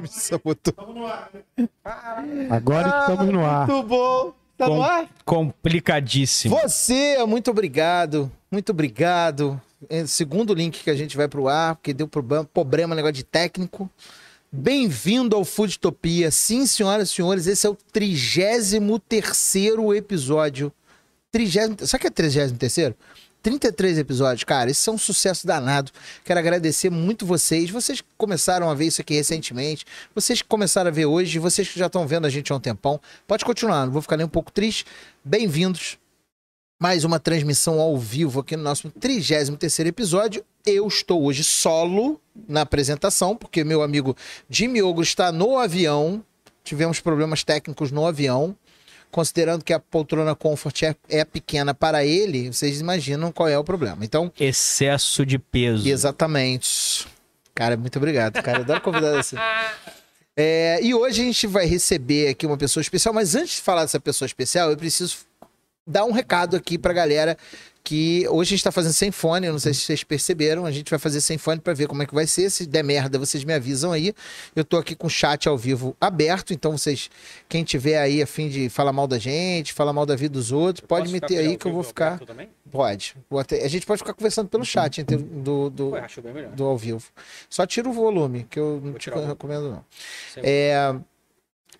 Missa botou. Agora estamos no ar. Muito bom. Tá no Com- ar? Complicadíssimo. Você, muito obrigado. Muito obrigado. É o segundo link que a gente vai pro ar, porque deu problema, problema negócio de técnico. Bem-vindo ao Foodtopia. Sim, senhoras e senhores, esse é o 33 episódio. 30, sabe o que é 33 33 episódios, cara, isso é um sucesso danado. Quero agradecer muito vocês. Vocês que começaram a ver isso aqui recentemente, vocês que começaram a ver hoje, vocês que já estão vendo a gente há um tempão. Pode continuar, não vou ficar nem um pouco triste. Bem-vindos. Mais uma transmissão ao vivo aqui no nosso 33 episódio. Eu estou hoje solo na apresentação, porque meu amigo Jimmy Ogro está no avião. Tivemos problemas técnicos no avião. Considerando que a poltrona Comfort é, é pequena para ele, vocês imaginam qual é o problema. Então, Excesso de peso. Exatamente. Cara, muito obrigado, cara. Adoro convidado assim. É, e hoje a gente vai receber aqui uma pessoa especial, mas antes de falar dessa pessoa especial, eu preciso dar um recado aqui pra galera que hoje a gente tá fazendo sem fone, eu não sei se vocês perceberam, a gente vai fazer sem fone pra ver como é que vai ser, se der merda vocês me avisam aí. Eu tô aqui com o chat ao vivo aberto, então vocês, quem tiver aí a fim de falar mal da gente, falar mal da vida dos outros, pode Posso meter aí que eu vou ficar... Pode. Até- A gente pode ficar conversando pelo chat entre- do, do, Ué, do ao vivo. Só tira o volume, que eu não te recomendo, não. É,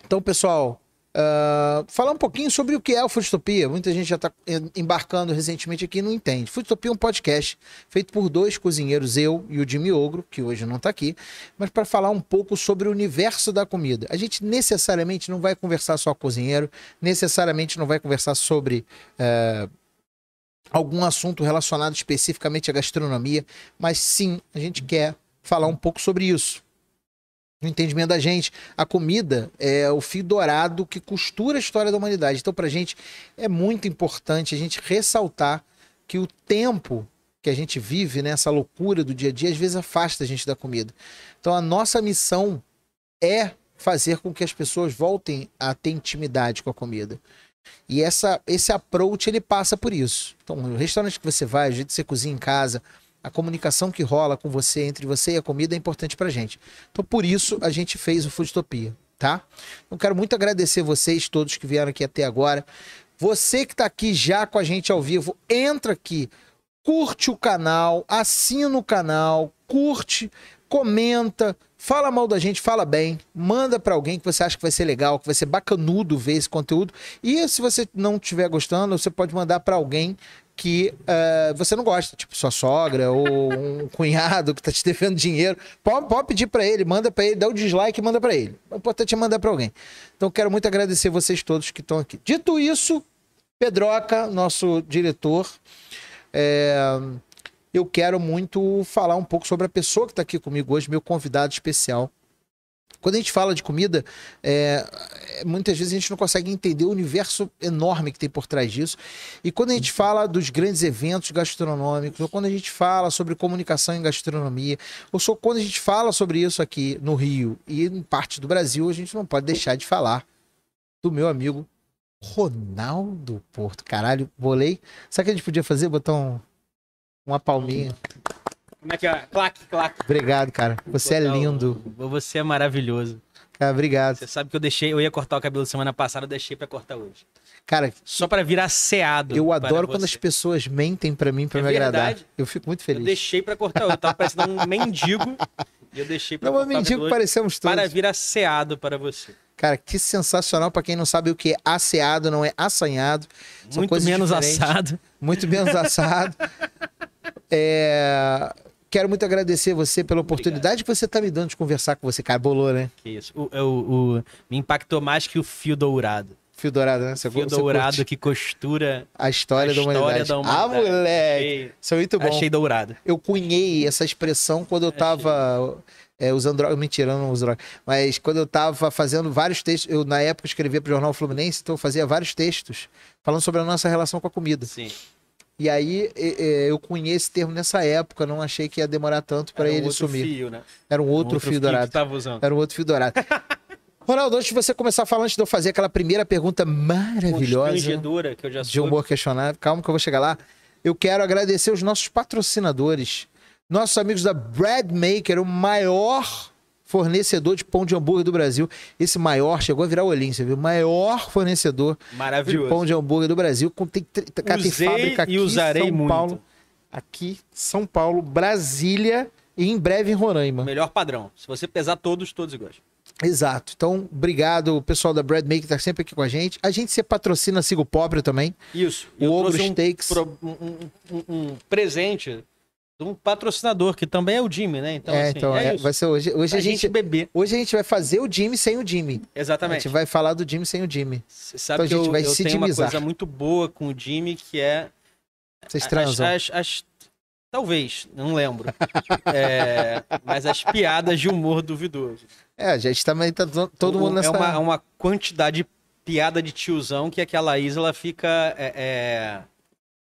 então, pessoal, ah, falar um pouquinho sobre o que é o Foodtopia. Muita gente já está embarcando recentemente aqui e não entende. Foodtopia é um podcast feito por dois cozinheiros, eu e o Jimmy Ogro, que hoje não está aqui, mas para falar um pouco sobre o universo da comida. A gente necessariamente não vai conversar só cozinheiro, necessariamente não vai conversar sobre. eh, algum assunto relacionado especificamente à gastronomia, mas sim, a gente quer falar um pouco sobre isso. No entendimento da gente, a comida é o fio dourado que costura a história da humanidade. Então, pra gente, é muito importante a gente ressaltar que o tempo que a gente vive nessa loucura do dia a dia, às vezes afasta a gente da comida. Então, a nossa missão é fazer com que as pessoas voltem a ter intimidade com a comida. E essa, esse approach, ele passa por isso. Então, o restaurante que você vai, o jeito que você cozinha em casa, a comunicação que rola com você, entre você e a comida, é importante pra gente. Então, por isso, a gente fez o Foodtopia, tá? Eu quero muito agradecer vocês todos que vieram aqui até agora. Você que tá aqui já com a gente ao vivo, entra aqui, curte o canal, assina o canal, curte, comenta, fala mal da gente, fala bem, manda pra alguém que você acha que vai ser legal, que vai ser bacanudo ver esse conteúdo. E se você não estiver gostando, você pode mandar pra alguém que eh, você não gosta, tipo sua sogra ou um cunhado que tá te devendo dinheiro. Pode, pode pedir pra ele, manda pra ele, dá o dislike e manda pra ele. O importante é mandar pra alguém. Então quero muito agradecer vocês todos que estão aqui. Dito isso, Pedroca, nosso diretor, é, eu quero muito falar um pouco sobre a pessoa que está aqui comigo hoje, meu convidado especial. Quando a gente fala de comida, é, muitas vezes a gente não consegue entender o universo enorme que tem por trás disso. E quando a gente fala dos grandes eventos gastronômicos, ou quando a gente fala sobre comunicação em gastronomia, ou só quando a gente fala sobre isso aqui no Rio e em parte do Brasil, a gente não pode deixar de falar do meu amigo Ronaldo Porto. Caralho, bolei. O que a gente podia fazer? Botar um- uma palminha. Como é que é? Claque, claque. Obrigado, cara. Você é lindo. Você é maravilhoso. Cara, obrigado. Você sabe que eu deixei, eu ia cortar o cabelo semana passada, eu deixei pra cortar hoje. Cara, Só pra virar ceado. eu para adoro quando as pessoas mentem pra mim pra É me agradar. verdade. Eu fico muito Eu feliz. deixei pra cortar. Eu tava parecendo um mendigo. E eu deixei pra Não, mas cortar o mendigo hoje parecemos todos. para vir asseado para você. Cara, que sensacional pra quem não sabe o que é asseado, não é assanhado. São Muito menos diferentes. assado. Muito menos assado. É, Quero muito agradecer você pela oportunidade que você tá me dando de conversar com você, cara. Bolou, né? Que isso. O, é o- o- me impactou mais que o fio dourado. Fio dourado, né? Você, O fio você dourado curte que costura a história, a da, história humanidade. da humanidade. Ah, moleque! Achei, Isso é muito bom. achei dourado. eu cunhei essa expressão quando eu tava é, usando droga. Mentira, eu não uso droga. Mas quando eu tava fazendo vários textos, eu na época escrevia pro Jornal Fluminense, então eu fazia vários textos falando sobre a nossa relação com a comida. Sim. E aí eu cunhei esse termo nessa época, não achei que ia demorar tanto para Era um ele outro sumir. Fio, né? Era um outro, fio que dourado. você tava usando. Era um outro fio dourado. Ronaldo, antes de você começar a falar, antes de eu fazer aquela primeira pergunta maravilhosa que eu já de humor questionável. Calma que eu vou chegar lá. Eu quero agradecer os nossos patrocinadores, nossos amigos da Bread Maker, o maior fornecedor de pão de hambúrguer do Brasil. Esse maior, chegou a virar olhinho, você viu? Maior fornecedor de pão de hambúrguer do Brasil. Com, tem, cara, tem fábrica aqui e usarei São muito. Paulo. Aqui, São Paulo, Brasília e em breve em Roraima. Melhor padrão. Se você pesar todos, todos iguais. Exato. Então, obrigado, o pessoal da Bread Maker tá sempre aqui com a gente. A gente se patrocina Sigo Pobre também. Isso. O Ogro um, Steaks. pro- um, um- um- presente um patrocinador, que também é o Jimmy, né? Então, é, assim, então, é é, vai ser hoje. Hoje Pra a gente, beber. hoje a gente vai fazer o Jimmy sem o Jimmy. A Exatamente. gente vai falar do Jimmy sem o Jimmy. Você sabe Então a gente eu, vai eu se tenho uma coisa muito boa com o Jimmy, que é Vocês as, transam. as- as- Talvez, não lembro. É, mas as piadas de humor duvidoso. É, a gente também tá to- todo mundo O- nessa. É uma, uma quantidade de piada de tiozão que aquela Isa ela fica é,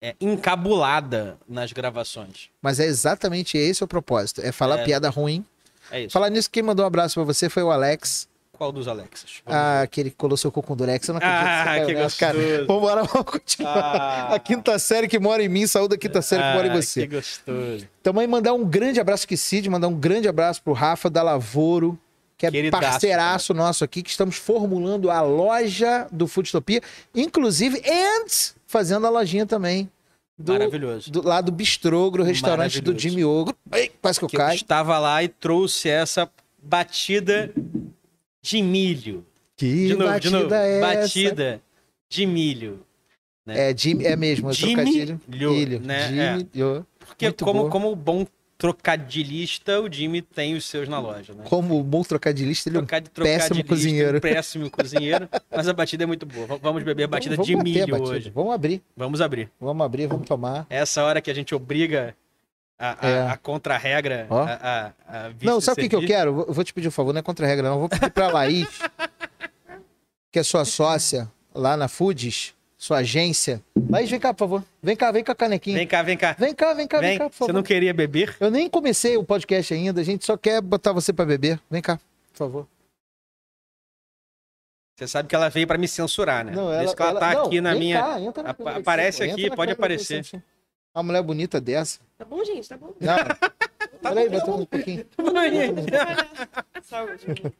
é, encabulada nas gravações. Mas é exatamente esse o propósito. É falar É. piada ruim. É isso. Falar nisso, quem mandou um abraço pra você foi o Alex. Qual dos Alexas? Vamos Ah, aquele que colou seu cu com o Durex. Eu não acredito Ah, que nessa, cara. gostoso. Vambora, vamos continuar. Ah. A quinta série que mora em mim saiu da quinta série que mora em Ah, você. Que gostoso. Também mandar um grande abraço, esqueci de mandar um grande abraço pro Rafa da Lavoro, que é Queridaço, parceiraço nosso aqui, que estamos formulando a loja do Foodtopia, inclusive, antes fazendo a lojinha também. Do, Maravilhoso. do- lá do Bistrogro, restaurante do. Jimmy Ogro. Ai, quase que eu Que eu caio. estava lá e trouxe essa batida de milho. Que De novo, batida de novo. é essa? Batida de milho. É, Jimmy, é mesmo, é Jimmy trocadilho. Lho, Milho, né? Lho. Porque Muito como, boa. como bom trocadilhista, o Jimmy tem os seus na loja, né? Como bom trocadilhista, ele é um Trocad- péssimo trocadilhista, cozinheiro. um péssimo cozinheiro, mas a batida é muito boa. Vamos beber batida Vamos de bater a milho hoje. Vamos abrir, Vamos abrir. vamos abrir, vamos tomar. Essa hora que a gente obriga a, a, É. a contra-regra Ó. a, a, a Não, sabe o que, que eu quero? Eu vou te pedir um favor, não é contra a regra, não. Vou pedir pra Laís, que é sua sócia lá na Foods, sua agência. Laís, vem cá, por favor. Vem cá, vem com a canequinha. Vem cá, vem cá. Vem cá, vem cá, vem, Vem. cá, por Você favor. não queria beber? Eu nem comecei o podcast ainda, a gente só quer botar você pra beber. Vem cá, por favor. Você sabe que ela veio pra me censurar, né? Não, Desde que ela tá não, aqui na minha. cá, entra na câmera, aparece entra aqui, na pode aparecer. Uma mulher bonita dessa. Tá bom, gente, tá bom. Não. Olha aí, botando um pouquinho. Saúde.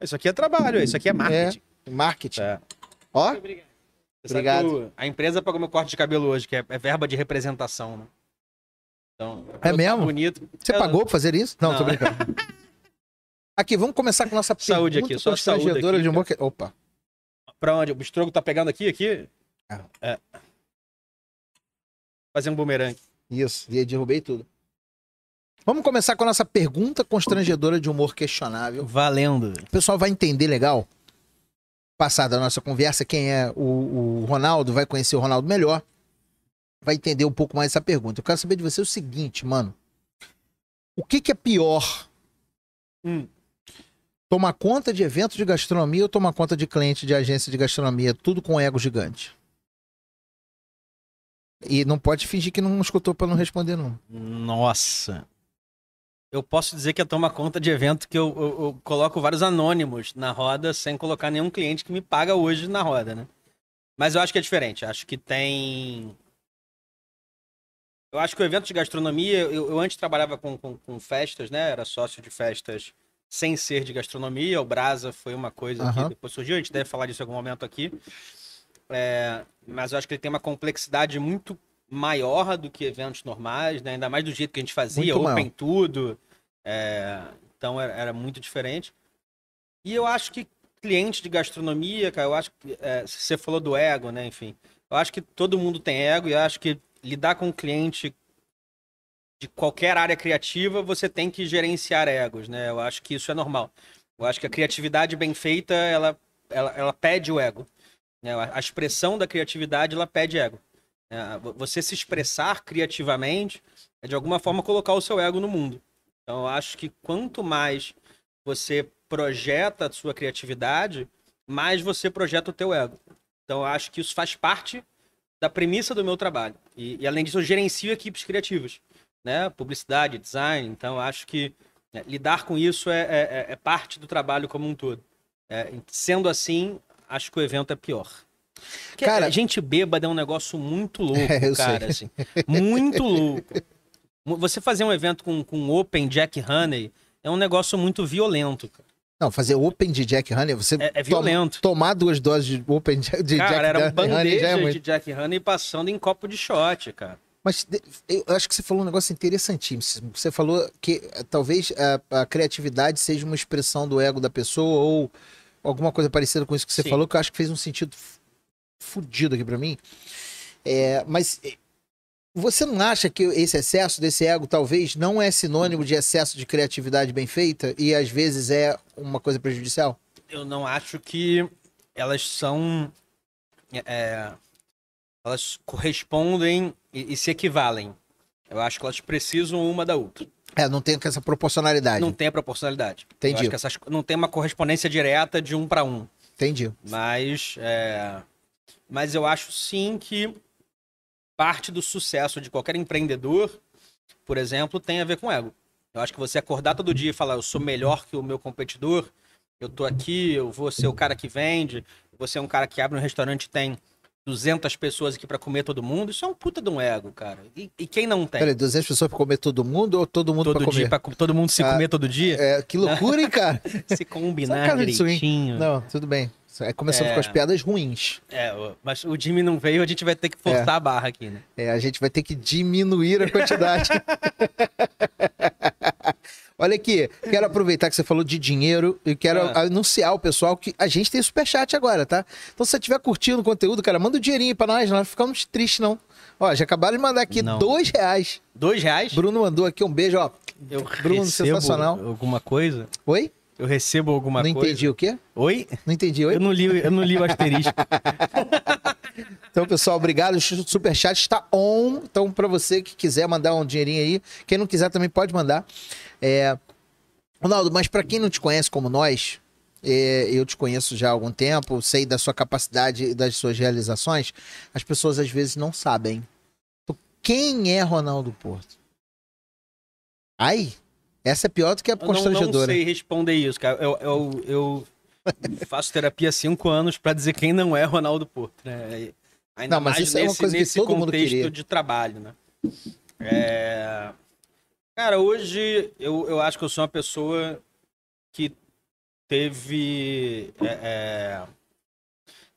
Isso aqui é trabalho, isso aqui é marketing. Marketing. Tá. Ó, Obrigado. Obrigado. a empresa pagou meu corte de cabelo hoje, que é, é verba de representação, né? Então, É tô mesmo? Bonito. você Eu- pagou pra fazer isso? Não, tô Não. brincando. Aqui, vamos começar com nossa Saúde pergunta aqui, só saúde constrangedora aqui, de humor. que- Opa. Pra onde? O bistrogo tá pegando aqui, aqui? Ah. É. Fazer um bumerangue. Isso, e aí derrubei tudo. Vamos começar com a nossa pergunta constrangedora de humor questionável. Valendo. O pessoal vai entender legal. Passada a nossa conversa, quem é o, o Ronaldo vai conhecer o Ronaldo melhor. Vai entender um pouco mais essa pergunta. Eu quero saber de você o seguinte, mano. O que, que é pior? Hum. Tomar conta de evento de gastronomia ou tomar conta de cliente de agência de gastronomia? Tudo com ego gigante. E não pode fingir que não escutou pra não responder, não. Nossa. Eu posso dizer que eu tomo conta de evento que eu, eu- eu coloco vários anônimos na roda sem colocar nenhum cliente que me paga hoje na roda, né? Mas eu acho que é diferente. Acho que tem. Eu acho que o evento de gastronomia, eu, eu antes trabalhava com, com, com festas, né? Era sócio de festas sem ser de gastronomia. O Brasa foi uma coisa Aham. que depois surgiu, a gente deve falar disso em algum momento aqui. É, mas eu acho que ele tem uma complexidade muito maior do que eventos normais, né? Ainda mais do jeito que a gente fazia, Muito open maior. tudo. É, então era, era muito diferente. E eu acho que cliente de gastronomia, cara, eu acho que é, você falou do ego, né? Enfim, eu acho que todo mundo tem ego e eu acho que lidar com um cliente de qualquer área criativa, você tem que gerenciar egos, né? Eu acho que isso é normal. Eu acho que a criatividade bem feita, ela, ela, ela pede o ego. né? A a expressão da criatividade, ela pede ego. É, vo- Você se expressar criativamente é, de alguma forma, colocar o seu ego no mundo. Então, eu acho que quanto mais você projeta a sua criatividade, mais você projeta o teu ego. Então, eu acho que isso faz parte da premissa do meu trabalho. E, e, além disso, eu gerencio equipes criativas, né? Publicidade, design. Então, eu acho que né, lidar com isso é, é- é- é parte do trabalho como um todo. É, sendo assim, acho que o evento é pior. Porque Cara- a gente bêbada é um negócio muito louco, É, eu cara. Assim, muito louco. Você fazer um evento com, com Open Jack Honey é um negócio muito violento, cara. Não, fazer Open de Jack Honey, você É, é toma- violento. tomar duas doses de Open de, de cara, Jack era um Honey bandeja já é muito. de Jack Honey passando em copo de shot, cara. Mas eu acho que você falou um negócio interessantíssimo. Você falou que eh, talvez a, a criatividade seja uma expressão do ego da pessoa ou alguma coisa parecida com isso que você Sim. falou, que eu acho que fez um sentido fudido aqui pra mim. É, mas eh, você não acha que esse excesso desse ego talvez não é sinônimo de excesso de criatividade bem feita e às vezes é uma coisa prejudicial? Eu não acho que elas são. é, elas correspondem e, e se equivalem. Eu acho que elas precisam uma da outra. É, não tem essa proporcionalidade. Não tem a proporcionalidade. Eu Entendi. acho que essas, não tem uma correspondência direta de um para um. Entendi. Mas, é, mas eu acho sim que parte do sucesso de qualquer empreendedor, por exemplo, tem a ver com ego. Eu acho que você acordar todo dia e falar, eu sou melhor que o meu competidor, eu tô aqui, eu vou ser o cara que vende, você é um cara que abre um restaurante e tem 200 pessoas aqui para comer todo mundo, isso é um puta de um ego, cara. E, e quem não tem? Peraí, 200 pessoas pra comer todo mundo ou todo mundo todo comer? dia, pra todo mundo se Ah, comer todo dia? É, que loucura, hein, cara? Se combinar direitinho. Não, tudo bem. É, começando É. com as piadas ruins. É, mas o Jimmy não veio, a gente vai ter que forçar É. a barra aqui, né? É, a gente vai ter que diminuir a quantidade. Olha aqui, quero aproveitar que você falou de dinheiro e quero Ah. anunciar ao pessoal que a gente tem superchat agora, tá? Então se você estiver curtindo o conteúdo, cara, manda um dinheirinho pra nós, não ficamos tristes, não. Ó, já acabaram de mandar aqui Não. dois reais. Dois reais? Bruno mandou aqui um beijo, ó. Eu Bruno, sensacional. alguma coisa? Oi? Eu recebo alguma não coisa? entendi o quê? Oi? Não entendi, oi? Eu não li, eu não li o asterisco. Então, pessoal, obrigado. O Superchat está on. Então, para você que quiser mandar um dinheirinho aí, quem não quiser também pode mandar. É... Ronaldo, mas para quem não te conhece como nós, é, eu te conheço já há algum tempo, sei da sua capacidade e das suas realizações, as pessoas às vezes não sabem. Então, quem é Ronaldo Porto? Ai, essa é pior do que a Eu não, não constrangedora. sei responder isso, cara. Eu, eu, eu faço terapia há cinco anos pra dizer quem não é Ronaldo Porto, né? Ainda Não, mas mais isso é uma nesse, coisa que nesse todo mundo contexto queria. de trabalho, né? É... Cara, hoje eu, eu acho que eu sou uma pessoa que teve. é, é,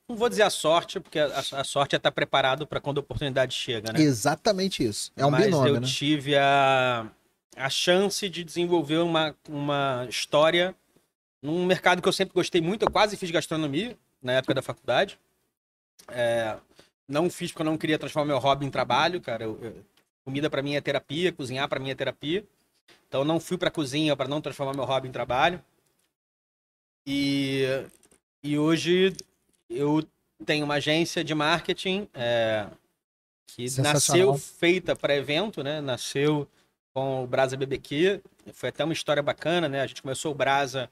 Não vou dizer a sorte, porque a, a sorte é estar preparado para quando a oportunidade chega, né? Exatamente isso. É um Mas binômio, eu né? tive a, a chance de desenvolver uma, uma história num mercado que eu sempre gostei muito. Eu quase fiz gastronomia na época da faculdade. É, não fiz porque eu não queria transformar meu hobby em trabalho, cara. Eu- eu- comida para mim é terapia, cozinhar para mim é terapia. Então não fui para cozinha para não transformar meu hobby em trabalho. E, e hoje eu tenho uma agência de marketing é, que nasceu feita para evento, né? Nasceu com o Brasa BBQ. Foi até uma história bacana, né? A gente começou o Brasa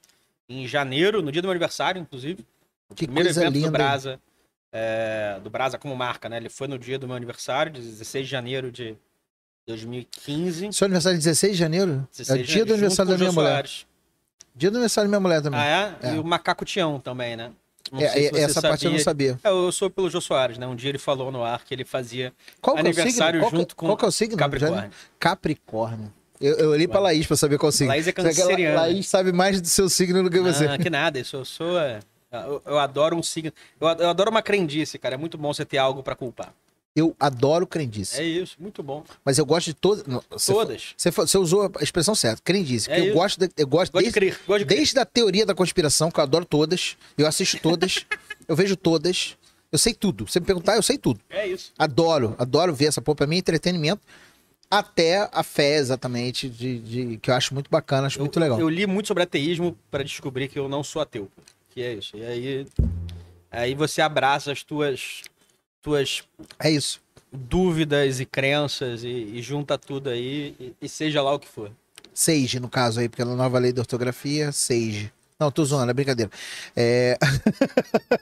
em janeiro, no dia do meu aniversário, inclusive. O Que primeiro evento linda. do Brasa, é, do Brasa como marca, né? Ele foi no dia do meu aniversário, de 16 de janeiro de 2015. Seu aniversário é 16 de janeiro? 16 é o de dia do janeiro, aniversário da minha mulher. Soares. Dia do aniversário da minha mulher também. Ah, é? É. E o Macaco Tião também, né? Não É, se é, essa parte eu não sabia. É, eu sou pelo Jô Soares, né? Um dia ele falou no ar que ele fazia Qual é o aniversário signo? Qual que- junto com Qual é o signo? Capricórnio. Capricórnio. Eu, eu olhei pra Laís pra saber qual signo. Laís é canceriana. Laís sabe mais do seu signo do que você. Ah, que nada, eu sou. é, Eu, eu adoro um signo. Eu, ad- eu adoro uma crendice, cara. É muito bom você ter algo pra culpar. Eu adoro crendice. É isso, muito bom. Mas eu gosto de todas. Você, Todas. Você, você usou a expressão certa, crendice. É eu gosto, de- eu gosto Gosto de desde, crer, gosto de crer. desde a teoria da conspiração, que eu adoro todas. Eu assisto todas. eu vejo todas. Eu sei tudo. Se me perguntar, eu sei tudo. É isso. Adoro, adoro ver essa porra. Pra mim é entretenimento. Até a fé, exatamente, de, de- que eu acho muito bacana, acho Eu, muito legal. eu li muito sobre ateísmo pra descobrir que eu não sou ateu. Que é isso. E aí, aí você abraça as tuas, tuas É isso. dúvidas e crenças e, e junta tudo aí e, e seja lá o que for. Sage, no caso aí, porque a nova lei da ortografia, Sage. Não, tô zoando, é brincadeira. É...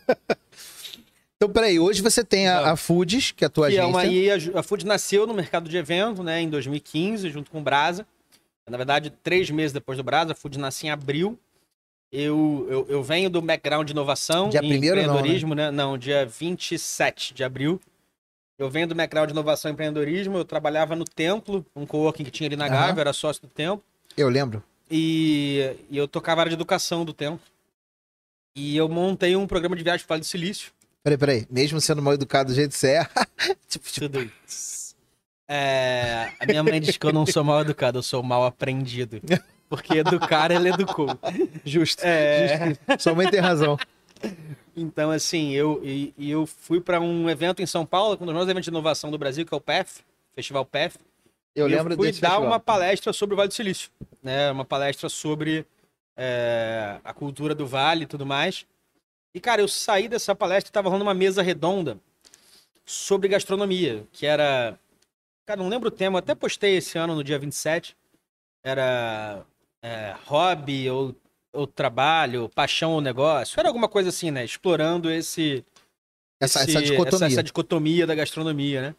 então, peraí, hoje você tem a, a Foods, que é a tua Que é agência. uma, e a, a Food nasceu no mercado de evento, né, em 2015, junto com o Brasa. Na verdade, três meses depois do Brasa, a Food nasce em abril. Eu, eu, eu venho do background de inovação Dia e primeiro não, empreendedorismo, né? Não, dia 27 de abril. Eu venho do background de inovação e empreendedorismo. Eu trabalhava no Templo, um coworking que tinha ali na Aham. Gávea, era sócio do Templo. Eu lembro. E, e eu tocava a área de educação do tempo. E eu montei um programa de viagem para o Vale do Silício. Peraí, peraí. Mesmo sendo mal educado do jeito que você é. tipo, tipo, Tudo isso. É, a minha mãe diz que eu não sou mal educado, eu sou mal aprendido. Porque educar, ele educou. justo. É, justo. Sua mãe tem razão. então, assim, eu, e, eu fui para um evento em São Paulo, um dos maiores eventos de inovação do Brasil, que é o PEF, Festival PEF. Eu lembro fui desse dar festival. uma palestra sobre o Vale do Silício, né? Uma palestra sobre é, a cultura do Vale e tudo mais. E, cara, eu saí dessa palestra e tava rolando uma mesa redonda sobre gastronomia, que era... Cara, não lembro o tema, até postei esse ano, no dia 27. Era é, hobby ou, ou trabalho, paixão ou negócio. Era alguma coisa assim, né? Explorando esse, Essa, esse- essa dicotomia. essa dicotomia da gastronomia, né?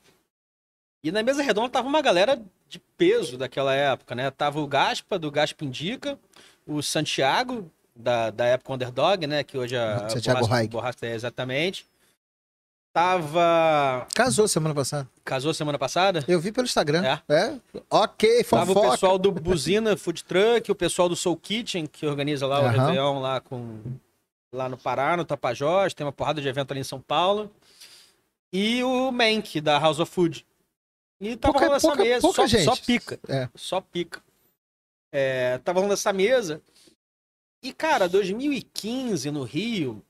E na mesa redonda tava uma galera de peso daquela época, né? Tava o Gaspa, do Gaspa Indica, o Santiago, da, da época Underdog, né? Que hoje a Santiago Borracha-. Borracha é exatamente. Tava... Casou semana passada. Casou semana passada? Eu vi pelo Instagram. É? É? Ok, Tava o fofoca. pessoal do Buzina Food Truck, o pessoal do Soul Kitchen, que organiza lá o Aham. Réveillon lá, com, lá no Pará, no Tapajós. Tem uma porrada de evento ali em São Paulo. E o Mank, da House of Food. E tava Pouca- rolando essa pouca- mesa, pouca só, gente. só pica. É. Só pica. É, tava rolando essa mesa. E, cara, 2015 no Rio,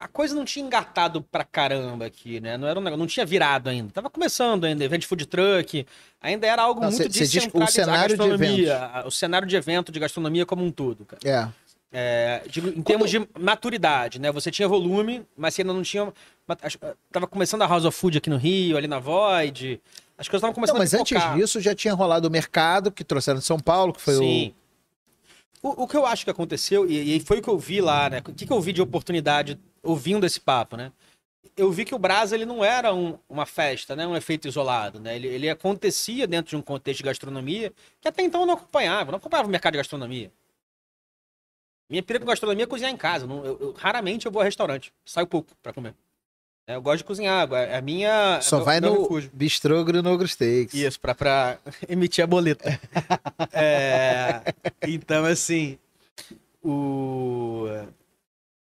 a coisa não tinha engatado pra caramba aqui, né? Não, era um negócio, não tinha virado ainda. Tava começando ainda, evento de food truck. Ainda era algo Não, muito cê- cê diz o descentralizado. cenário de a- o cenário de evento de gastronomia como um todo, cara. É. É, digo, em termos de maturidade, né? Você tinha volume, mas você ainda não tinha. mas acho- Tava começando a House of Food aqui no Rio, ali na Void. As coisas estavam começando Não, mas a antes pipocar. disso já tinha rolado o mercado que trouxeram de São Paulo, que foi Sim. O, o que eu acho que aconteceu, e, e foi o que eu vi lá, né? O que, que eu vi de oportunidade ouvindo esse papo, né? Eu vi que o Brasa ele não era um- uma festa, né? Um efeito isolado, né? Ele, ele acontecia dentro de um contexto de gastronomia que até então eu não acompanhava. Não acompanhava o mercado de gastronomia. Minha pira com gastronomia é cozinhar em casa. não- eu- eu- raramente eu vou a restaurante. Saio pouco pra comer. É, Eu gosto de cozinhar. A minha. Só meu- vai meu no refúgio. Bistrô Grinogro Steaks. Isso, pra, pra emitir a boleta. É, então, assim, o...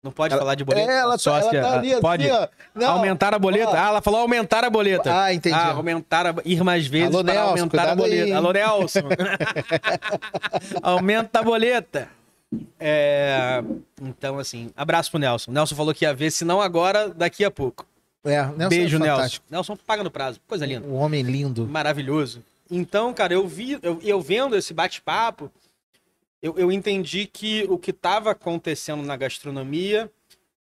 Não pode Ela- falar de É, boleta? ela, tá, Sócia, ela tá ali assim, pode ó. Não. aumentar a boleta? ó. Ah, ela falou aumentar a boleta. Ah, entendi. Ah, aumentar a... Ir mais vezes Alô, Nelson, aumentar a aí, boleta. hein? Alô, Nelson. Aumenta a boleta. É, Então, assim, abraço pro Nelson. Nelson falou que ia ver, se não agora, daqui a pouco. É, Nelson Beijo, é Nelson. Nelson paga no prazo. Coisa linda. Um homem lindo. Maravilhoso. Então, cara, eu vi, eu, eu vendo esse bate-papo, eu, eu entendi que o que estava acontecendo na gastronomia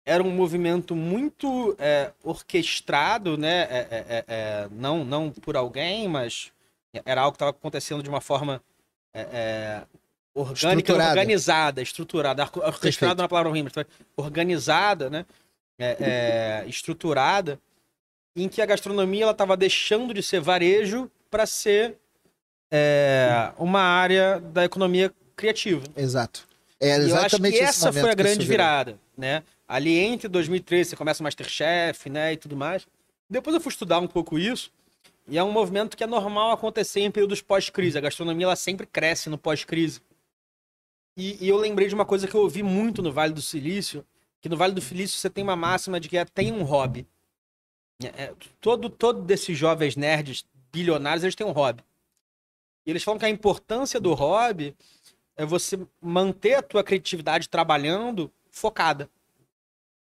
era um movimento muito é, orquestrado, né? É, é, é, é, não, não por alguém, mas era algo que estava acontecendo de uma forma é, orgânica, Estruturada. organizada, estruturada. Or- Orquestrada na palavra foi organizada, né? Estruturada, em que a gastronomia ela estava deixando de ser varejo para ser uma área da economia criativa. Exato. É E eu acho exatamente que essa foi a grande virada, né? Ali entre 2013 você começa o Masterchef, né, e tudo mais. Depois eu fui estudar um pouco isso, e é um movimento que é normal acontecer em períodos pós-crise. A gastronomia ela sempre cresce no pós-crise. E, e eu lembrei de uma coisa que eu ouvi muito no Vale do Silício, que no Vale do Silício você tem uma máxima de que é tem um hobby. É, é, todo, todo desses jovens nerds bilionários, eles têm um hobby. E eles falam que a importância do hobby é você manter a tua criatividade trabalhando focada.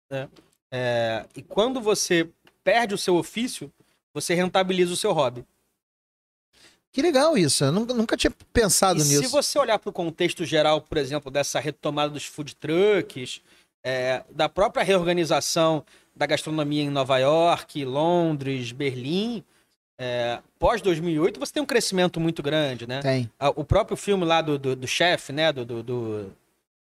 né? É, e quando você perde o seu ofício, você rentabiliza o seu hobby. Que legal isso. Eu nunca, nunca tinha pensado E nisso. se você olhar para o contexto geral, por exemplo, dessa retomada dos food trucks, é, da própria reorganização da gastronomia em Nova York, Londres, Berlim, é, pós 2008, você tem um crescimento muito grande, né? Tem. O próprio filme lá do, do, do chefe, né? Do, do, do-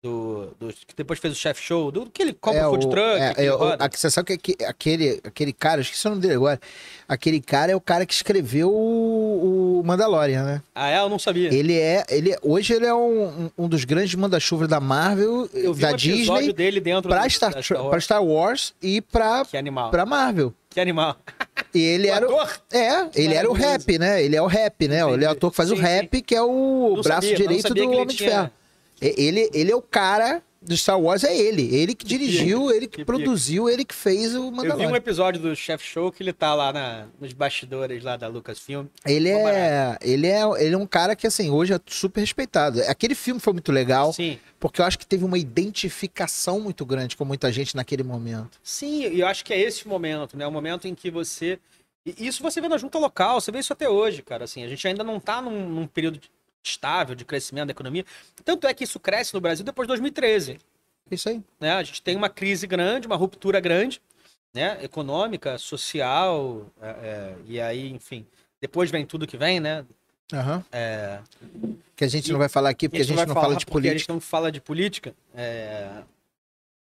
do, que depois fez o chef show, do que ele compra É, o food truck, é, que é, o- a- você sabe que aque- aquele, aquele cara, esqueci o nome dele agora. Aquele cara é o cara que escreveu o, o Mandalorian, né? Ah, é? Eu não sabia. Ele é, ele é- hoje ele é um, um- dos grandes manda-chuvas da Marvel, Eu vi da um Disney, dele dentro pra do- Star, Wars. pra Star Wars e pra, Que animal. pra Marvel. Que animal. E ele O era o, ator? é, ele era o rap, né? Ele é o rap, né? Ele é o ator que faz o Sim, rap, que é o Não braço sabia, direito do Homem de Ferro. Ele, ele é o cara do Star Wars, é ele. Ele que dirigiu, ele que, Que pica. produziu, ele que fez o Eu vi um Mandalorian. episódio do Chef Show que ele tá lá na- nos bastidores lá da Lucasfilm. Ele é, ele é, ele é um cara que assim hoje é super respeitado. Aquele filme foi muito legal, Sim. porque eu acho que teve uma identificação muito grande com muita gente naquele momento. Sim, e eu acho que é esse o momento, né? O momento em que você. E isso você vê na junta local, você vê isso até hoje, cara. Assim, a gente ainda não tá num, num período estável de crescimento da economia. Tanto é que isso cresce no Brasil depois de 2013. Isso aí. Né? A gente tem uma crise grande, uma ruptura grande, né? Econômica, social, é, é, e aí, enfim. Depois vem tudo que vem, né? Aham. É, Que a gente E- não vai falar aqui porque a gente, vai não falar fala de porque A gente política. não fala de política,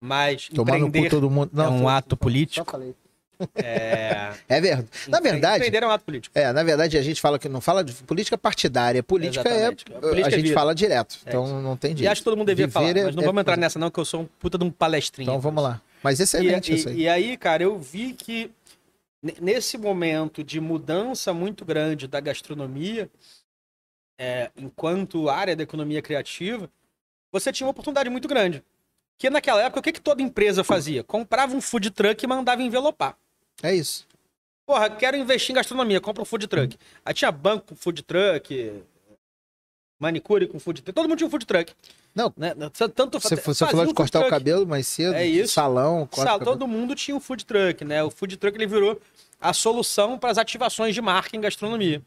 mas Tomar no cu todo mundo. Não, é um ato político. É, É verdade. Na verdade, é um ato político. é, na verdade a gente fala que não fala de política partidária, política Exatamente. é Política a é gente vida. fala direto. É então não tem jeito. E acho que todo mundo devia Viver falar, é- mas não é vamos entrar nessa não, que eu sou um puta de um palestrinho. Então vamos lá. Mas E, excelente isso e, aí. e aí, cara, eu vi que ne- nesse momento de mudança muito grande da gastronomia, é, enquanto área da economia criativa, você tinha uma oportunidade muito grande. Que naquela época, o que, que toda empresa fazia? Comprava um food truck e mandava envelopar. É isso. Porra, quero investir em gastronomia, compra um food truck. Aí tinha banco com food truck, manicure com food truck, todo mundo tinha um food truck. Não, né? Tanto Você, você falou de food cortar o truck. cabelo mais cedo, É isso. salão, corta Sal, o todo mundo tinha um food truck, né? O food truck ele virou a solução para as ativações de marca em gastronomia.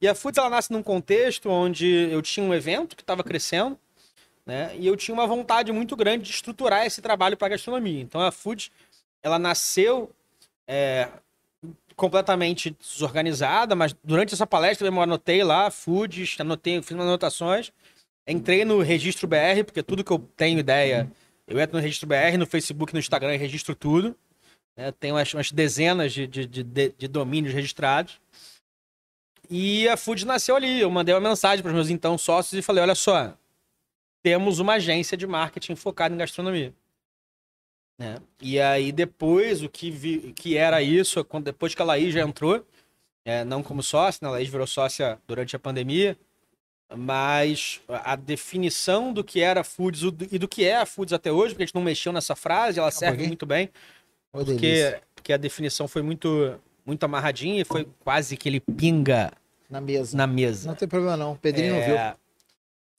E a Foods ela nasce num contexto onde eu tinha um evento que estava crescendo, né? E eu tinha uma vontade muito grande de estruturar esse trabalho para gastronomia. Então a Foods ela nasceu é, completamente desorganizada, mas durante essa palestra eu anotei lá Foods, anotei, fiz umas anotações, entrei no registro BR porque tudo que eu tenho ideia eu entro no registro BR, no Facebook, no Instagram e registro tudo. né? Tenho umas, umas dezenas de, de, de, de- domínios registrados. E a Food nasceu ali. Eu mandei uma mensagem para os meus então sócios e falei: olha só, temos uma agência de marketing focada em gastronomia. Né? E aí, depois, o que, vi, que era isso, quando, depois que a Laís já entrou, é, não como sócia, né? a Laís virou sócia durante a pandemia, mas a definição do que era Foods e do que é a Foods até hoje, porque a gente não mexeu nessa frase, ela serve pouquinho. muito bem, delícia. porque, porque a definição foi muito, muito amarradinha e foi quase que ele pinga Na mesa. na mesa. Não tem problema não. O Pedrinho não viu.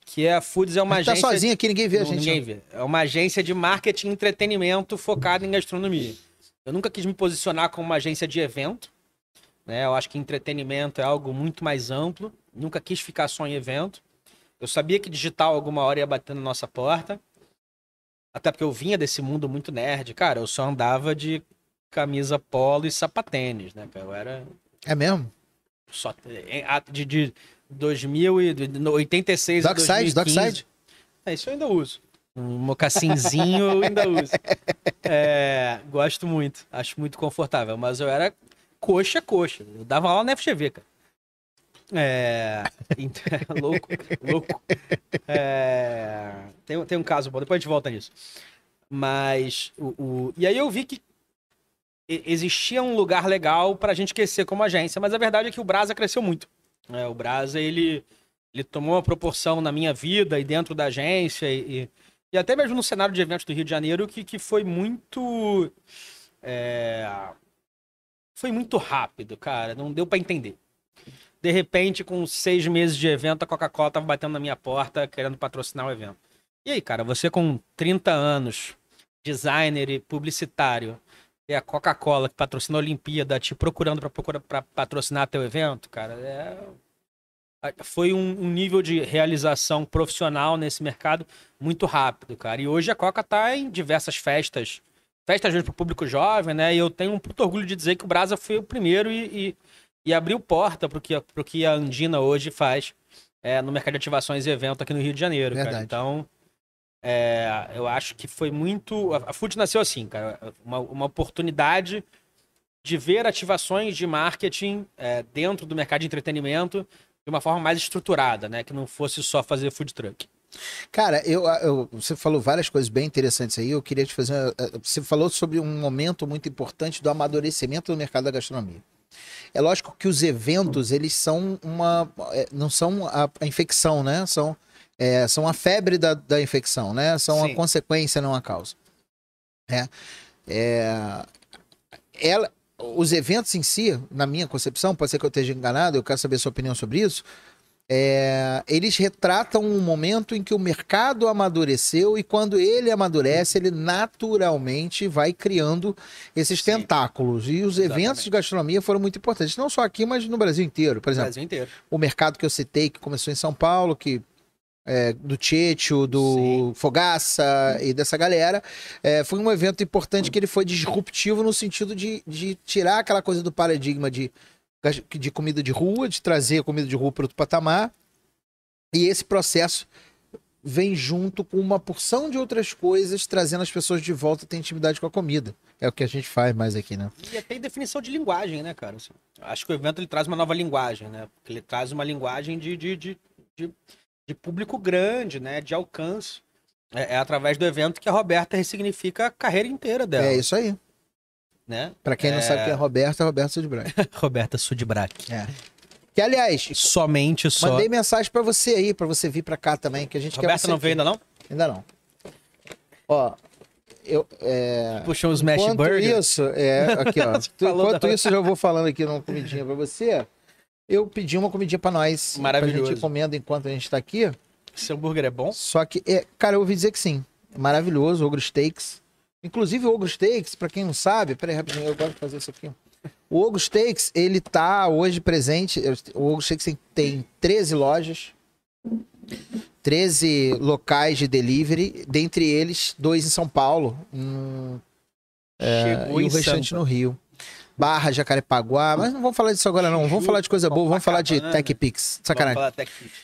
Que é a Foods é uma A gente tá agência. sozinho aqui, ninguém vê a gente. ninguém não. vê. É uma agência de marketing e entretenimento focada em gastronomia. Eu nunca quis me posicionar como uma agência de evento. Né? Eu acho que entretenimento é algo muito mais amplo. Nunca quis ficar só em evento. Eu sabia que digital alguma hora ia bater na nossa porta. Até porque eu vinha desse mundo muito nerd. Cara, eu só andava de camisa polo e sapatênis, né? Eu era É mesmo? só de, de 2000 e de 86 a Dockside, 2015. Dockside? É, isso eu ainda uso. Um mocassinzinho eu ainda uso. É, gosto muito, acho muito confortável, mas eu era coxa coxa. Eu dava aula na FGV, cara. É, então, louco, louco. É, tem, tem um caso bom, depois a gente volta nisso. Mas, o, o- e aí eu vi que existia um lugar legal pra gente crescer como agência, mas a verdade é que o Brasa cresceu muito. É, o Brasa, ele, ele tomou uma proporção na minha vida e dentro da agência e, e até mesmo no cenário de eventos do Rio de Janeiro que, que foi muito... é, foi muito rápido, cara. Não deu pra entender. De repente, com seis meses de evento, a Coca-Cola tava batendo na minha porta querendo patrocinar o evento. E aí, cara, você com 30 anos, designer e publicitário, e a Coca-Cola que patrocina a Olimpíada te procurando pra procura- pra patrocinar teu evento, cara, é... foi um, um nível de realização profissional nesse mercado muito rápido, cara. E hoje a Coca tá em diversas festas, festas mesmo pro público jovem, né? E eu tenho um puto orgulho de dizer que o Brasa foi o primeiro e, e, e abriu porta pro que, pro que a Andina hoje faz é, no mercado de ativações e evento aqui no Rio de Janeiro, cara. Verdade. Então, É, eu acho que foi muito. A Food nasceu assim, cara. Uma, uma oportunidade de ver ativações de marketing é, dentro do mercado de entretenimento de uma forma mais estruturada, né? Que não fosse só fazer food truck. Cara, eu, eu, você falou várias coisas bem interessantes aí. Eu queria te fazer. Você falou sobre um momento muito importante do amadurecimento do mercado da gastronomia. É lógico que os eventos, eles são uma. É, não são a, a infecção, né? São, é, são a febre da, da infecção, né? São Sim. a consequência, não a causa. É, é, ela, os eventos em si, na minha concepção, pode ser que eu esteja enganado, eu quero saber a sua opinião sobre isso. É, eles retratam um momento em que o mercado amadureceu e quando ele amadurece, ele naturalmente vai criando esses Sim. tentáculos. E os Exatamente. eventos de gastronomia foram muito importantes, não só aqui, mas no Brasil inteiro. Por exemplo, Brasil inteiro. o mercado que eu citei, que começou em São Paulo, que é, do Tieto, do Sim. Fogaça e dessa galera. É, foi um evento importante que ele foi disruptivo no sentido de, de tirar aquela coisa do paradigma de, de comida de rua, de trazer a comida de rua para outro patamar. E esse processo vem junto com uma porção de outras coisas, trazendo as pessoas de volta a ter intimidade com a comida. É o que a gente faz mais aqui, né? E até definição de linguagem, né, cara? Assim, acho que o evento ele traz uma nova linguagem, né? Porque ele traz uma linguagem de, de, de, de de público grande, né? De alcance. É, é, através do evento que a Roberta ressignifica a carreira inteira dela. É isso aí. Né? Pra quem é... não sabe quem é Roberta, é Roberta Sudbrack. Roberta Sudbrack. É. Que, aliás... Somente só... Mandei mensagem para você aí, para você vir para cá também, que a gente Roberta não veio ainda não? Ainda não. Ó, eu... É... Puxou os smash enquanto burger? isso, é... Aqui, ó. enquanto isso, eu já vou falando aqui numa comidinha para você eu pedi uma comidinha pra nós. Maravilhoso. Pra gente comendo enquanto a gente tá aqui. Seu hambúrguer é bom? Só que, é, cara, eu ouvi dizer que sim. É maravilhoso, Ogro Steaks. Inclusive, o Ogro Steaks, pra quem não sabe, peraí, rapidinho, eu gosto de fazer isso aqui. O Ogro Steaks, ele tá hoje presente. O Ogro Steaks tem 13 lojas, 13 locais de delivery, dentre eles, dois em São Paulo. Um, é, e o restante Sampa. no Rio. Barra, Jacarepaguá, mas não vamos falar disso agora não. Vamos falar de coisa boa, vamos falar de TechPix. Sacanagem.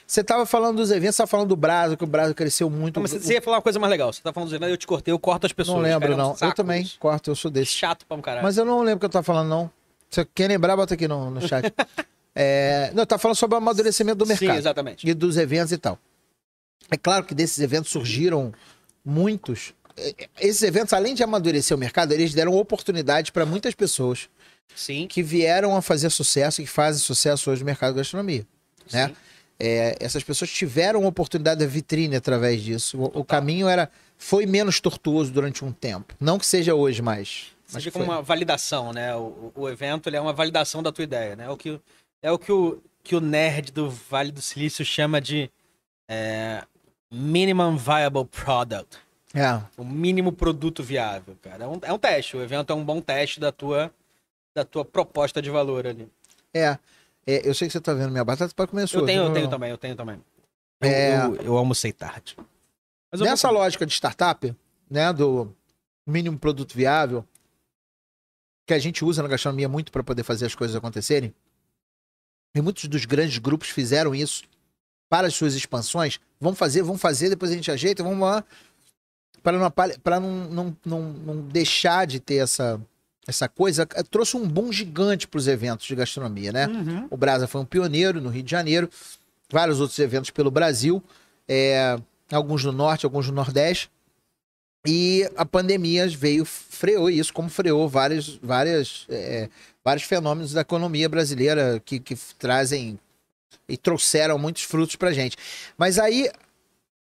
Você tava falando dos eventos, você tava falando do Brasil, que o Brasil cresceu muito. Não, mas você ia falar uma coisa mais legal. Você tá falando dos eventos, eu te cortei, eu corto as pessoas. Não lembro, não. Eu também corto, eu sou desse. Chato pra um caralho. Mas eu não lembro o que eu tava falando, não. Se você quer lembrar, bota aqui no, no chat. é, não, tá falando sobre o amadurecimento do mercado. Sim, exatamente. E dos eventos e tal. É claro que desses eventos surgiram muitos. É, esses eventos, além de amadurecer o mercado, eles deram oportunidade para muitas pessoas Sim. que vieram a fazer sucesso e que fazem sucesso hoje no mercado da gastronomia. Né? É, essas pessoas tiveram a oportunidade da vitrine através disso. O, o caminho era foi menos tortuoso durante um tempo. Não que seja hoje mais. Mas Seja como uma validação, né? O, o evento é uma validação da tua ideia, né? É o que, é o, que o que o nerd do Vale do Silício chama de é, minimum viable product. É. O mínimo produto viável, cara. É um, é um teste. O evento é um bom teste da tua da tua proposta de valor ali. É. é eu sei que você tá vendo minha batata, pode comer a sua. Eu tenho, eu tenho também, eu tenho também. Eu, é... eu, eu almocei tarde. Nessa vou... lógica de startup, né, do mínimo produto viável, que a gente usa na gastronomia muito para poder fazer as coisas acontecerem, e muitos dos grandes grupos fizeram isso para as suas expansões. Vamos fazer, vamos fazer, depois a gente ajeita, vamos lá. Para não, para não, não, não, não deixar de ter essa, essa coisa trouxe um boom gigante para os eventos de gastronomia, né? Uhum. O Brasa foi um pioneiro no Rio de Janeiro, vários outros eventos pelo Brasil, é, alguns no Norte, alguns no Nordeste. E a pandemia veio, freou isso, como freou vários, várias, é, vários fenômenos da economia brasileira que, que trazem e trouxeram muitos frutos para gente. Mas aí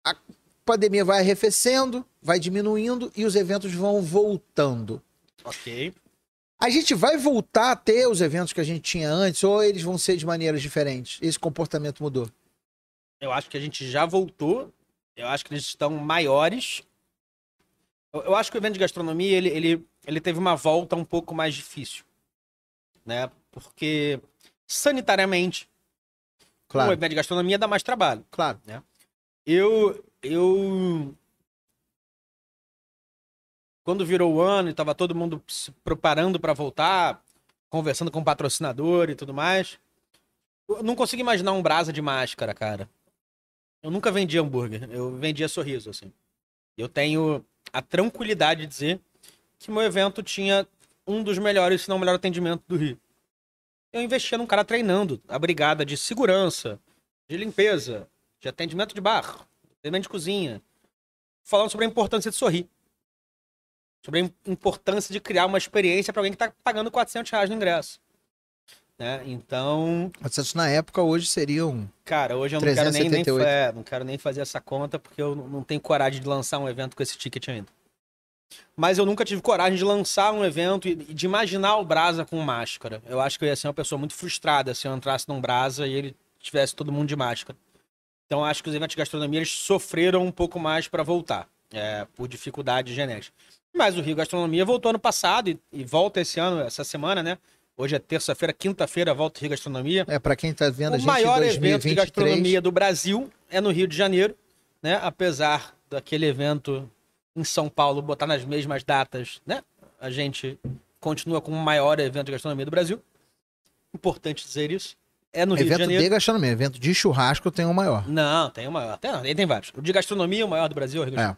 a pandemia vai arrefecendo, vai diminuindo e os eventos vão voltando. Ok. A gente vai voltar a ter os eventos que a gente tinha antes ou eles vão ser de maneiras diferentes? Esse comportamento mudou? Eu acho que a gente já voltou. Eu acho que eles estão maiores. Eu, eu acho que o evento de gastronomia ele, ele, ele teve uma volta um pouco mais difícil. Né? Porque sanitariamente, claro. o evento de gastronomia dá mais trabalho. Claro. Né? Eu, eu quando virou o ano e tava todo mundo se preparando para voltar, conversando com o patrocinador e tudo mais, eu não consigo imaginar um brasa de máscara, cara. Eu nunca vendi hambúrguer, eu vendia sorriso, assim. Eu tenho a tranquilidade de dizer que meu evento tinha um dos melhores, se não o melhor atendimento do Rio. Eu investia num cara treinando a brigada de segurança, de limpeza, de atendimento de bar, atendimento de cozinha, falando sobre a importância de sorrir. Sobre a importância de criar uma experiência para alguém que está pagando 400 reais no ingresso. Né? Então. 400 na época, hoje seriam. Cara, hoje eu não quero, nem, nem, 378. é, não quero nem fazer essa conta porque eu não tenho coragem de lançar um evento com esse ticket ainda. Mas eu nunca tive coragem de lançar um evento e de imaginar o Brasa com máscara. Eu acho que eu ia ser uma pessoa muito frustrada se eu entrasse num Brasa e ele tivesse todo mundo de máscara. Então acho que os eventos de gastronomia eles sofreram um pouco mais para voltar, é, por dificuldade genética. Mas o Rio Gastronomia voltou ano passado e, e volta esse ano, essa semana, né? Hoje é terça-feira, quinta-feira volta o Rio Gastronomia. É, pra quem tá vendo a O gente maior em evento de 2023. gastronomia do Brasil é no Rio de Janeiro, né? Apesar daquele evento em São Paulo botar nas mesmas datas, né? A gente continua com o maior evento de gastronomia do Brasil. Importante dizer isso. É no Rio de Evento Janeiro. de gastronomia, evento de churrasco tem o maior. Não, tem o maior. Tem, não, tem, vários. O de gastronomia, o maior do Brasil, é o Rio de É.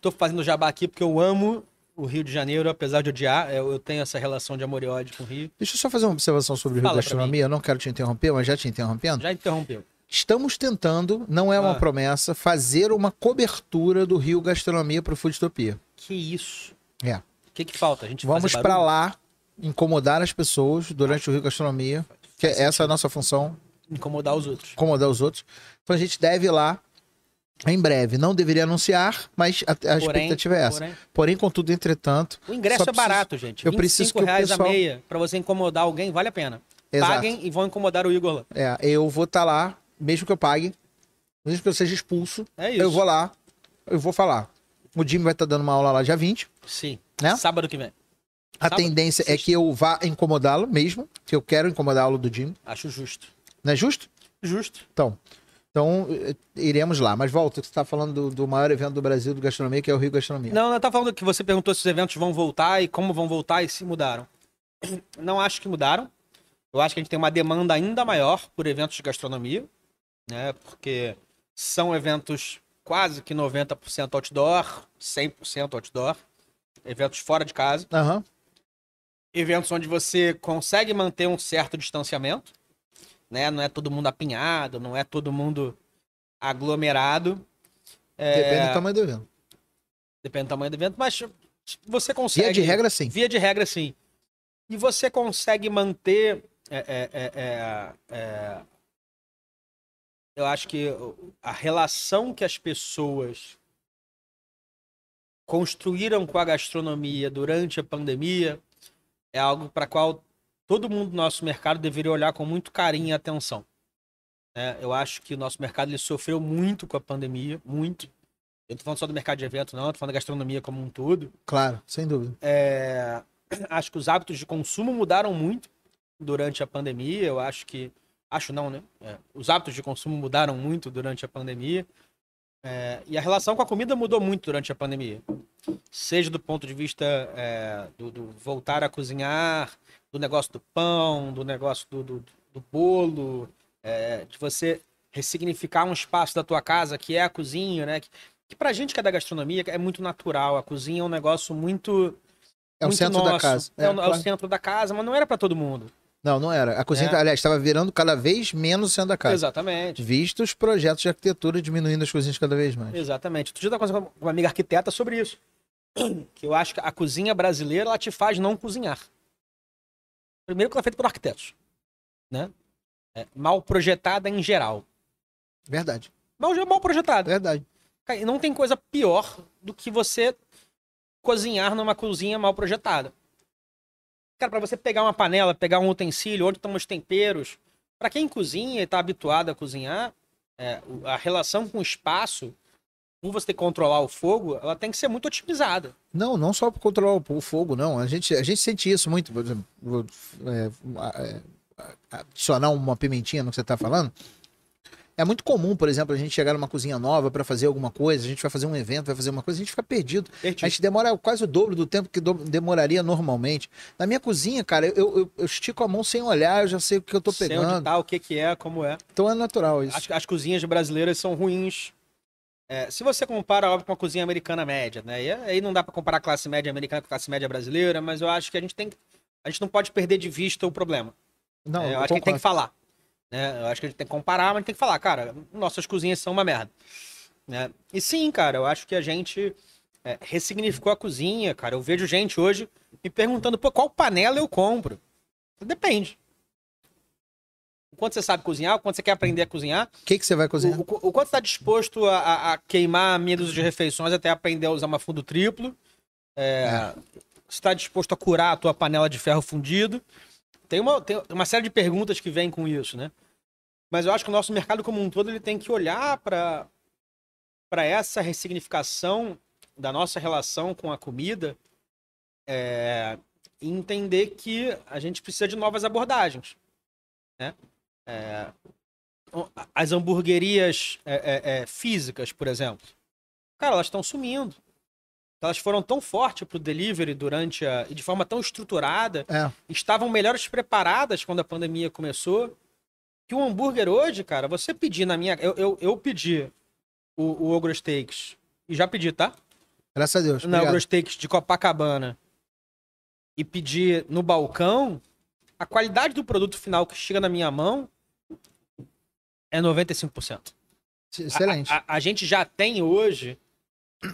Tô fazendo jabá aqui porque eu amo o Rio de Janeiro, apesar de odiar. Eu, tenho essa relação de amor e ódio com o Rio. Deixa eu só fazer uma observação sobre o Rio Fala Gastronomia. Eu não quero te interromper, mas já te interrompendo. Já interrompeu. Estamos tentando, não é uma Ah. promessa, fazer uma cobertura do Rio Gastronomia pro Foodtopia. Que isso? É. O que que falta? A gente Vamos barulho? lá incomodar as pessoas durante o Rio Gastronomia, que essa é a nossa função, Incomodar os outros. incomodar os outros. Então a gente deve ir lá em breve. Não deveria anunciar, mas a, a Porém, expectativa é essa. porém, Porém, contudo, entretanto, o ingresso é barato, gente. eu 25 preciso que o reais pessoal- a meia pra você incomodar alguém, vale a pena. exato. Paguem e vão incomodar o Igor lá. É, eu vou estar lá, mesmo que eu pague, mesmo que eu seja expulso, É isso. eu vou lá, eu vou falar. O Jimmy vai estar dando uma aula lá dia 20. Sim. Né? Sábado que vem. A Sábado, tendência é que eu vá incomodá-lo mesmo, que eu quero incomodá-lo do Jimmy. Acho justo. Não é justo? Justo. Então, então eh, iremos lá. Mas volta, você está falando do, do maior evento do Brasil de gastronomia, que é o Rio Gastronomia. Não, eu tava falando que você perguntou se os eventos vão voltar e como vão voltar e se mudaram. Não acho que mudaram. Eu acho que a gente tem uma demanda ainda maior por eventos de gastronomia, né? Porque são eventos quase que 90% outdoor, 100% outdoor, eventos fora de casa, Aham. eventos onde você consegue manter um certo distanciamento, né? Não é todo mundo apinhado, não é todo mundo aglomerado. É, Depende do tamanho do evento. Depende do tamanho do evento, mas você consegue. Via de regra, sim. Via de regra, sim. E você consegue manter. é, é, é, é, é, eu acho que a relação que as pessoas construíram com a gastronomia durante a pandemia é algo para qual todo mundo do nosso mercado deveria olhar com muito carinho e atenção. né? eu acho que o nosso mercado ele sofreu muito com a pandemia, muito. Eu não tô falando só do mercado de evento, não, eu tô falando da gastronomia como um todo. Claro, sem dúvida. É, acho que os hábitos de consumo mudaram muito durante a pandemia. Eu acho que. Acho não, né? É, os hábitos de consumo mudaram muito durante a pandemia. É, e a relação com a comida mudou muito durante a pandemia. Seja do ponto de vista é, do, do voltar a cozinhar, do negócio do pão, do negócio do, do, do bolo, é, de você ressignificar um espaço da tua casa que é a cozinha, né? Que, que pra gente que é da gastronomia é muito natural. A cozinha é um negócio muito É o muito centro da nosso. casa. É, o- é o claro. centro da casa, mas não era pra todo mundo. Não, não era. A cozinha, É. aliás, estava virando cada vez menos o centro da casa. Exatamente. Visto os projetos de arquitetura diminuindo as cozinhas cada vez mais. Exatamente. Outro dia eu tava conversando com uma amiga arquiteta sobre isso. Que eu acho que a cozinha brasileira ela te faz não cozinhar. Primeiro que ela é feita por arquitetos. Né? É, mal projetada em geral. Verdade, Mal, mal projetada. verdade. E não tem coisa pior do que você cozinhar numa cozinha mal projetada. Cara, pra você pegar uma panela, pegar um utensílio, onde estão os temperos, pra quem cozinha e tá habituado a cozinhar, é, a relação com o espaço, por você controlar o fogo, ela tem que ser muito otimizada. Não, não só para controlar o, fogo, não. A gente, a gente sente isso muito. Por exemplo, é, é, adicionar uma pimentinha no que você está falando. É muito comum, por exemplo, a gente chegar numa cozinha nova para fazer alguma coisa, a gente vai fazer um evento, vai fazer uma coisa, a gente fica perdido. A gente demora quase o dobro do tempo que demoraria normalmente. Na minha cozinha, cara, eu, eu, eu estico a mão sem olhar, eu já sei o que eu tô Sei onde pegando. tá, o que que é, como é. Então é natural isso. As, as cozinhas brasileiras são ruins é, se você compara, óbvio, com a cozinha americana média, né? E aí não dá pra comparar a classe média americana com a classe média brasileira, mas eu acho que a gente tem que- a gente não pode perder de vista o problema. Não, É, eu eu acho que a gente tem que concordo. falar. né? Eu acho que a gente tem que comparar, mas tem que falar, cara, nossas cozinhas são uma merda. né? E sim, cara, eu acho que a gente é, ressignificou a cozinha, cara. Eu vejo gente hoje me perguntando, pô, qual panela eu compro? Depende. O quanto você sabe cozinhar, o quanto você quer aprender a cozinhar, O que, que você vai cozinhar? o, o- o quanto está disposto a, a- a queimar meia dúzia de refeições até aprender a usar uma fundo triplo. É, Se está disposto a curar a tua panela de ferro fundido. Tem uma, tem uma série de perguntas que vêm com isso, né? Mas eu acho que o nosso mercado como um todo ele tem que olhar para para essa ressignificação da nossa relação com a comida é, e entender que a gente precisa de novas abordagens, né? É, as hamburguerias é, é, é, físicas, por exemplo, cara, elas estão sumindo. Elas foram tão fortes pro delivery durante a. e de forma tão estruturada, É. estavam melhores preparadas quando a pandemia começou. Que o hambúrguer hoje, cara, você pedir na minha. Eu, eu, eu pedi o, o Ogro Steaks. E já pedi, tá? Graças a Deus. Na. Ogro Steaks de Copacabana. E pedir no balcão, a qualidade do produto final que chega na minha mão é 95%. Excelente. A, a- a gente já tem hoje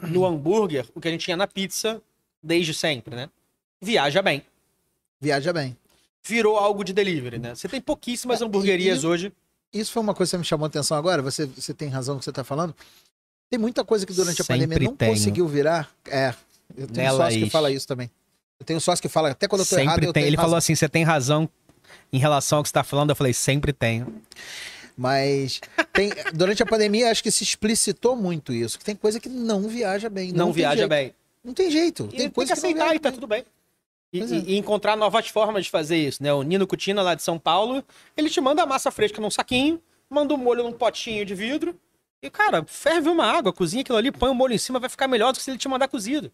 no hambúrguer o que a gente tinha na pizza desde sempre, né? Viaja bem. Viaja bem. Virou algo de delivery, né? Você tem pouquíssimas É, hamburguerias e- hoje. Isso foi uma coisa que me chamou a atenção agora. Você, você tem razão no que você está falando. Tem muita coisa que durante a Sempre pandemia não tenho. conseguiu virar. É. Eu tenho Né, sócio que Laís? fala isso também. Eu tenho sócio que fala, até quando eu tô errado, Sempre eu tem. tenho Ele razão. falou assim: você tem razão em relação ao que você tá falando. Eu falei, sempre tenho. Mas tem, durante a pandemia, acho que se explicitou muito isso. Que tem coisa que não viaja bem. Não, tem viaja bem. Não tem jeito. Tem tem coisa que que, não aceitar e tá bem. tudo bem. E, é. e encontrar novas formas de fazer isso, né? O Nino Cutina, lá de São Paulo, ele te manda a massa fresca num saquinho, manda o molho num potinho de vidro. E, cara, ferve uma água, cozinha aquilo ali, põe o molho em cima, vai ficar melhor do que se ele te mandar cozido.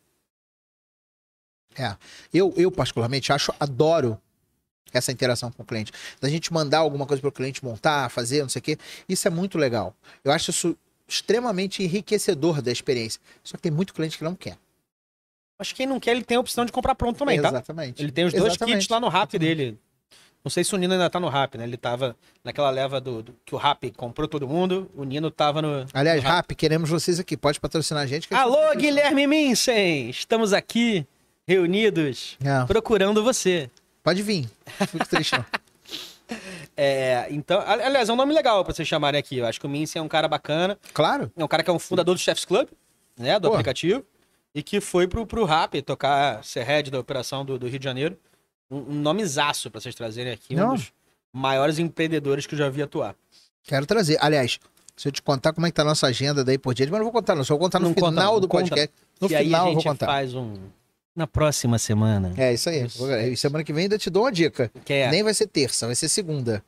É. Eu, eu, particularmente, acho, adoro essa interação com o cliente. Da gente mandar alguma coisa para o cliente montar, fazer, não sei o quê. Isso é muito legal. Eu acho isso extremamente enriquecedor da experiência. Só que tem muito cliente que não quer. Mas quem não quer, ele tem a opção de comprar pronto também, tá? Exatamente. Ele tem os dois Exatamente. kits lá no rap dele. Não sei se o Nino ainda tá no rap, né? Ele tava naquela leva do, do- que o rap comprou todo mundo, o Nino tava no. Aliás, no rap. Rap, queremos vocês aqui. Pode patrocinar a gente. que a gente Alô, tem Guilherme Minsen! Estamos aqui reunidos É, procurando você. Pode vir. Fico triste, não. É, então, ali- aliás, é um nome legal pra vocês chamarem aqui. Eu acho que o Minsen é um cara bacana. Claro. É um cara que é um fundador do Chefs Club, né? Do Pô. aplicativo. E que foi pro, pro rap tocar, ser head da operação do, do Rio de Janeiro. Um, um nomezaço pra vocês trazerem aqui. Não. Um dos maiores empreendedores que eu já vi atuar. Quero trazer. Aliás, se eu te contar como é que tá a nossa agenda daí por diante, mas não vou contar, não. Só vou contar no Não final conta, do Conta. podcast. No e aí final a eu vou gente contar. faz um... Na próxima semana. É, isso aí. Isso. E Semana que vem ainda te dou uma dica. Que é, Nem vai ser terça, vai ser segunda.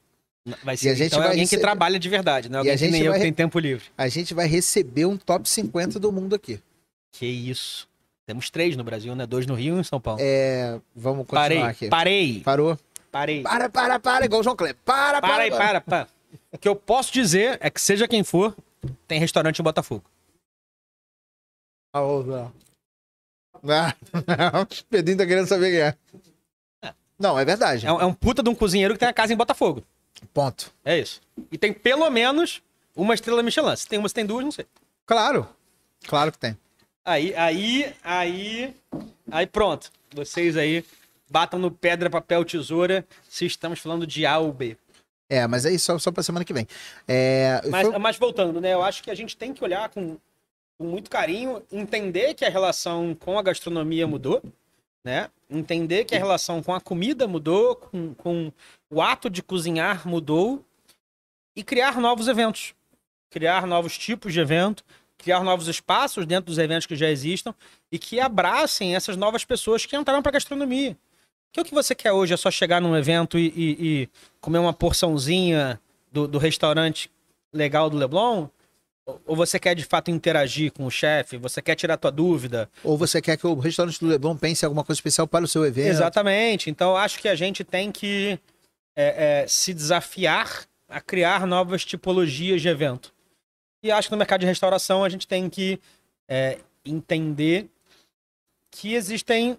vai ser, a gente então é vai alguém rece- que trabalha de verdade, né? Alguém a que gente nem eu vai que re- tem tempo livre. A gente vai receber um top 50 do mundo aqui. Que isso. Temos três no Brasil, né? Dois no Rio e um em São Paulo. É, vamos continuar parei, aqui. parei, Parou? parei. Para, para, para, igual o João Kleber. Para, para. Para aí, para, para. O que eu posso dizer é que seja quem for, tem restaurante em Botafogo. Ah, Ah, Pedrinho tá querendo saber quem é. Não, é verdade. É um, é um puta de um cozinheiro que tem a casa em Botafogo. Ponto. É isso. E tem pelo menos uma estrela Michelin. Se tem uma, se tem duas, não sei. Claro. Claro que tem. Aí, aí, aí, aí pronto. Vocês aí batam no pedra, papel, tesoura se estamos falando de A ou B. É, mas é isso só, só pra semana que vem. É, Mas, foi- mas voltando, né? Eu acho que a gente tem que olhar com, com muito carinho, entender que a relação com a gastronomia mudou, né? Entender que a relação com a comida mudou, com, com o ato de cozinhar mudou e criar novos eventos. Criar novos tipos de evento, criar novos espaços dentro dos eventos que já existam e que abracem essas novas pessoas que entraram para a gastronomia. Que o que você quer hoje é só chegar num evento e, e- e comer uma porçãozinha do, do restaurante legal do Leblon? Ou- você quer de fato interagir com o chefe? Você quer tirar tua dúvida? Ou você quer que o restaurante do Leblon pense em alguma coisa especial para o seu evento? Exatamente. Então, acho que a gente tem que é, é, se desafiar a criar novas tipologias de evento. E acho que no mercado de restauração a gente tem que é, entender que existem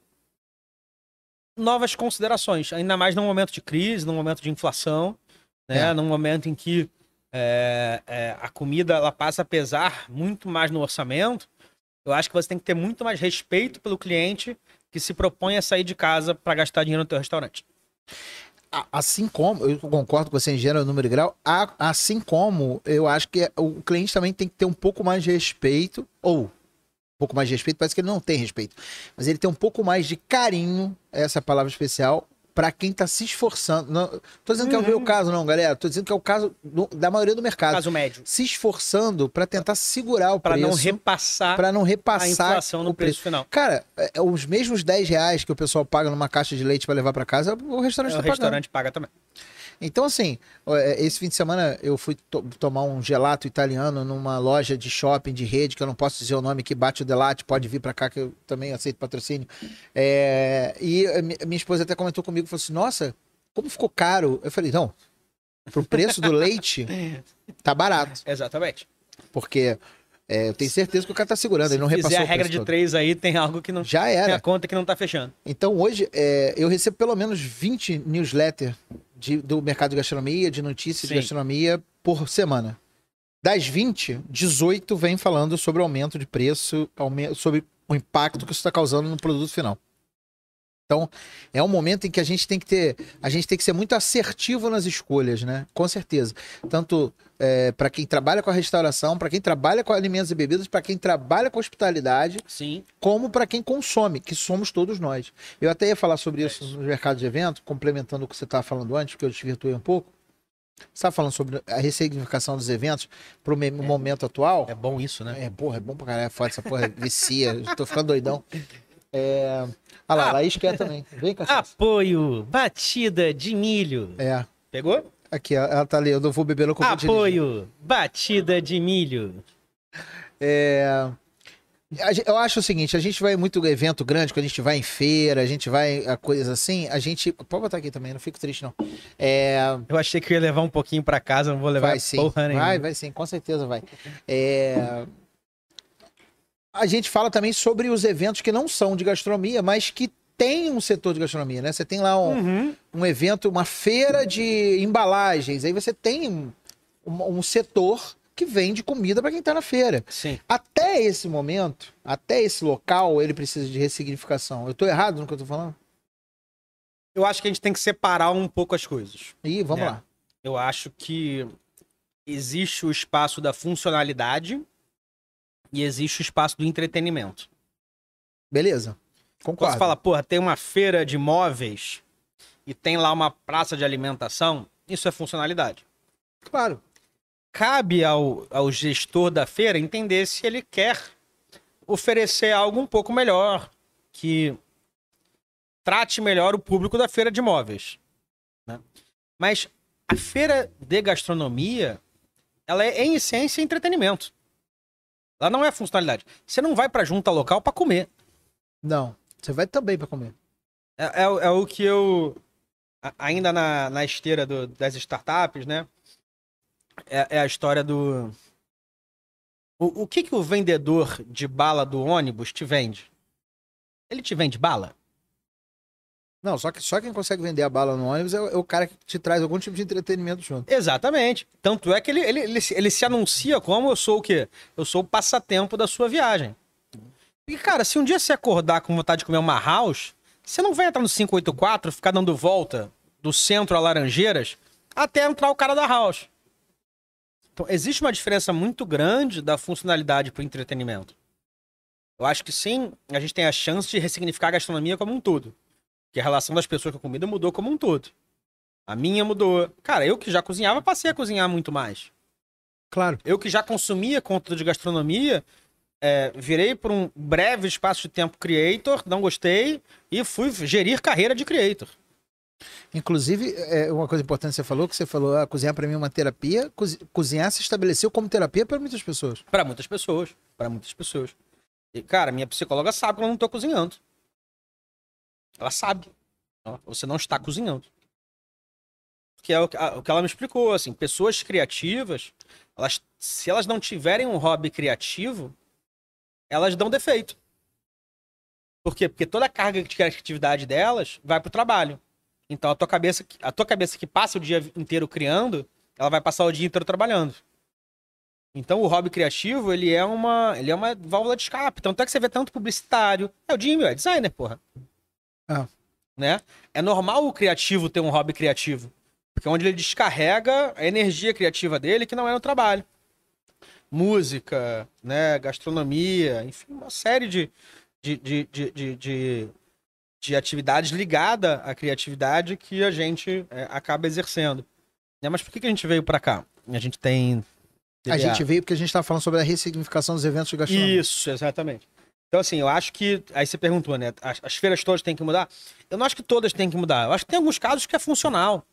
novas considerações, ainda mais num momento de crise, num momento de inflação, né? É. Num momento em que é, é, a comida ela passa a pesar muito mais no orçamento. Eu acho que você tem que ter muito mais respeito pelo cliente que se propõe a sair de casa para gastar dinheiro no teu restaurante. Assim como, eu concordo com você em gênero, número e grau, assim como eu acho que o cliente também tem que ter um pouco mais de respeito, ou um pouco mais de respeito, parece que ele não tem respeito, mas ele tem um pouco mais de carinho, essa é palavra especial, pra quem tá se esforçando. Não, tô dizendo que é o meu caso, não, galera, tô dizendo que é o caso do- da maioria do mercado. Caso médio. Se esforçando pra tentar segurar o Para preço, não repassar pra não a repassar inflação no o preço final. Cara, é, é os mesmos 10 reais que o pessoal paga numa caixa de leite pra levar pra casa, o restaurante O tá pagando. restaurante paga também. Então, assim, é, esse fim de semana eu fui to- tomar um gelato italiano numa loja de shopping de rede, que eu não posso dizer o nome, que bate o delate, pode vir pra cá, que eu também aceito patrocínio. É, e mi- minha esposa até comentou comigo, falou assim, nossa, como ficou caro? Eu falei, não, pro preço do leite, tá barato. Exatamente. Porque é, eu tenho certeza que o cara tá segurando, ele não Se repassou fizer a regra de todo. três aí, tem algo que não. Já Tem era. a conta que não tá fechando. Então hoje é, eu recebo pelo menos 20 newsletters de- do mercado de gastronomia, de notícias de gastronomia por semana. Das 20, 18 vem falando sobre o aumento de preço, sobre o impacto que isso está causando no produto final. Então, é um momento em que a gente tem que ter, a gente tem que ser muito assertivo nas escolhas, né? Com certeza. Tanto para quem trabalha com a restauração, para quem trabalha com alimentos e bebidas, para quem trabalha com hospitalidade, Sim. como para quem consome, que somos todos nós. Eu até ia falar sobre É isso no mercado de evento, complementando o que você estava falando antes, porque eu desvirtuei um pouco. Você estava falando sobre a ressignificação dos eventos para o momento atual. É bom isso, né? É, porra, é bom pra caralho, é foda essa porra, vicia, tô ficando doidão. É... Ah lá, Ah. Laís quer também. Vem, cá. Apoio, batida de milho. É, Pegou? aqui, ela tá ali, eu não vou beber, vou dirigir. Apoio, batida de milho. É, Eu acho o seguinte, a gente vai muito evento grande, quando a gente vai em feira, a gente vai a coisas assim, a gente... Pode botar aqui também, não fico triste não. É... Eu achei que eu ia levar um pouquinho pra casa, não vou levar Vai sim, porra nenhuma. vai, vai sim, com certeza vai. É, A gente fala também sobre os eventos que não são de gastronomia, mas que tem um setor de gastronomia, né? Você tem lá um, Uhum. um evento, uma feira de embalagens, aí você tem um, um- setor que vende comida para quem tá na feira. Sim. Até esse momento, até esse local, ele precisa de ressignificação. Eu tô errado no que eu tô falando? Eu acho que a gente tem que separar um pouco as coisas. Ih, vamos É. lá. Eu acho que existe o espaço da funcionalidade e existe o espaço do entretenimento. Beleza. Quando Concordo. você fala, porra, tem uma feira de móveis e tem lá uma praça de alimentação, isso é funcionalidade. Claro. Cabe ao, ao gestor da feira entender se ele quer oferecer algo um pouco melhor, que trate melhor o público da feira de móveis. né? Mas a feira de gastronomia, ela é, em essência, entretenimento. Ela não é funcionalidade. Você não vai pra junta local pra comer. Não. Você vai também para comer. É, é o- é o que eu. a- Ainda na, na esteira do- das startups, né? É, é a história do. O, o que, que o vendedor de bala do ônibus te vende? Ele te vende bala? Não, só que só quem consegue vender a bala no ônibus é, o- é o cara que te traz algum tipo de entretenimento junto. Exatamente. Tanto é que ele, ele, ele, se- ele se anuncia como eu sou o quê? Eu sou o passatempo da sua viagem. E, cara, se um dia você acordar com vontade de comer uma house, você não vai entrar no 584, ficar dando volta do centro a Laranjeiras até entrar o cara da house. Então, existe uma diferença muito grande da funcionalidade para o entretenimento. Eu acho que sim, a gente tem a chance de ressignificar a gastronomia como um todo. Que a relação das pessoas com a comida mudou como um todo. A minha mudou. Cara, eu que já cozinhava, passei a cozinhar muito mais. Claro. Eu que já consumia conteúdo de gastronomia, é, virei por um breve espaço de tempo creator, não gostei, e fui gerir carreira de creator. Inclusive, é uma coisa importante que você falou, que você falou, ah, cozinhar para mim é uma terapia. Cozi- Cozinhar se estabeleceu como terapia para muitas pessoas. Para muitas pessoas. Para muitas pessoas. E, cara, minha psicóloga sabe que eu não tô cozinhando. Ela sabe. Você não está cozinhando. que é o que, ela me explicou, assim, pessoas criativas, elas, se elas não tiverem um hobby criativo, elas dão defeito. Por quê? Porque toda a carga de criatividade delas vai pro trabalho. Então a tua cabeça, a tua cabeça que passa o dia inteiro criando, ela vai passar o dia inteiro trabalhando. Então o hobby criativo, ele é uma, ele é uma válvula de escape. Tanto é que você vê tanto publicitário. É o Jimmy, é designer, porra. Ah. Né? É normal o criativo ter um hobby criativo. Porque é onde ele descarrega a energia criativa dele, que não é no trabalho. Música, né? gastronomia, enfim, uma série de, de, de, de, de, de, de atividades ligadas à criatividade que a gente é, acaba exercendo. Né? Mas por que, que a gente veio pra cá? A gente tem. A gente veio porque a gente estava falando sobre a ressignificação dos eventos de gastronomia. Isso, exatamente. Então, assim, eu acho que. Aí você perguntou, né? As, as feiras todas têm que mudar? Eu não acho que todas têm que mudar. Eu acho que tem alguns casos que é funcional.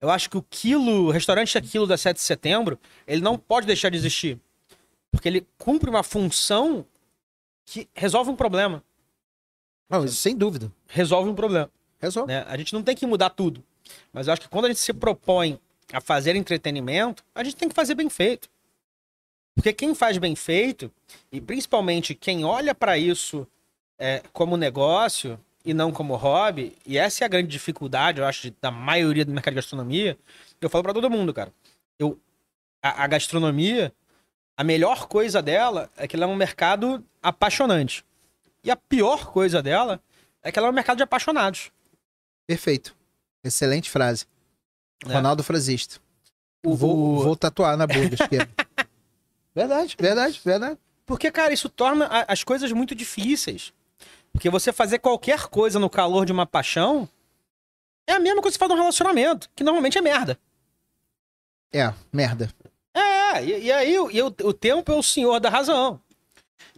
Eu acho que o quilo, o restaurante aquilo da 7 de setembro, ele não pode deixar de existir. Porque ele cumpre uma função que resolve um problema. Não, isso sem dúvida. Resolve um problema. Resolve. né? A gente não tem que mudar tudo. Mas eu acho que quando a gente se propõe a fazer entretenimento, a gente tem que fazer bem feito. Porque quem faz bem feito, e principalmente quem olha para isso é, como negócio e não como hobby, e essa é a grande dificuldade, eu acho, de- da maioria do mercado de gastronomia, eu falo para todo mundo, cara. Eu, a, a gastronomia, a melhor coisa dela é que ela é um mercado apaixonante. E a pior coisa dela é que ela é um mercado de apaixonados. Perfeito. Excelente frase. É. Ronaldo Frazista. O- vou, o- vou tatuar na bunda esquerda. Verdade, verdade, verdade. Porque, cara, isso torna as coisas muito difíceis. Porque você fazer qualquer coisa no calor de uma paixão é a mesma coisa que você faz num relacionamento, que normalmente é merda. É, merda. É, e, e aí o, e o, o tempo é o senhor da razão.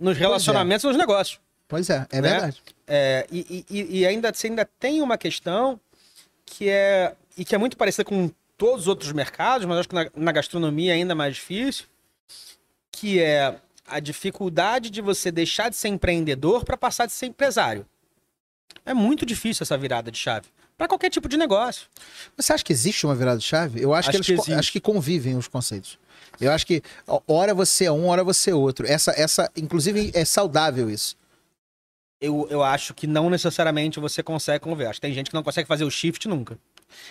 Nos relacionamentos e nos negócios. Pois é, é Né? verdade. É, e, e- e ainda, você ainda tem uma questão que é. E que é muito parecida com todos os outros mercados, mas acho que na, na gastronomia é ainda mais difícil. Que é a dificuldade de você deixar de ser empreendedor para passar de ser empresário. É muito difícil essa virada de chave. Para qualquer tipo de negócio. Você acha que existe uma virada de chave? Eu acho, Acho que que eles existe. acho que convivem os conceitos. Eu acho que hora você é um, hora você é outro. Essa, essa, inclusive, é saudável isso. Eu, eu acho que não necessariamente você consegue conver. Acho que tem gente que não consegue fazer o shift nunca.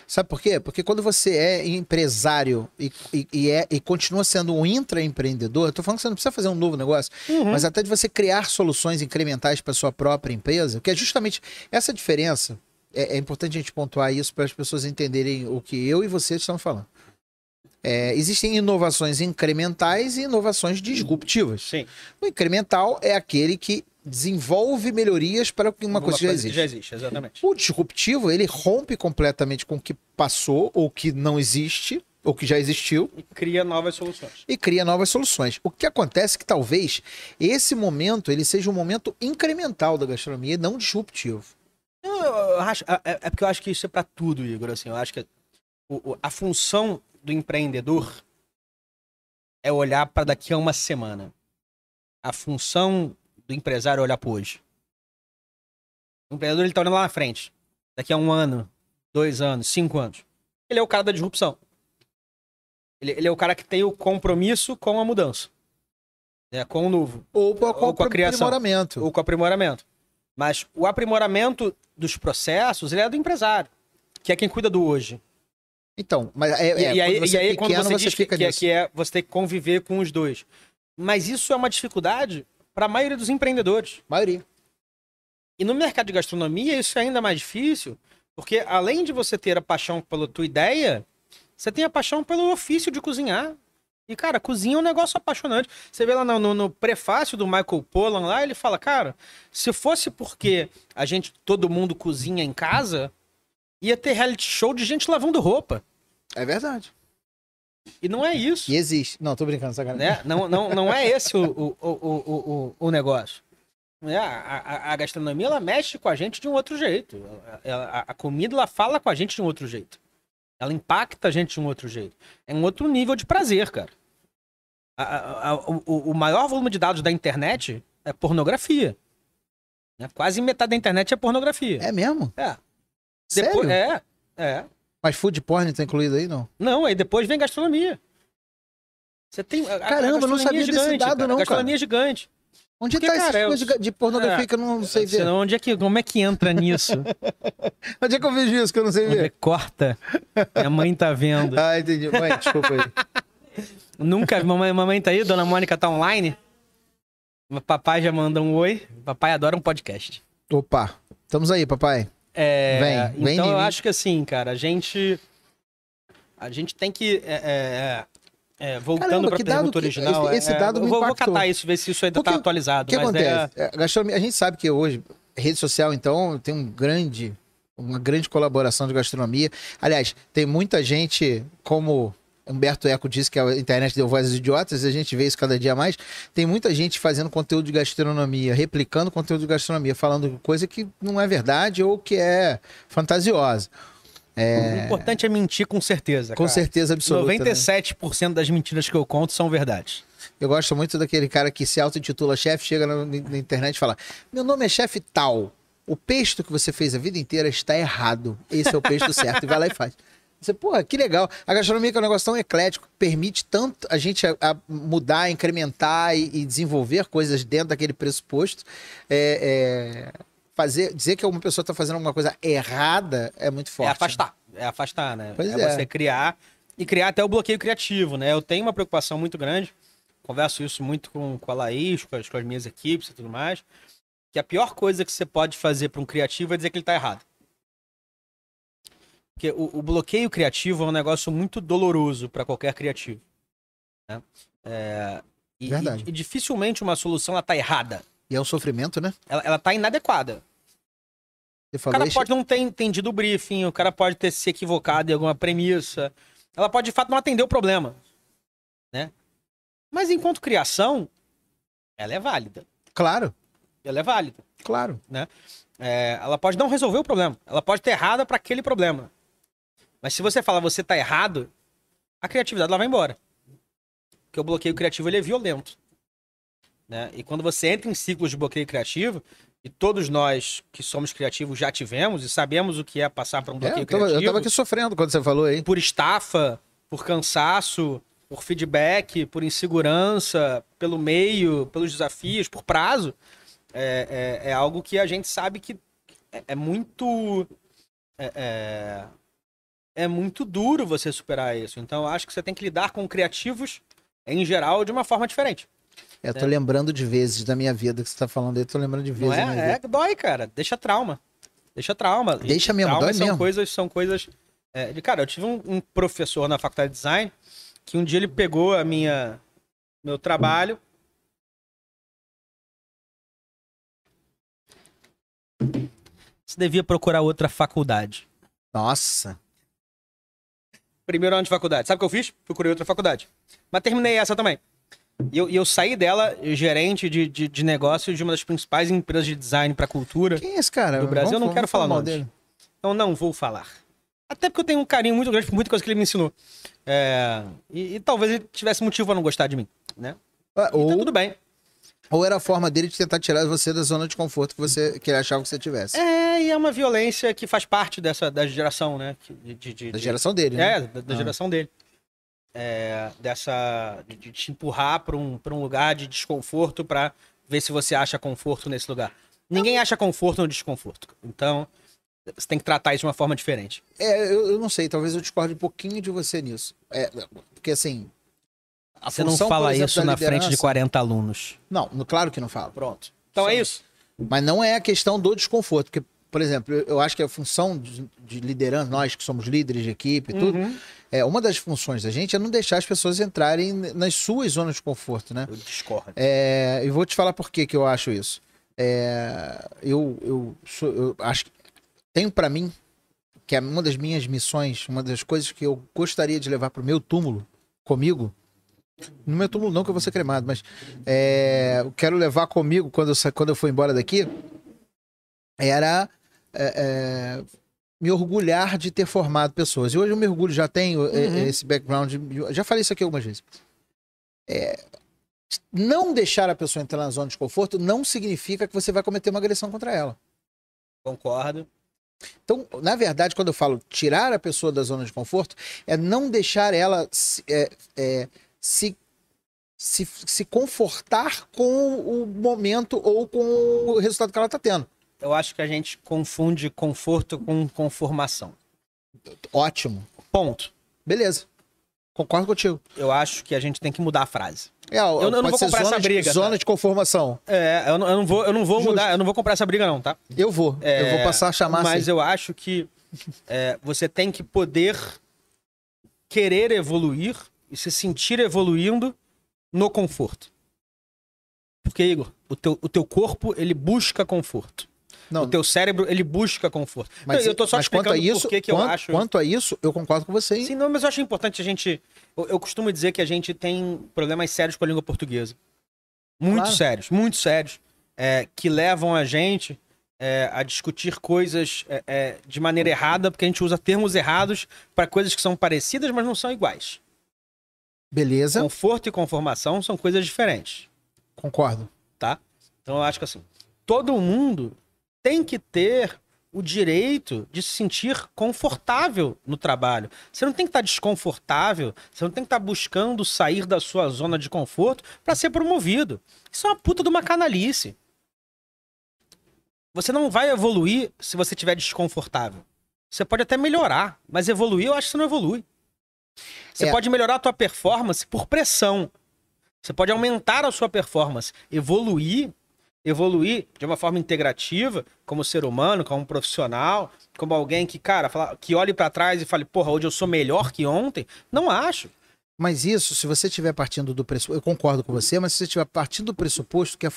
Sabe por quê? Porque quando você é empresário e, e, e é, e continua sendo um intraempreendedor, eu tô falando que você não precisa fazer um novo negócio, mas até de você criar soluções incrementais para sua própria empresa, que é justamente essa diferença. É, é importante a gente pontuar isso para as pessoas entenderem o que eu e você estamos falando. É, existem inovações incrementais e inovações disruptivas. Sim. O incremental é aquele que desenvolve melhorias para uma coisa que já existe. Já existe, exatamente. O disruptivo, ele rompe completamente com o que passou ou que não existe, ou que já existiu, E cria novas soluções. e cria novas soluções. O que acontece é que talvez esse momento ele seja um momento incremental da gastronomia e não disruptivo. Eu, eu- acho, é, é porque eu acho que isso é pra tudo, Igor. Assim, eu acho que o- a função do empreendedor é olhar para daqui a uma semana. A função do empresário olhar para hoje. O empreendedor ele tá olhando lá na frente. Daqui a um ano, dois anos, cinco anos. Ele é o cara da disrupção. Ele, ele é o cara que tem o compromisso com a mudança. né, com o novo. Ou com, Ou com a criação. aprimoramento. ou com aprimoramento. Mas o aprimoramento dos processos, ele é do empresário, que é quem cuida do hoje. Então, mas é, é, e aí, quando você e aí é quando pequeno, você, você diz que, fica que é, que é você ter que conviver com os dois. Mas isso é uma dificuldade para a maioria dos empreendedores. Maioria. E no mercado de gastronomia, isso é ainda mais difícil, porque além de você ter a paixão pela tua ideia, você tem a paixão pelo ofício de cozinhar. E, cara, cozinha é um negócio apaixonante. Você vê lá no, no- no prefácio do Michael Pollan lá, ele fala, cara, se fosse porque a gente, todo mundo cozinha em casa, ia ter reality show de gente lavando roupa. É verdade. E não é isso. E existe. Não, tô brincando, sacanagem. né? Não, não, não é esse o, o, o, o, o, negócio. É, a, a, a gastronomia ela mexe com a gente de um outro jeito. A, a comida ela fala com a gente de um outro jeito. Ela impacta a gente de um outro jeito. É um outro nível de prazer, cara. O, o maior volume de dados da internet é pornografia. né? Quase metade da internet é pornografia. É mesmo? É. Sério? Depois, é, é. Mas food porn tá incluído aí, não? Não, aí depois vem gastronomia. Você tem. a- Caramba, eu não sabia é desse gigante, dado, cara. não, A gastronomia é gigante. Onde Porque, tá cara, essas eu- coisas de- de pornografia É, que eu não sei ver? Onde é que, como é que entra nisso? Onde é que eu vejo isso que eu não sei é ver? que corta? Minha mãe tá vendo. Ah, entendi. Mãe, desculpa aí. Nunca. Mamãe, mamãe tá aí? Dona Mônica tá online? Papai já manda um oi. Papai adora um podcast. Opa, estamos aí, papai. É, Vem, vem então eu mim. acho que assim, cara, a gente. A gente tem que. é, é, é, voltando Caramba, pra que pergunta dado que- original. esse- esse é, dado me vou, vou impactou. catar isso, ver se isso ainda Porque tá atualizado. O que acontece? é- É, a gastronomia, a gente sabe que hoje, rede social, então, tem um grande, uma grande colaboração de gastronomia. Aliás, tem muita gente, como Humberto Eco disse que a internet deu voz aos idiotas, e a gente vê isso cada dia mais. Tem muita gente fazendo conteúdo de gastronomia, replicando conteúdo de gastronomia, falando coisa que não é verdade ou que é fantasiosa. O importante é mentir com certeza. Com cara. certeza absoluta. né? 97% das mentiras que eu conto são verdades. Eu gosto muito daquele cara que se auto-intitula chefe, chega na, na internet e fala: Meu nome é chefe tal. O pesto que você fez a vida inteira está errado. Esse é o pesto certo. E vai lá e faz. Você, porra, que legal. A gastronomia que é um negócio tão eclético, permite tanto a gente a- a mudar, incrementar e, e desenvolver coisas dentro daquele pressuposto. É, é, fazer, dizer que uma pessoa está fazendo alguma coisa errada é muito forte. É afastar. É afastar, né? Pois é, é. você criar e criar até o bloqueio criativo, né? Eu tenho uma preocupação muito grande, converso isso muito com, com a Laís, com as, com as minhas equipes e tudo mais, que a pior coisa que você pode fazer para um criativo é dizer que ele tá errado. Porque o, o bloqueio criativo é um negócio muito doloroso para qualquer criativo. Né? É, e, Verdade. e- e dificilmente uma solução ela tá errada. E é um sofrimento, né? Ela, ela tá inadequada. Você O falou cara isso- pode não ter entendido o briefing, o cara pode ter se equivocado em alguma premissa. Ela pode, de fato, não atender o problema. Né? Mas enquanto criação, ela é válida. Claro, Ela é válida. claro. É, ela pode não resolver o problema. Ela pode estar errada para aquele problema. Mas se você fala você tá errado, a criatividade ela vai embora. Porque o bloqueio criativo ele é violento. Né? E quando você entra em ciclos de bloqueio criativo, e todos nós que somos criativos já tivemos e sabemos o que é passar por um É, bloqueio eu, tava, criativo eu tava aqui sofrendo quando você falou aí. por estafa, por cansaço, por feedback, por insegurança, pelo meio, pelos desafios, por prazo, é, é, é algo que a gente sabe que é, é muito. É, é, é muito duro você superar isso. Então, eu acho que você tem que lidar com criativos, em geral, de uma forma diferente. É, Eu tô lembrando de vezes da minha vida que você tá falando aí, tô lembrando de Não vezes minha é? vida. É, dói, cara. Deixa trauma. Deixa trauma. Deixa mesmo, trauma dói são mesmo. coisas, são coisas. é, de, cara, eu tive um, um professor na faculdade de design que um dia ele pegou a minha meu trabalho. Você devia procurar outra faculdade. Nossa. Primeiro ano de faculdade. Sabe o que eu fiz? Procurei outra faculdade. Mas terminei essa também. E eu, e eu saí dela, gerente de, de, de negócio de uma das principais empresas de design para cultura. Quem é esse cara? Do Brasil, eu não quero falar mal nomes. dele. Então não vou falar. Até porque eu tenho um carinho muito grande por muita coisa que ele me ensinou. É, e, e talvez ele tivesse motivo pra não gostar de mim, né? Ah, Ou, tudo bem. Ou era a forma dele de tentar tirar você da zona de conforto que, você, que ele achava que você tivesse. É, e é uma violência que faz parte dessa da geração, né? De, de- de- Da geração dele, né? É, da, da Ah. geração dele. É, dessa. De, te empurrar pra um, pra um lugar de desconforto pra ver se você acha conforto nesse lugar. Ninguém acha conforto no desconforto. Então, você tem que tratar isso de uma forma diferente. É, eu, eu não sei, talvez eu discorde um pouquinho de você nisso. É, porque assim. A Você não fala exemplo, isso na frente de liderança- 40 alunos. Não, claro que não falo. Pronto. Então é isso. Mas não é a questão do desconforto. Porque, por exemplo, eu, acho que a função de, de liderança, nós que somos líderes de equipe e tudo, Uhum. é uma das funções da gente é não deixar as pessoas entrarem nas suas zonas de conforto, né? Eu discordo. É, e vou te falar por que que eu acho isso. É, eu, eu, sou- eu acho que tenho pra mim que é uma das minhas missões, uma das coisas que eu gostaria de levar pro meu túmulo comigo. No meu túmulo não que eu vou ser cremado, mas é, eu quero levar comigo quando eu, quando eu for embora daqui era é, é, me orgulhar de ter formado pessoas. E hoje eu me orgulho, já tenho é, Uhum. esse background. Já falei isso aqui algumas vezes. É, não deixar a pessoa entrar na zona de conforto não significa que você vai cometer uma agressão contra ela. Concordo. Então, na verdade, quando eu falo tirar a pessoa da zona de conforto, é não deixar ela é, é, se, se, se confortar com o momento ou com o resultado que ela está tendo. Eu acho que a gente confunde conforto com conformação. Ótimo. Ponto. Beleza. Concordo contigo. Eu acho que a gente tem que mudar a frase. É, eu, eu não vou comprar essa de- briga, Zona tá? de conformação. É, eu não, eu não vou, eu não vou Justo. mudar, eu não vou comprar essa briga, não, tá? Eu vou. eu vou É, passar a chamar Mas assim. eu acho que é, você tem que poder querer evoluir e se sentir evoluindo no conforto. Porque, Igor, o teu, o teu corpo, ele busca conforto. Não, O teu cérebro, ele busca conforto. mas, eu tô só mas quanto a explicando isso, por que que eu quanto, acho... quanto a isso, eu concordo com você. hein? Sim, não, mas eu acho importante a gente... Eu, eu costumo dizer que a gente tem problemas sérios com a língua portuguesa. Muito Claro. sérios, muito sérios. é, que levam a gente é, a discutir coisas é, é, de maneira errada, porque a gente usa termos errados para coisas que são parecidas, mas não são iguais. Beleza, Conforto e conformação são coisas diferentes, concordo. tá? Então eu acho que assim, todo mundo tem que ter o direito de se sentir confortável no trabalho. Você não tem que estar desconfortável, você não tem que estar buscando sair da sua zona de conforto para ser promovido. Isso é uma puta de uma canalice. Você não vai evoluir se você estiver desconfortável. Você pode até melhorar, mas evoluir eu acho que você não evolui. Você É. pode melhorar a tua performance por pressão. Você pode aumentar a sua performance, evoluir, evoluir de uma forma integrativa, como ser humano, como profissional, como alguém que, cara, fala- que olhe pra trás e fale, porra, hoje eu sou melhor que ontem. Não acho. Mas isso, se você estiver partindo do pressuposto, eu concordo com você, mas se você estiver partindo do pressuposto que, a,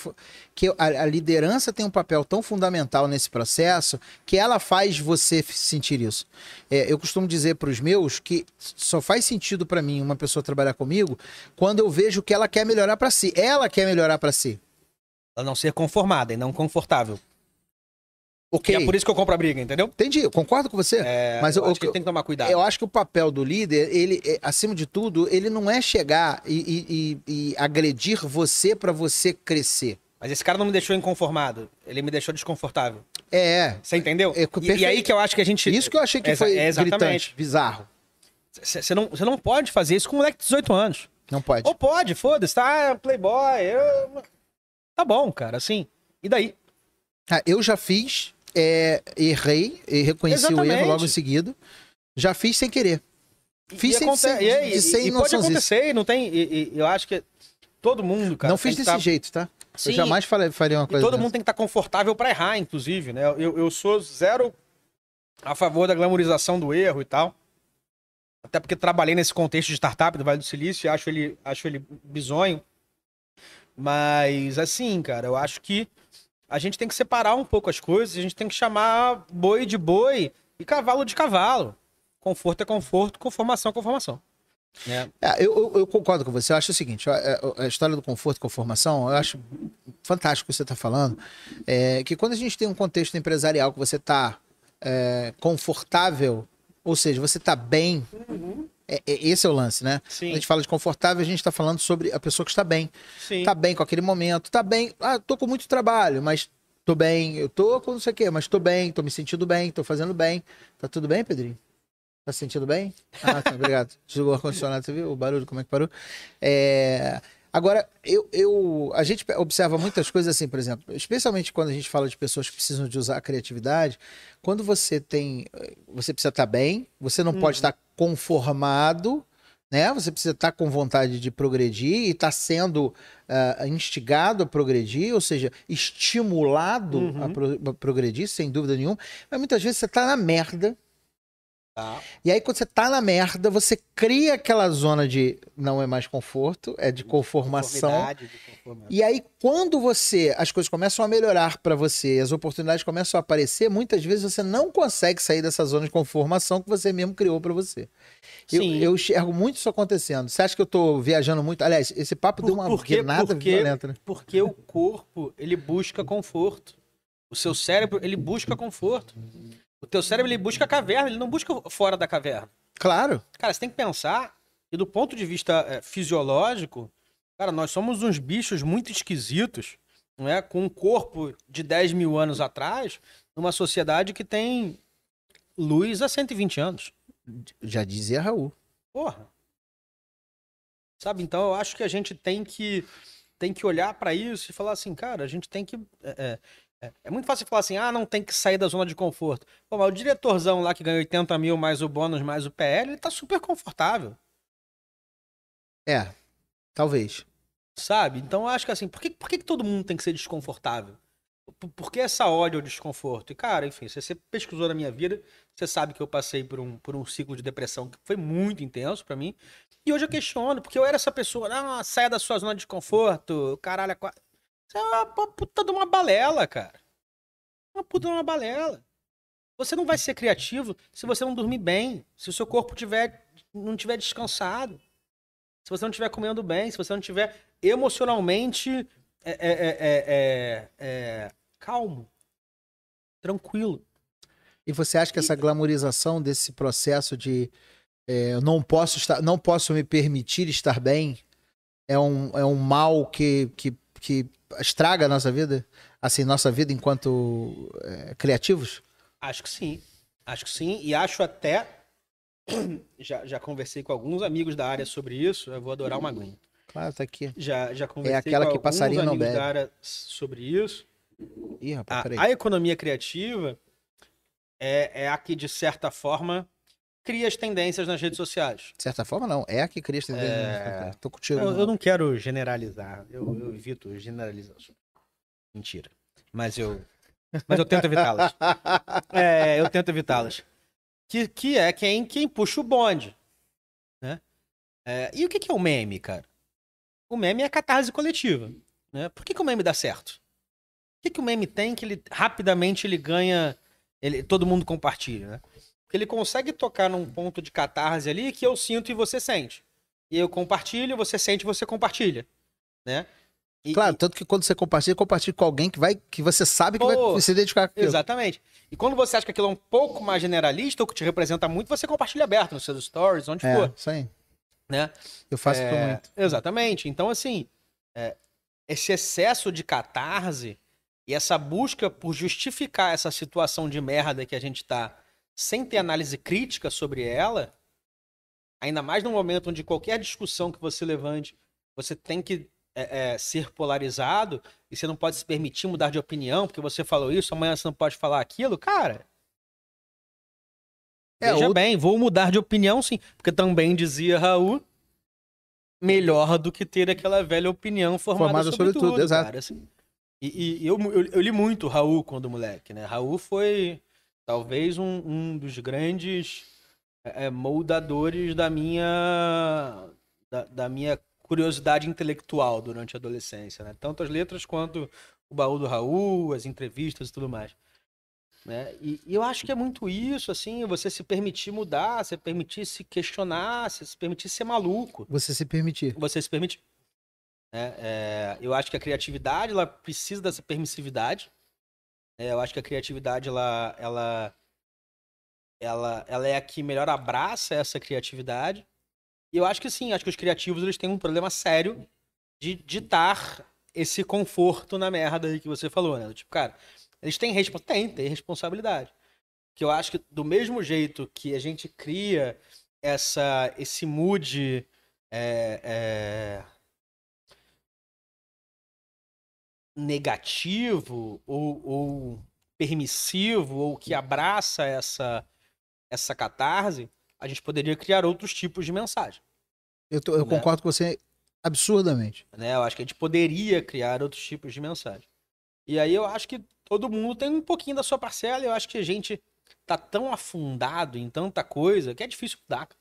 que a, a liderança tem um papel tão fundamental nesse processo que ela faz você sentir isso. É, eu costumo dizer para os meus que só faz sentido para mim uma pessoa trabalhar comigo quando eu vejo que ela quer melhorar para si. Ela quer melhorar para si. Ela não ser conformada e não confortável. Ok. E é por isso que eu compro a briga, entendeu? Entendi, eu concordo com você. É, Mas eu eu- acho que tem que tomar cuidado. Eu acho que o papel do líder, ele, é, acima de tudo, ele não é chegar e, e- e- agredir você para você crescer. Mas esse cara não me deixou inconformado. Ele me deixou desconfortável. É, Você entendeu? É, E- e, aí que eu acho que a gente. Isso que eu achei que Exa- foi é, exatamente. gritante, bizarro. Você não, não pode fazer isso com um moleque de 18 anos. Não pode. Ou pode, foda-se, tá? Playboy. eu- Tá bom, cara, assim. E daí? Ah, eu já fiz, é, errei, e reconheci o Exatamente. erro logo em seguida. Já fiz sem querer. Fiz e sem- aconte- sem- e, e- sem e pode acontecer, não tem. E, eu acho que todo mundo, cara. não fiz desse tá- jeito, tá? Sim, eu jamais falei, faria uma coisa todo dessa. mundo tem que estar confortável pra errar, inclusive, né? Eu, eu sou zero a favor da glamorização do erro e tal. Até porque trabalhei nesse contexto de startup do Vale do Silício e acho ele, acho ele bizonho. Mas, assim, cara, eu acho que a gente tem que separar um pouco as coisas, a gente tem que chamar boi de boi e cavalo de cavalo. Conforto é conforto, conformação é conformação. Né? É, eu, eu- eu concordo com você. Eu acho o seguinte: a, a- a história do conforto com a formação, eu acho fantástico o que você está falando. É, que quando a gente tem um contexto empresarial que você está confortável, ou seja, você está bem, é- é- esse é o lance, né? Sim. Quando a gente fala de confortável, a gente está falando sobre a pessoa que está bem. Sim. Tá bem com aquele momento, tá bem. Ah, tô com muito trabalho, mas tô bem. Eu tô com não sei o quê, mas tô bem, tô me sentindo bem, tô fazendo bem. Tá tudo bem, Pedrinho? Tá se sentindo bem? Ah, tá, obrigado. Desligou o ar-condicionado, você viu o barulho, como é que parou? É, Agora, eu, eu, a gente observa muitas coisas assim, por exemplo, especialmente quando a gente fala de pessoas que precisam de usar a criatividade, quando você tem, você precisa estar bem, você não pode estar conformado, né? Você precisa estar com vontade de progredir e estar sendo ah, instigado a progredir, ou seja, estimulado Uhum. a, pro- a progredir, sem dúvida nenhuma. Mas muitas vezes você está na merda. Tá. E aí, quando você tá na merda, você cria aquela zona de não é mais conforto, é de conformação. De. E aí, quando você as coisas começam a melhorar para você, as oportunidades começam a aparecer, muitas vezes você não consegue sair dessa zona de conformação que você mesmo criou para você. Eu, Sim. eu enxergo muito isso acontecendo. Você acha que eu tô viajando muito? Aliás, esse papo deu uma Por quê? guinada Porque- violenta, né? Porque o corpo, ele busca conforto. O seu cérebro, ele busca conforto. O teu cérebro, ele busca a caverna, ele não busca fora da caverna. Claro. Cara, você tem que pensar, e do ponto de vista eh, fisiológico, cara, nós somos uns bichos muito esquisitos, não é? Com um corpo de 10 mil anos atrás, numa sociedade que tem luz há 120 anos. Já dizia Raul. Porra. Sabe? Então eu acho que a gente tem que tem que olhar pra isso e falar assim, cara, a gente tem que é, é, é muito fácil falar assim, ah, não tem que sair da zona de conforto. Pô, mas o diretorzão lá que ganha 80 mil mais o bônus mais o PL, ele tá super confortável, É, talvez. sabe? Então eu acho que assim, por que, por que, que todo mundo tem que ser desconfortável? Por, por que essa ódio ao desconforto? E, cara, enfim, se você pesquisou na minha vida, você sabe que eu passei por um, por um ciclo de depressão que foi muito intenso pra mim. E hoje eu questiono, porque eu era essa pessoa, não, saia da sua zona de conforto, caralho, é Você é uma puta de uma balela, cara. Uma puta de uma balela. Você não vai ser criativo se você não dormir bem, se o seu corpo tiver, não tiver descansado, se você não estiver comendo bem, se você não estiver emocionalmente é, é, é, é, é, é, calmo, tranquilo. E você acha que essa glamorização desse processo de não posso estar, não posso me permitir estar bem é um, é um mal que, que, que estraga a nossa vida? Assim, nossa vida enquanto é, criativos? Acho que sim. Acho que sim. E acho até. Já, já conversei com alguns amigos da área sobre isso. Eu vou adorar uma aguinha. Claro, tá aqui. Já, já conversei aquela com que alguns passarinho não amigos bebe. da área sobre isso. Ih, rapaz, A, peraí. a economia criativa é, é a que, de certa forma, cria as tendências nas redes sociais. De certa forma, não. É a que cria esse É. Tô contigo. Eu, eu não quero generalizar. Eu, eu evito generalizações. Mentira. Mas eu. Mas eu tento evitá-las. É, eu tento evitá-las. Que, que é quem, quem puxa o bonde. Né? É, e o que, que é o meme, cara? O meme é a catarse coletiva. Né? Por que, que o meme dá certo? O que, que o meme tem que ele rapidamente ele ganha. Ele, todo mundo compartilha, né? Porque ele consegue tocar num ponto de catarse ali que eu sinto e você sente. E eu compartilho, você sente e você compartilha. Né? E- Claro, tanto que quando você compartilha, compartilha com alguém que vai, que você sabe que Pô, vai se identificar com aquilo. Exatamente. E quando você acha que aquilo é um pouco mais generalista ou que te representa muito, você compartilha aberto nos seus stories, onde É, for, isso aí. né? Eu faço É, muito. Exatamente. Então, assim, é, esse excesso de catarse e essa busca por justificar essa situação de merda que a gente tá sem ter análise crítica sobre ela, ainda mais num momento onde qualquer discussão que você levante, você tem que é, é, ser polarizado e você não pode se permitir mudar de opinião porque você falou isso, amanhã você não pode falar aquilo, cara. É, Veja ou- bem, vou mudar de opinião sim, porque também dizia Raul, melhor do que ter aquela velha opinião formada, Formada sobre, sobre tudo, tudo, exato. cara, assim. E, e eu, eu, eu li muito Raul quando moleque, né? Raul foi talvez um, um dos grandes é, é, moldadores da minha da, da minha curiosidade intelectual durante a adolescência, né? Tanto as letras quanto o baú do Raul, as entrevistas e tudo mais. Né? E, e eu acho que é muito isso, assim, você se permitir mudar, você permitir se questionar, você se permitir ser maluco Você se permitir. você se permite. né? É, eu acho que a criatividade ela precisa dessa permissividade. É, eu acho que a criatividade ela, ela, ela, ela é a que melhor abraça essa criatividade. E eu acho que sim, acho que os criativos eles têm um problema sério de ditar esse conforto na merda aí que você falou, né? Tipo, cara, eles têm, respo tem, tem responsabilidade. Que eu acho que do mesmo jeito que a gente cria essa, esse mood é, é, negativo ou, ou permissivo ou que abraça essa essa catarse, a gente poderia criar outros tipos de mensagem. Eu, tô- eu Né? concordo com você absurdamente. né? Eu acho que a gente poderia criar outros tipos de mensagem. E aí eu acho que todo mundo tem um pouquinho da sua parcela. Eu acho que a gente tá tão afundado em tanta coisa que é difícil mudar. cara.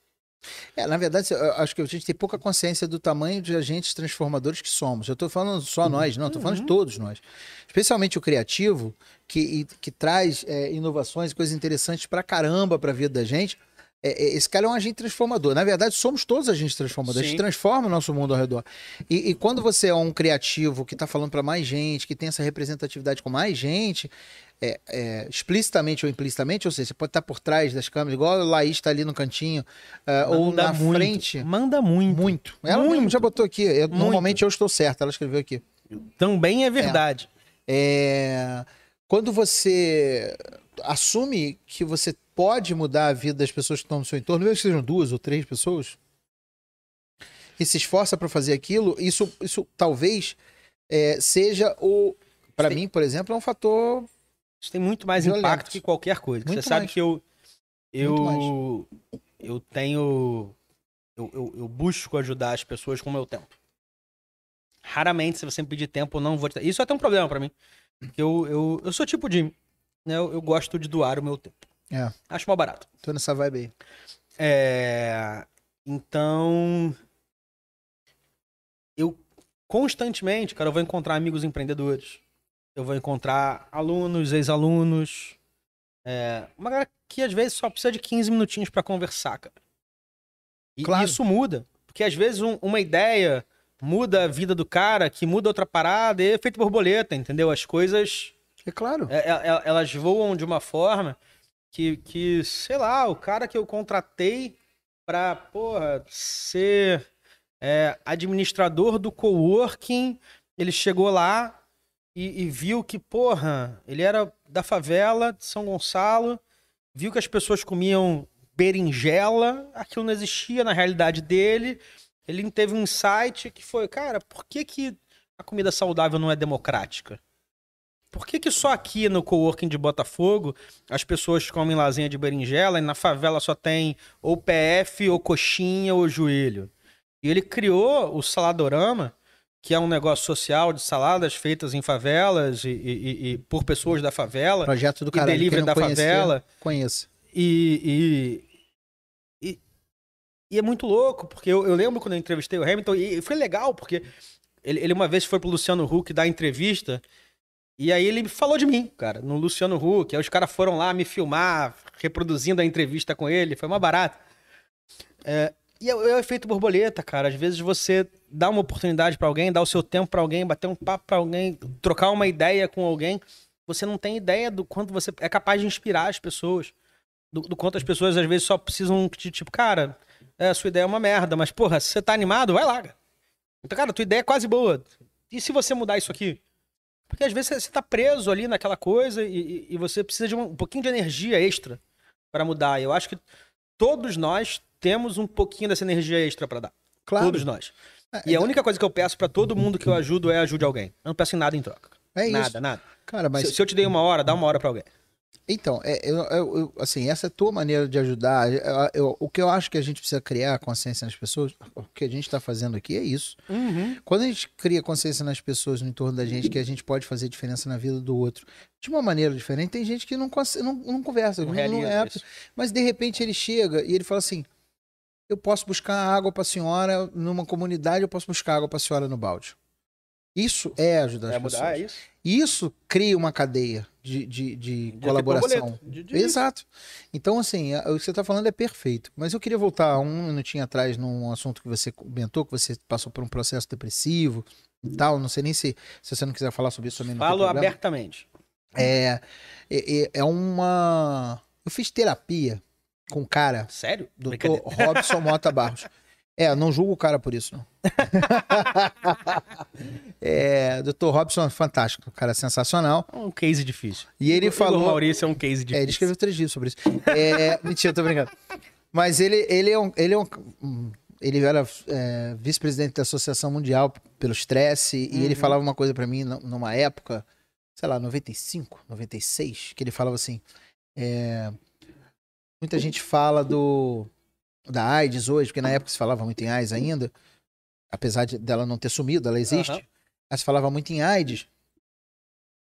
É, na verdade, eu acho que a gente tem pouca consciência do tamanho de agentes transformadores que somos. Eu tô falando só nós, não, tô falando de Uhum. todos nós. Especialmente o criativo, que, que traz é, inovações e coisas interessantes pra caramba pra vida da gente. É, é, esse cara é um agente transformador. Na verdade, somos todos agentes transformadores. A gente transforma o nosso mundo ao redor. E, e quando você é um criativo que tá falando pra mais gente, que tem essa representatividade com mais gente, é, é, explicitamente ou implicitamente, ou seja, você pode estar por trás das câmeras, igual a Laís está ali no cantinho, é, ou na muito, frente. Manda muito. Muito. Ela Muito. já botou aqui. Eu- normalmente eu estou certo, ela escreveu aqui. Também é verdade. É, Quando você assume que você pode mudar a vida das pessoas que estão no seu entorno, mesmo que sejam duas ou três pessoas, e se esforça para fazer aquilo, isso, isso talvez é, seja o. Para mim, por exemplo, é um fator. Isso tem muito mais Violento. impacto que qualquer coisa. Muito Você sabe mais. que eu. Eu. Eu tenho. Eu, eu, eu busco ajudar as pessoas com o meu tempo. Raramente, se você me pedir tempo, eu não vou te. Isso é até um problema pra mim. Porque Eu, eu, eu sou tipo Jimmy. Né? Eu, eu gosto de doar o meu tempo. É, Acho mal barato. tô nessa vibe aí. É, Então. Eu constantemente, cara, eu vou encontrar amigos empreendedores. Eu vou encontrar alunos, ex-alunos. é, Uma galera que às vezes só precisa de 15 minutinhos pra conversar, cara. E Claro. isso muda. Porque às vezes um- uma ideia muda a vida do cara, que muda outra parada, e é feito borboleta, entendeu? As coisas É claro. é- é- elas voam de uma forma que, que, sei lá, o cara que eu contratei pra, porra, ser é, administrador do coworking, ele chegou lá e, e viu que, porra, ele era da favela de São Gonçalo, viu que as pessoas comiam berinjela, aquilo não existia na realidade dele, ele teve um insight que foi, cara, por que que a comida saudável não é democrática? Por que, que só aqui no coworking de Botafogo as pessoas comem lasanha de berinjela e na favela só tem ou PF, ou coxinha, ou joelho? E ele criou o Saladorama, que é um negócio social de saladas feitas em favelas e, e- e- por pessoas da favela Projeto do caralho. delivery da conhecer, favela. Conheça. E, e, e, e é muito louco, porque eu, eu lembro quando eu entrevistei o Hamilton, e foi legal, porque ele, ele uma vez foi pro Luciano Huck dar entrevista, e aí ele falou de mim, cara, no Luciano Huck. Aí os caras foram lá me filmar, reproduzindo a entrevista com ele, foi uma barata. É, e é, é o efeito borboleta, cara. Às vezes você dá uma oportunidade pra alguém, dá o seu tempo pra alguém, bater um papo pra alguém, trocar uma ideia com alguém. Você não tem ideia do quanto você é capaz de inspirar as pessoas. Do, do quanto as pessoas às vezes só precisam de tipo, cara, é, a sua ideia é uma merda, mas porra, se você tá animado, vai lá. Então, cara, tua ideia é quase boa. E se você mudar isso aqui? Porque às vezes você- tá preso ali naquela coisa e, e- você precisa de uma- um pouquinho de energia extra para mudar. E eu acho que todos nós temos um pouquinho dessa energia extra para dar. Claro. Todos nós. É, E a única coisa que eu peço para todo mundo que eu ajudo é ajude alguém. Eu não peço em nada em troca. É isso. nada, nada. Cara, mas. Se, se eu te dei uma hora, dá uma hora para alguém. Então, é, eu, eu- assim, essa é a tua maneira de ajudar. Eu- o que eu acho que a gente precisa criar consciência nas pessoas, o que a gente está fazendo aqui é isso. Quando a gente cria consciência nas pessoas no entorno da gente, que a gente pode fazer diferença na vida do outro de uma maneira diferente, tem gente que não, não, não conversa, Não não, realiza é, isso. mas de repente ele chega e ele fala assim: eu posso buscar água para a senhora numa comunidade, eu posso buscar água para a senhora no balde. Isso é ajudar as É pessoas. mudar, é isso. Isso cria uma cadeia de, de, de De colaboração. efeito borboleta. De- de- Exato. Então, assim, o que você está falando é perfeito. Mas eu queria voltar um minutinho atrás num assunto que você comentou, que você passou por um processo depressivo e tal. Não sei nem se, se você não quiser falar sobre isso também. Falo abertamente. É, é- é uma. Eu fiz terapia com um cara, Sério? Brincadeira. Robson Mota Barros. É, não julgo o cara por isso, não. é, Dr. Robson é fantástico, cara sensacional. É um case difícil. E ele Igor falou. Maurício é um case difícil. É, ele escreveu três livros sobre isso. É, mentira, tô brincando. Mas ele, ele é um. Ele, é um, um- ele era é, vice-presidente da Associação Mundial pelo Estresse, e Uhum. ele falava uma coisa pra mim nu- numa época, sei lá, 95, 96, que ele falava assim. é, muita gente fala do da AIDS hoje, porque na época se falava muito em AIDS ainda, apesar de, dela não ter sumido, ela existe. Aham. Mas se falava muito em AIDS.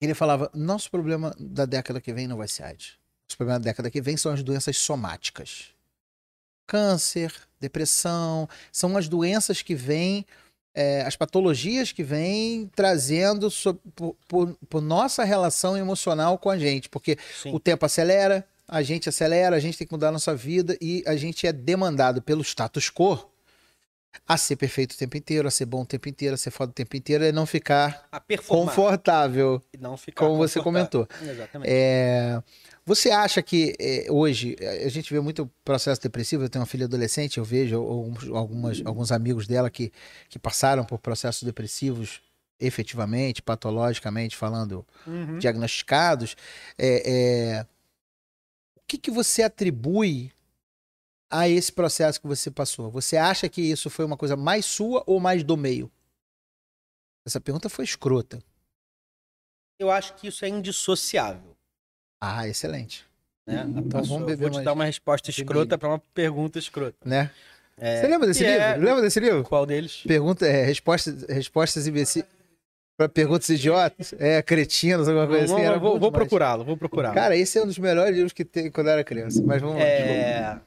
Ele falava: nosso problema da década que vem não vai ser AIDS. Os problemas da década que vem são as doenças somáticas. Câncer, depressão, são as doenças que vêm, é, as patologias que vêm trazendo so- por, por- por nossa relação emocional com a gente. Porque Sim. o tempo acelera, a gente acelera, a gente tem que mudar a nossa vida e a gente é demandado pelo status quo a ser perfeito o tempo inteiro, a ser bom o tempo inteiro, a ser foda o tempo inteiro e não ficar confortável, E não ficar como você comentou. Exatamente. É, você acha que é, hoje a gente vê muito processo depressivo? Eu tenho uma filha adolescente, eu vejo alguns, algumas, alguns amigos dela que, que passaram por processos depressivos efetivamente, patologicamente falando, Uhum. diagnosticados. É, é, que, que você atribui a esse processo que você passou? Você acha que isso foi uma coisa mais sua ou mais do meio? Essa pergunta foi escrota. Eu acho que isso é indissociável. Ah, excelente. Né? Então Então, vamos eu beber vou te mais dar uma resposta escrota para uma pergunta escrota. Né? É, você lembra desse que livro? é- Lembra desse livro? Qual deles? Pergunta, é, respostas, respostas imbecis. Perguntas idiotas? É, cretinas, alguma coisa Vamos- assim. Era vou vou procurá-lo, vou procurá-lo. Cara, esse é um dos melhores livros que tem quando eu era criança. Mas vamos lá. É...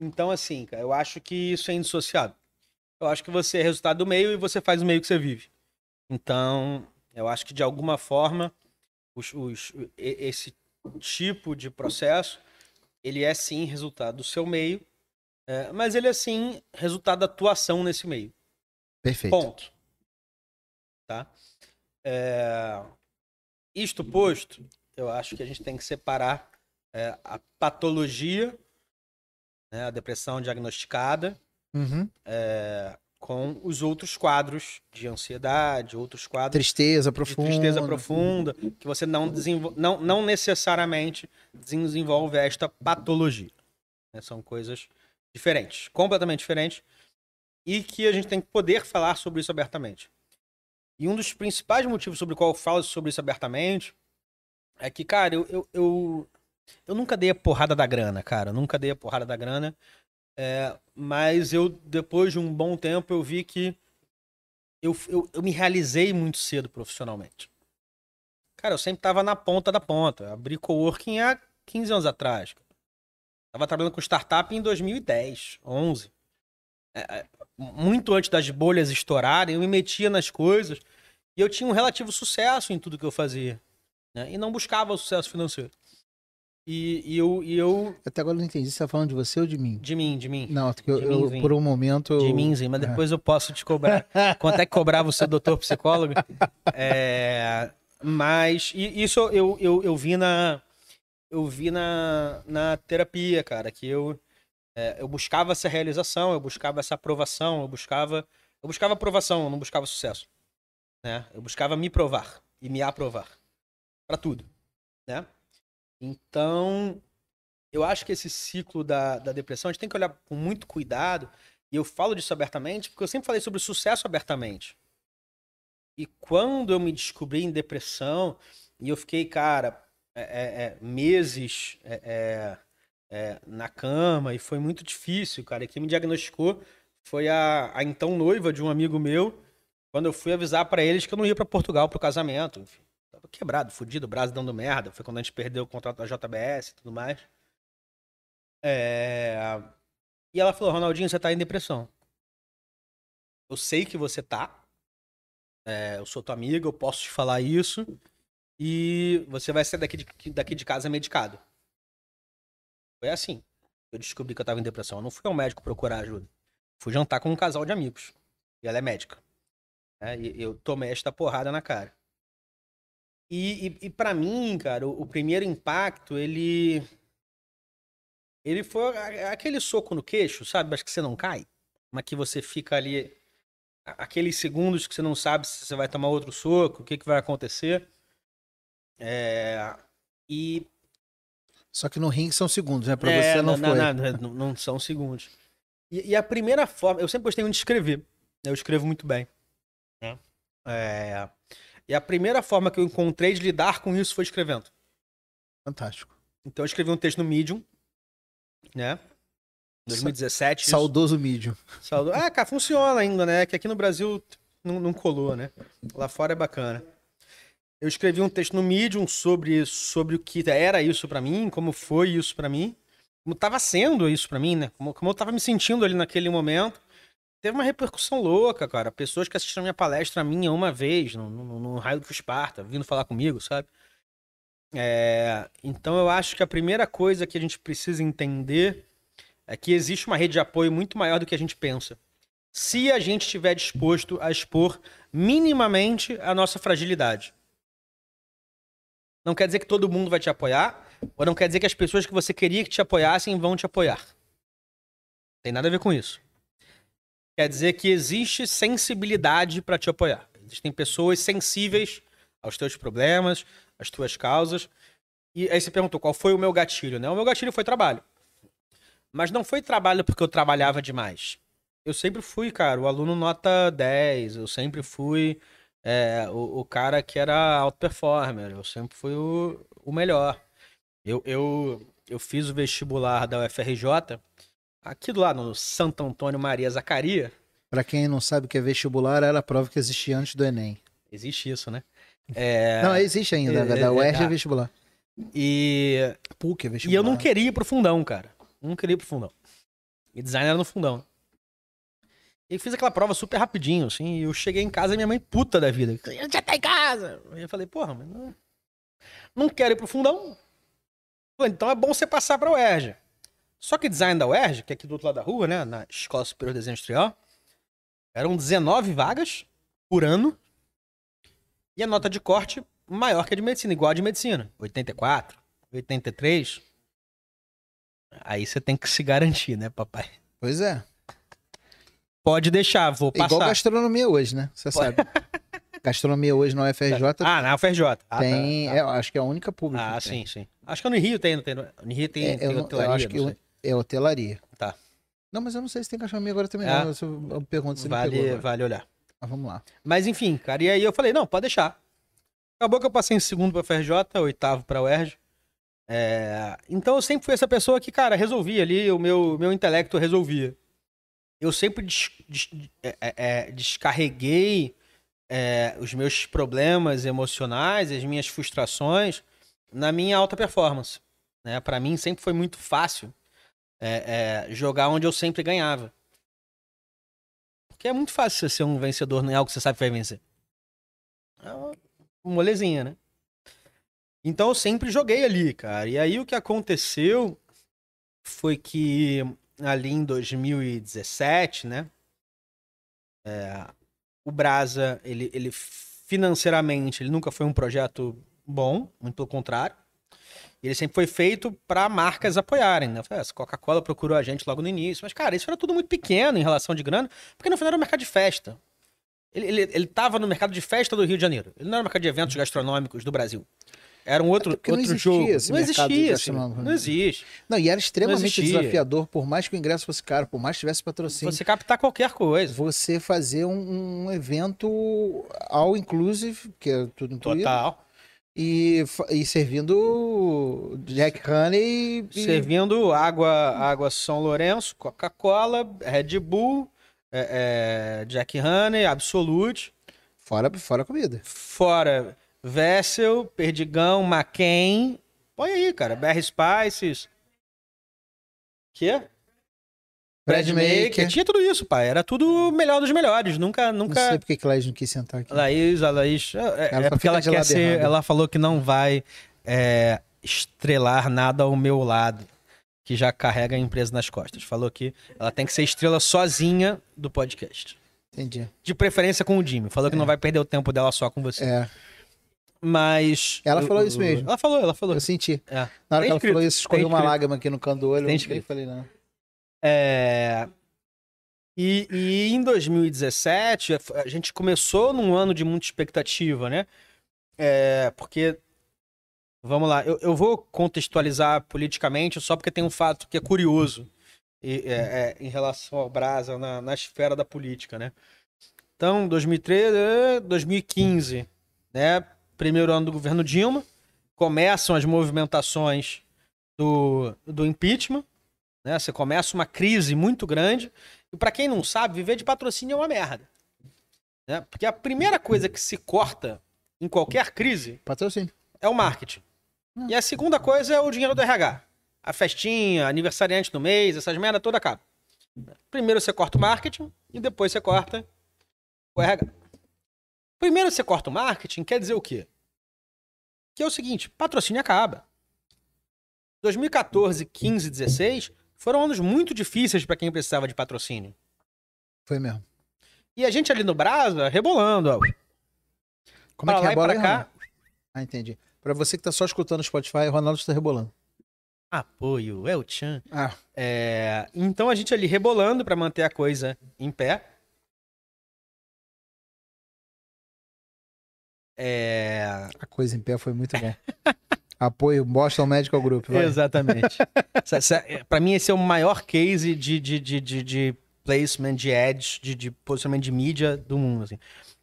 Então, assim, cara, eu acho que isso é indissociável. Eu acho que você é resultado do meio e você faz o meio que você vive. Então, eu acho que de alguma forma, os- os- esse tipo de processo, ele é sim resultado do seu meio, é, mas ele é sim resultado da atuação nesse meio. Perfeito. Ponto. Tá? É, Isto posto, eu acho que a gente tem que separar é, a patologia, né, a depressão diagnosticada, Uhum. com os outros quadros de ansiedade, outros quadros Tristeza de profunda. tristeza profunda, que você não, desenvol... não, não necessariamente desenvolve esta patologia. né? São coisas diferentes, completamente diferentes, e que a gente tem que poder falar sobre isso abertamente. E um dos principais motivos sobre o qual eu falo sobre isso abertamente é que, cara, eu, eu, eu, eu nunca dei a porrada da grana, cara. Eu nunca dei a porrada da grana. É, mas eu, depois de um bom tempo, eu vi que eu, eu, eu me realizei muito cedo profissionalmente. Cara, eu sempre tava na ponta da ponta. Eu abri coworking há 15 anos atrás. Tava trabalhando com startup em 2010, 11. É, é, muito antes das bolhas estourarem, eu me metia nas coisas e eu tinha um relativo sucesso em tudo que eu fazia. né? E não buscava o sucesso financeiro. E, e eu, e eu. Até agora eu não entendi. Você tá falando de você ou de mim? De mim, de mim. Não, porque eu, eu, por um momento. eu- De mim, sim, mas É. depois eu posso te cobrar. Quanto é que cobrava o seu doutor psicólogo? É, mas isso eu, eu, eu vi na eu vi na, na terapia, cara, que eu é, eu buscava essa realização, eu buscava essa aprovação, eu buscava eu buscava aprovação, eu não buscava sucesso, né? Eu buscava me provar e me aprovar Pra tudo, né? Então eu acho que esse ciclo da, da depressão a gente tem que olhar com muito cuidado e eu falo disso abertamente porque eu sempre falei sobre sucesso abertamente. E quando eu me descobri em depressão e eu fiquei, cara, é, é, é, meses é, é, na cama e foi muito difícil, cara. E quem me diagnosticou foi a, a então noiva de um amigo meu. Quando eu fui avisar pra eles que eu não ia pra Portugal pro casamento. Enfim, tava quebrado, fudido, braço dando merda. Foi quando a gente perdeu o contrato da JBS e tudo mais. É... E ela falou, Ronaldinho, você tá em depressão. Eu sei que você tá. É, eu sou tua amiga, eu posso te falar isso. E você vai sair daqui de, daqui de casa medicado. Foi assim. Eu descobri que eu tava em depressão. Eu não fui ao médico procurar ajuda. Fui jantar com um casal de amigos. E ela é médica. É, e eu tomei esta porrada na cara. E, e, e para mim, cara, o, o primeiro impacto, ele. Ele foi aquele soco no queixo, sabe? Mas que você não cai. Mas que você fica ali. Aqueles segundos que você não sabe se você vai tomar outro soco, o que, que vai acontecer. É, e. Só que no ringue são segundos, né? Pra é, você não, foi. Não, não, não são segundos. E, e a primeira forma. Eu sempre gostei muito de escrever. Eu escrevo muito bem. né? É, e a primeira forma que eu encontrei de lidar com isso foi escrevendo. Fantástico. Então eu escrevi um texto no Medium, né? 2017. isso. Saudoso Medium. Saudo... Ah, cara, funciona ainda, né? Que aqui no Brasil não, não colou, né? Lá fora é bacana. Eu escrevi um texto no Medium sobre, sobre o que era isso pra mim, como foi isso pra mim, como tava sendo isso pra mim, né? Como, como eu tava me sentindo ali naquele momento. Teve uma repercussão louca, cara. Pessoas que assistiram minha palestra minha uma vez, no, no, no Raio do Esparta, vindo falar comigo, sabe? É, então eu acho que a primeira coisa que a gente precisa entender é que existe uma rede de apoio muito maior do que a gente pensa. Se a gente estiver disposto a expor minimamente a nossa fragilidade. Não quer dizer que todo mundo vai te apoiar, ou não quer dizer que as pessoas que você queria que te apoiassem vão te apoiar. Tem nada a ver com isso. Quer dizer que existe sensibilidade para te apoiar. Existem pessoas sensíveis aos teus problemas, às tuas causas, E aí você perguntou qual foi o meu gatilho, né? O meu gatilho foi trabalho. Mas não foi trabalho porque eu trabalhava demais. Eu sempre fui, cara, o aluno nota 10, eu sempre fui é, o, o cara que era alto performer, eu sempre fui o, o melhor. Eu, eu, eu fiz o vestibular da UFRJ aqui do lado, no Santo Antônio Maria Zacaria. Pra quem não sabe o que é vestibular, era a prova que existia antes do Enem. Existe isso, né? É, Não, existe ainda. é, da UERJ é, é vestibular. e, PUC é e vestibular. eu não queria ir pro fundão, cara. Não queria ir pro fundão. E design era no fundão. E fiz aquela prova super rapidinho, assim, e eu cheguei em casa e minha mãe puta da vida. Já tá em casa! E eu falei, porra, mas não, não quero ir pro fundão. Falei, então é bom você passar pra UERJ. Só que design da UERJ, que é aqui do outro lado da rua, né, na Escola Superior de Desenho Industrial, eram 19 vagas por ano e a nota de corte maior que a de medicina, igual a de medicina. 84, 83. Aí você tem que se garantir, né, papai? Pois é. Pode deixar, vou Igual passar. gastronomia hoje, né? Você sabe. gastronomia hoje na UFRJ Ah, na UFRJ. Ah, tem. tá, é, eu acho que é a única pública. Ah, sim, sim. Acho que no Rio tem, não tem. No Rio tem, É, tem eu, não- eu hotelaria, acho que não eu- é hotelaria. Tá. Não, mas eu não sei se tem gastronomia agora também. É. Não. Eu, eu pergunto se me pegou Vale, agora. vale olhar. Mas vamos lá. Mas enfim, cara, e aí eu falei, não, pode deixar. Acabou que eu passei em segundo pra FRJ, oitavo pra UERJ. É, Então eu sempre fui essa pessoa que, cara, resolvia ali, o meu, meu intelecto resolvia. Eu sempre des- des- é, é, é, descarreguei é, os meus problemas emocionais, as minhas frustrações na minha alta performance. Né? Para mim sempre foi muito fácil é, é, jogar onde eu sempre ganhava. Porque é muito fácil você ser um vencedor em algo que você sabe que vai vencer. É uma molezinha, né? Então eu sempre joguei ali, cara. E aí o que aconteceu foi que ali em 2017, né? é, o Brasa, ele, ele financeiramente, ele nunca foi um projeto bom, muito pelo contrário. Ele sempre foi feito para marcas apoiarem, né? "Ah, essa Coca-Cola procurou a gente logo no início, mas cara, isso era tudo muito pequeno em relação de grana, porque no final era um mercado de festa. Ele, ele, ele tava no mercado de festa do Rio de Janeiro. Ele não era no mercado de eventos gastronômicos do Brasil. Era um outro, porque não outro existia jogo. esse não existia, assim, não existe. Não, e era extremamente desafiador, por mais que o ingresso fosse caro, por mais que tivesse patrocínio. Você captar qualquer coisa. Você fazer um, um evento all inclusive, que é tudo incluído, Total. e, e servindo Jack Honey e, Servindo água, água São Lourenço, Coca-Cola, Red Bull, é, é, Jack Honey, Absolute. fora, fora a comida. Fora Vessel, Perdigão, McCain. Põe aí, cara. BR Spices. Quê? Bread Maker. Tinha tudo isso, pai. Era tudo melhor dos melhores. Nunca, Não nunca. sei porque que Laís não quis sentar aqui. Laís, a Laís. É, é Ela só porque ela quer ser. errado. Ela falou que não vai é, estrelar nada ao meu lado. Que já carrega a empresa nas costas. Falou que ela tem que ser estrela sozinha do podcast. Entendi. De preferência com o Jimmy. Falou que não vai perder o tempo dela só com você. É, Mas. Ela eu- falou isso mesmo. Ela falou, ela falou. eu senti. É. Na hora Tem que ela escrito, falou isso, escorreu uma lágrima aqui no canto do olho. Tem Eu falei, não. É, E, e em 2017, a gente começou num ano de muita expectativa, né? É, porque, vamos lá, eu, eu vou contextualizar politicamente só porque tem um fato que é curioso e, é, é, em relação ao Brasa na, na esfera da política, né? Então, 2013, eh, 2015, né? Primeiro ano do governo Dilma, começam as movimentações do, do impeachment, né? Você começa uma crise muito grande. E para quem não sabe, viver de patrocínio é uma merda. Né? Porque a primeira coisa que se corta em qualquer crise Patrocínio. é o marketing. E a segunda coisa é o dinheiro do RH. A festinha, aniversariante do mês, essas merda toda acaba. Primeiro você corta o marketing e depois você corta o RH. Primeiro você corta o marketing, quer dizer o quê? Que é o seguinte, patrocínio acaba. 2014, 15, 16 foram anos muito difíceis para quem precisava de patrocínio. Foi mesmo. E a gente ali no Brasa, rebolando, ó. Como é pra que lá e rebola pra aí, cá. Ah, entendi. Pra você que tá só escutando o Spotify, o Ronaldo está rebolando. Apoio, é o Chan. Ah, É, então a gente ali rebolando para manter a coisa em pé. É, a coisa em pé foi muito bom. Apoio Boston Medical Group. vai. Exatamente. É, Pra mim, esse é o maior case de, de, de, de, de placement, de ads, de, de posicionamento de mídia do mundo. Assim.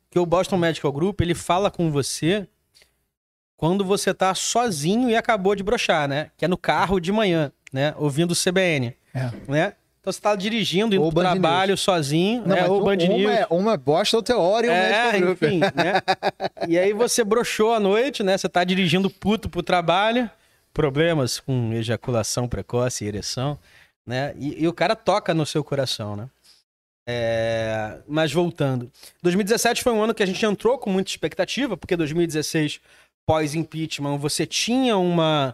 Que o Boston Medical Group, ele fala com você quando você tá sozinho e acabou de brochar, né? Que é no carro de manhã, né? Ouvindo o CBN, É. né? Então você tá dirigindo, indo Ou pro trabalho sozinho, Não, né? mas ou Band News. uma, é, uma é Theory e uma É, Medical Group. enfim, né? E aí você broxou à noite, né? Você tá dirigindo puto pro trabalho, problemas com ejaculação precoce e ereção, né? E, e o cara toca no seu coração, né? É, Mas voltando. 2017 foi um ano que a gente entrou com muita expectativa, porque 2016, pós-impeachment, você tinha uma,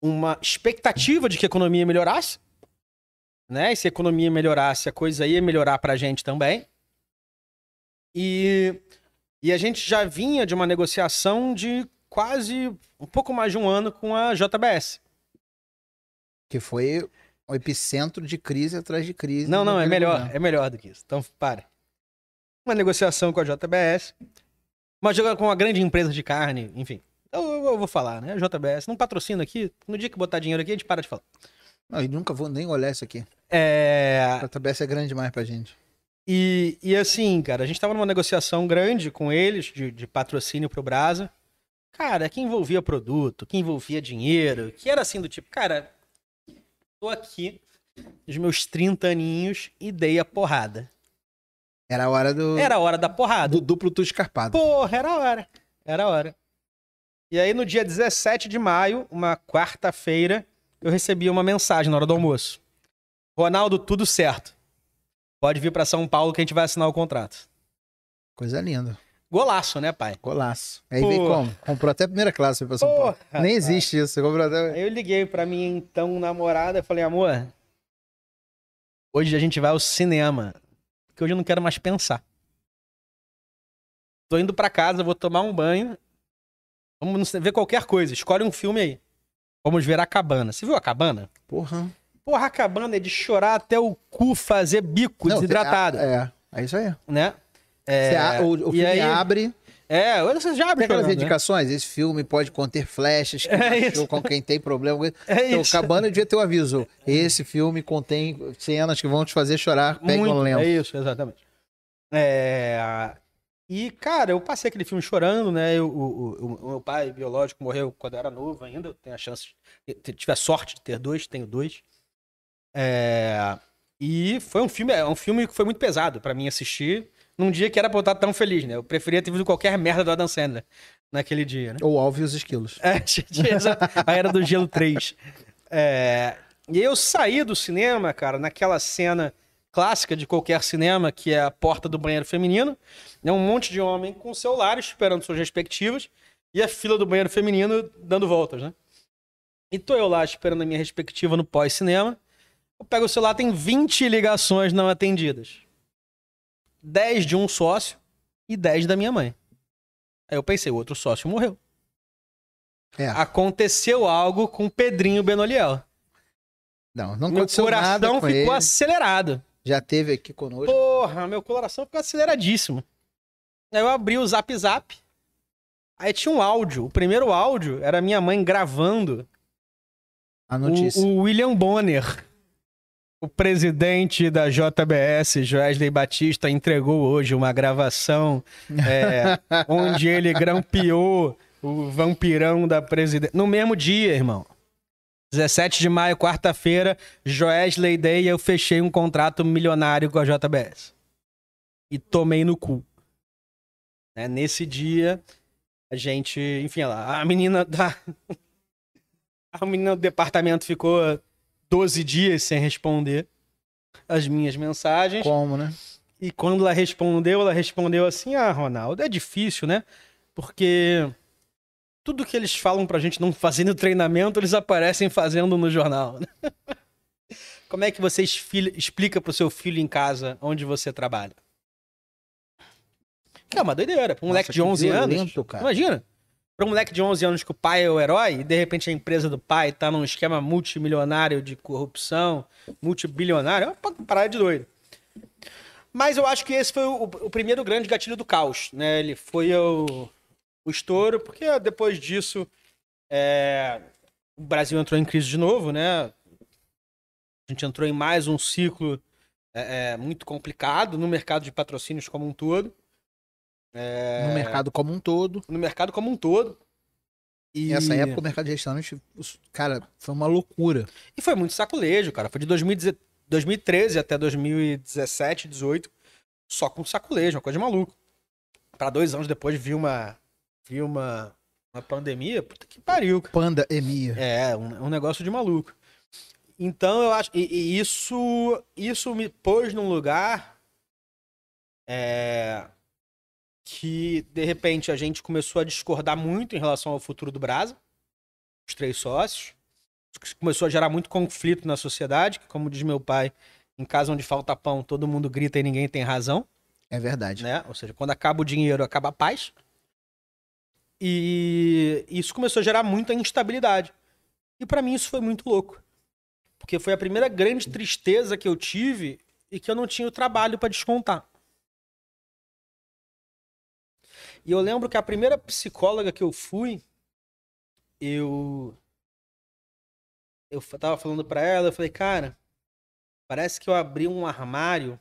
uma expectativa de que a economia melhorasse, né? E se a economia melhorasse, a coisa ia melhorar pra gente também. E, e a gente já vinha de uma negociação de quase um pouco mais de um ano com a JBS. Que foi o epicentro de crise atrás de crise. Não, não, é melhor, governo. é melhor do que isso. Então, para. Uma negociação com a JBS, uma joga com uma grande empresa de carne, enfim. Eu, eu- eu vou falar, né? A JBS não patrocina aqui. No dia que botar dinheiro aqui, a gente para de falar. Não, e nunca vou nem olhar isso aqui. É, A TBS é grande demais pra gente. E, e assim, cara, a gente tava numa negociação grande com eles de, de patrocínio pro Brasa. Cara, que envolvia produto, que envolvia dinheiro, que era assim do tipo, cara, tô aqui, nos meus 30 aninhos, e dei a porrada. Era a hora do, Era a hora da porrada. do duplo tu escarpado. Porra, era a hora. Era a hora. E aí, no dia 17 de maio, uma quarta-feira, eu recebi uma mensagem na hora do almoço. Ronaldo, tudo certo. Pode vir pra São Paulo que a gente vai assinar o contrato. Coisa linda. Golaço, né, pai? Golaço. Aí vem Porra. como? Comprou até a primeira classe pra São Paulo. Porra, Nem cara. existe isso. Você comprou até... Aí eu liguei pra minha então namorada e falei, amor, hoje a gente vai ao cinema. Porque hoje eu não quero mais pensar. Tô indo pra casa, vou tomar um banho. Vamos ver qualquer coisa. Escolhe um filme aí. Vamos ver a cabana. Você viu a cabana? Porra. Porra, a cabana é de chorar até o cu fazer bico Não, desidratado, tem- É, é isso aí. né? É, a- o o filme aí- abre. É, você já Tem abre aquelas chorando, né? indicações. Esse filme pode conter flechas que É com quem tem problema. É Então, isso. Cabana devia ter o aviso. Esse filme contém cenas que vão te fazer chorar. Muito, um lenço. É isso, exatamente. É, E, cara, eu passei aquele filme chorando, né? Eu- o, o- meu pai biológico morreu quando eu era novo ainda. Eu tenho a chance, de, tive a sorte de ter dois, tenho dois. É, E foi um filme, é um filme que foi muito pesado pra mim assistir num dia que era pra eu estar tão feliz, né? Eu preferia ter visto qualquer merda do Adam Sandler naquele dia, né? Ou Alves e os Esquilos. É, a Era do Gelo 3. É, e eu saí do cinema, cara, naquela cena clássica de qualquer cinema, que é a porta do banheiro feminino. É um monte de homem com celulares esperando suas respectivas e a fila do banheiro feminino dando voltas, né? E tô eu lá esperando a minha respectiva no pós-cinema. Eu pego o celular, tem 20 ligações não atendidas. 10 de um sócio e 10 da minha mãe. Aí eu pensei, o outro sócio morreu É. aconteceu algo com Pedrinho Benoliel. Não, não Meu aconteceu nada coração com ficou ele. acelerado. Já teve aqui conosco. Porra, meu coração ficou aceleradíssimo. Aí eu abri o Zap Zap. Aí tinha um áudio. O primeiro áudio era minha mãe gravando A notícia. o, o William Bonner. O presidente da JBS, Joesley Batista, entregou hoje uma gravação é, onde ele grampeou o vampirão da presidência. No mesmo dia, irmão. 17 de maio, quarta-feira, Joesley Day, eu fechei um contrato milionário com a JBS. E tomei no cu. Né, Nesse dia, a gente, enfim, lá, a menina da. A menina do departamento ficou 12 dias sem responder as minhas mensagens. Como, né? E quando ela respondeu, ela respondeu assim: Ah, Ronaldo, é difícil, né? Porque tudo que eles falam pra gente não fazer no treinamento, eles aparecem fazendo no jornal. né? Como é que você explica pro seu filho em casa onde você trabalha? Que é uma doideira. Pra um moleque Nossa, de que 11 anos. cara. Imagina. Pra um moleque de 11 anos que o pai é o herói e de repente a empresa do pai tá num esquema multimilionário de corrupção, multibilionário, é uma parada de doido. Mas eu acho que esse foi o, o primeiro grande gatilho do caos, né? Ele foi o, o estouro, porque depois disso É, o Brasil entrou em crise de novo, né? A gente entrou em mais um ciclo é, é, muito complicado no mercado de patrocínios como um todo. É, No mercado como um todo. no mercado como um todo. E, Nessa época, o mercado de restaurante, cara, foi uma loucura. e foi muito saculejo, cara. Foi de 2010 2013 até 2017, 18, só com saculejo, uma coisa de maluco. Pra dois anos depois vir uma, vir uma, uma pandemia, puta que pariu, cara. Panda Emia. É, um, um negócio de maluco. Então eu acho. E, e isso, isso me pôs num lugar é, que, de repente, a gente começou a discordar muito em relação ao futuro do Brasa, os três sócios. Isso Começou a gerar muito conflito na sociedade, que, como diz meu pai, em casa onde falta pão, todo mundo grita e ninguém tem razão É verdade. né? Ou seja, quando acaba o dinheiro, acaba a paz. E isso começou a gerar muita instabilidade. E pra mim isso foi muito louco. Porque foi a primeira grande tristeza que eu tive e que eu não tinha o trabalho pra descontar. E eu lembro que a primeira psicóloga que eu fui, eu eu tava falando pra ela, eu falei, cara, parece que eu abri um armário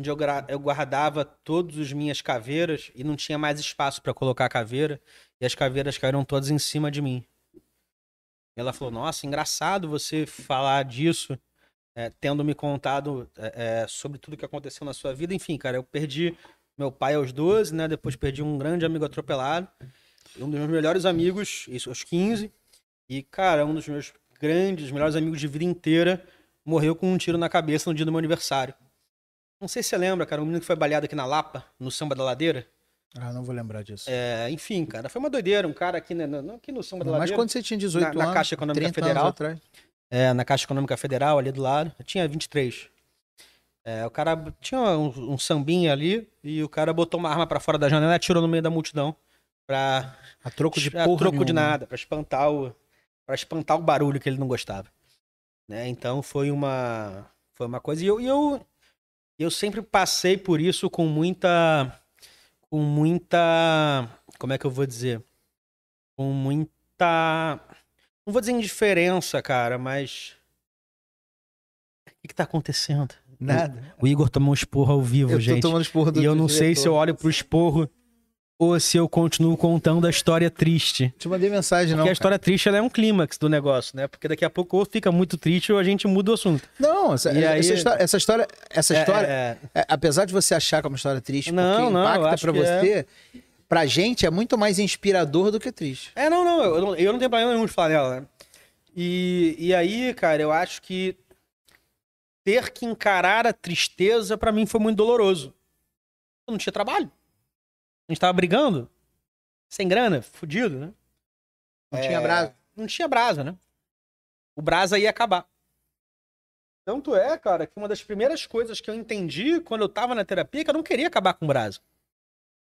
onde eu, eu guardava todas as minhas caveiras e não tinha mais espaço pra colocar a caveira, e as caveiras caíram todas em cima de mim. Ela falou: Nossa, engraçado você falar disso, é, tendo me contado é, sobre tudo que aconteceu na sua vida. Enfim, cara, eu perdi meu pai aos 12, né? Depois perdi um grande amigo atropelado, um dos meus melhores amigos, isso aos 15. E, cara, um dos meus grandes, melhores amigos de vida inteira morreu com um tiro na cabeça no dia do meu aniversário. Não sei se você lembra, cara, um menino que foi baleado aqui na Lapa, no Samba da Ladeira. Ah, não vou lembrar disso. É, enfim, cara, foi uma doideira. Um cara aqui, né, no- aqui no Samba da Mas Ladeira. quando você tinha 18 Na- na anos, Caixa Econômica 30 Federal. É, na Caixa Econômica Federal, ali do lado. Eu tinha 23. É, o cara tinha um, um sambinha ali e o cara botou uma arma pra fora da janela e atirou no meio da multidão pra A troco de a porra troco de nenhuma. nada, pra espantar o para espantar o barulho que ele não gostava. Né? Então foi uma foi uma coisa e eu, e eu eu sempre passei por isso com muita com muita como é que eu vou dizer? Com muita não vou dizer indiferença, cara, mas o que, que tá acontecendo? Nada. O Igor tomou um esporro ao vivo, Eu tô gente. tomando esporro do E eu não do sei se eu diretor. olho pro esporro ou se eu continuo contando a história triste. Te mandei mensagem, não. Porque a cara. história triste ela é um clímax do negócio, né? Porque daqui a pouco ou fica muito triste ou a gente muda o assunto. Não, essa, aí- essa história, essa história, essa É, história é, é, apesar de você achar que é uma história triste, Não, porque não, impacta pra é. você, pra gente é muito mais inspirador do que triste. é, não, não eu, não, eu não tenho problema nenhum de falar dela, né? E, e aí, cara, eu acho que ter que encarar a tristeza pra mim foi muito doloroso. Eu não tinha trabalho. A gente tava brigando, sem grana, fudido, né? Não É, tinha brasa. Não tinha brasa, né? O brasa ia acabar. Tanto é, cara, que uma das primeiras coisas que eu entendi quando eu tava na terapia é que eu não queria acabar com o brasa.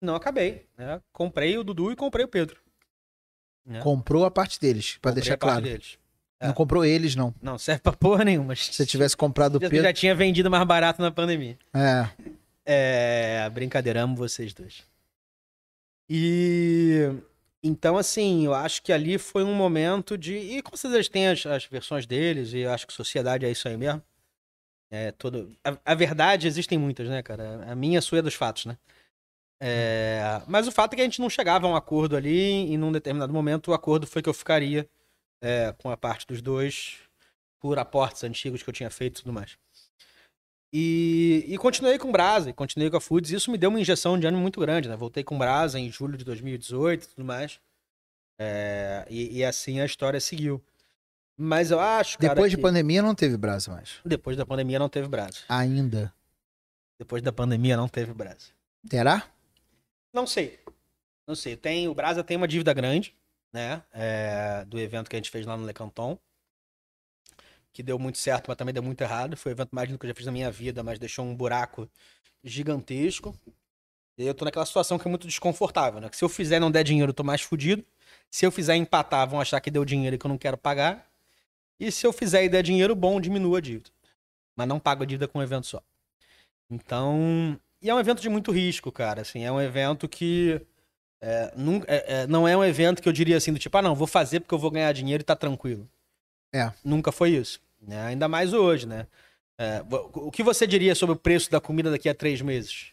Não acabei, né? Comprei o Dudu e comprei o Pedro. né? Comprou a parte deles, pra Comprei deixar a parte claro. deles. É. Não comprou eles, não. Não serve pra porra nenhuma. Se você tivesse comprado o já, Pedro. já tinha vendido mais barato na pandemia. É. É, brincadeira, amo vocês dois. E então, assim, eu acho que ali foi um momento de. E com certeza tem as, as versões deles, e acho que sociedade é isso aí mesmo. É, todo... a, a verdade existem muitas, né, cara? A minha, a sua é dos fatos, né? É, Mas o fato é que a gente não chegava a um acordo ali, e num determinado momento o acordo foi que eu ficaria é, com a parte dos dois por aportes antigos que eu tinha feito e tudo mais. E, e continuei com o Brasa, e continuei com a Foods. e Isso me deu uma injeção de ânimo muito grande, né? Voltei com o Brasa em julho de 2018 e tudo mais. É, e, e assim a história seguiu. Mas eu acho, cara, Depois de que pandemia não teve brasa mais. depois da pandemia não teve Brasa. Ainda. Depois da pandemia não teve Brasa. Terá? Não sei. Não sei. Tem, o Brasa tem uma dívida grande, né? É, do evento que a gente fez lá no Le Canton. Que deu muito certo, mas também deu muito errado. Foi o evento mais lindo que eu já fiz na minha vida, mas deixou um buraco gigantesco. E eu tô naquela situação que é muito desconfortável, né? Que se eu fizer e não der dinheiro, eu tô mais fudido. Se eu fizer empatar, vão achar que deu dinheiro e que eu não quero pagar. E se eu fizer e der dinheiro, bom, diminua a dívida. Mas não pago a dívida com um evento só. Então. E é um evento de muito risco, cara. Assim, é um evento que É, nunca- é, é, não é um evento que eu diria assim, do tipo, ah, não, vou fazer porque eu vou ganhar dinheiro e tá tranquilo. É. Nunca foi isso. né? Ainda mais hoje, né? É, o que você diria sobre o preço da comida daqui a três meses?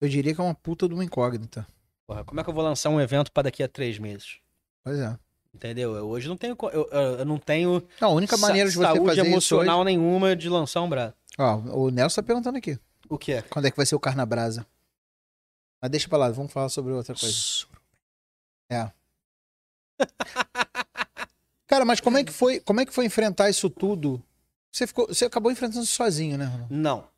Eu diria que é uma puta de uma incógnita. Porra, como é que eu vou lançar um evento pra daqui a três meses? Pois é. Entendeu? Eu hoje não tenho, eu, eu- não tenho A única maneira de você saúde fazer emocional hoje... nenhuma de lançar um braço. Ó, o Nelson tá perguntando aqui. O que é? Quando é que vai ser o Carnabrasa? Mas deixa pra lá, vamos falar sobre outra coisa. Cara, mas como é que foi, como é que foi enfrentar isso tudo? Você, ficou, você acabou enfrentando isso sozinho, né, Ronaldo? Não.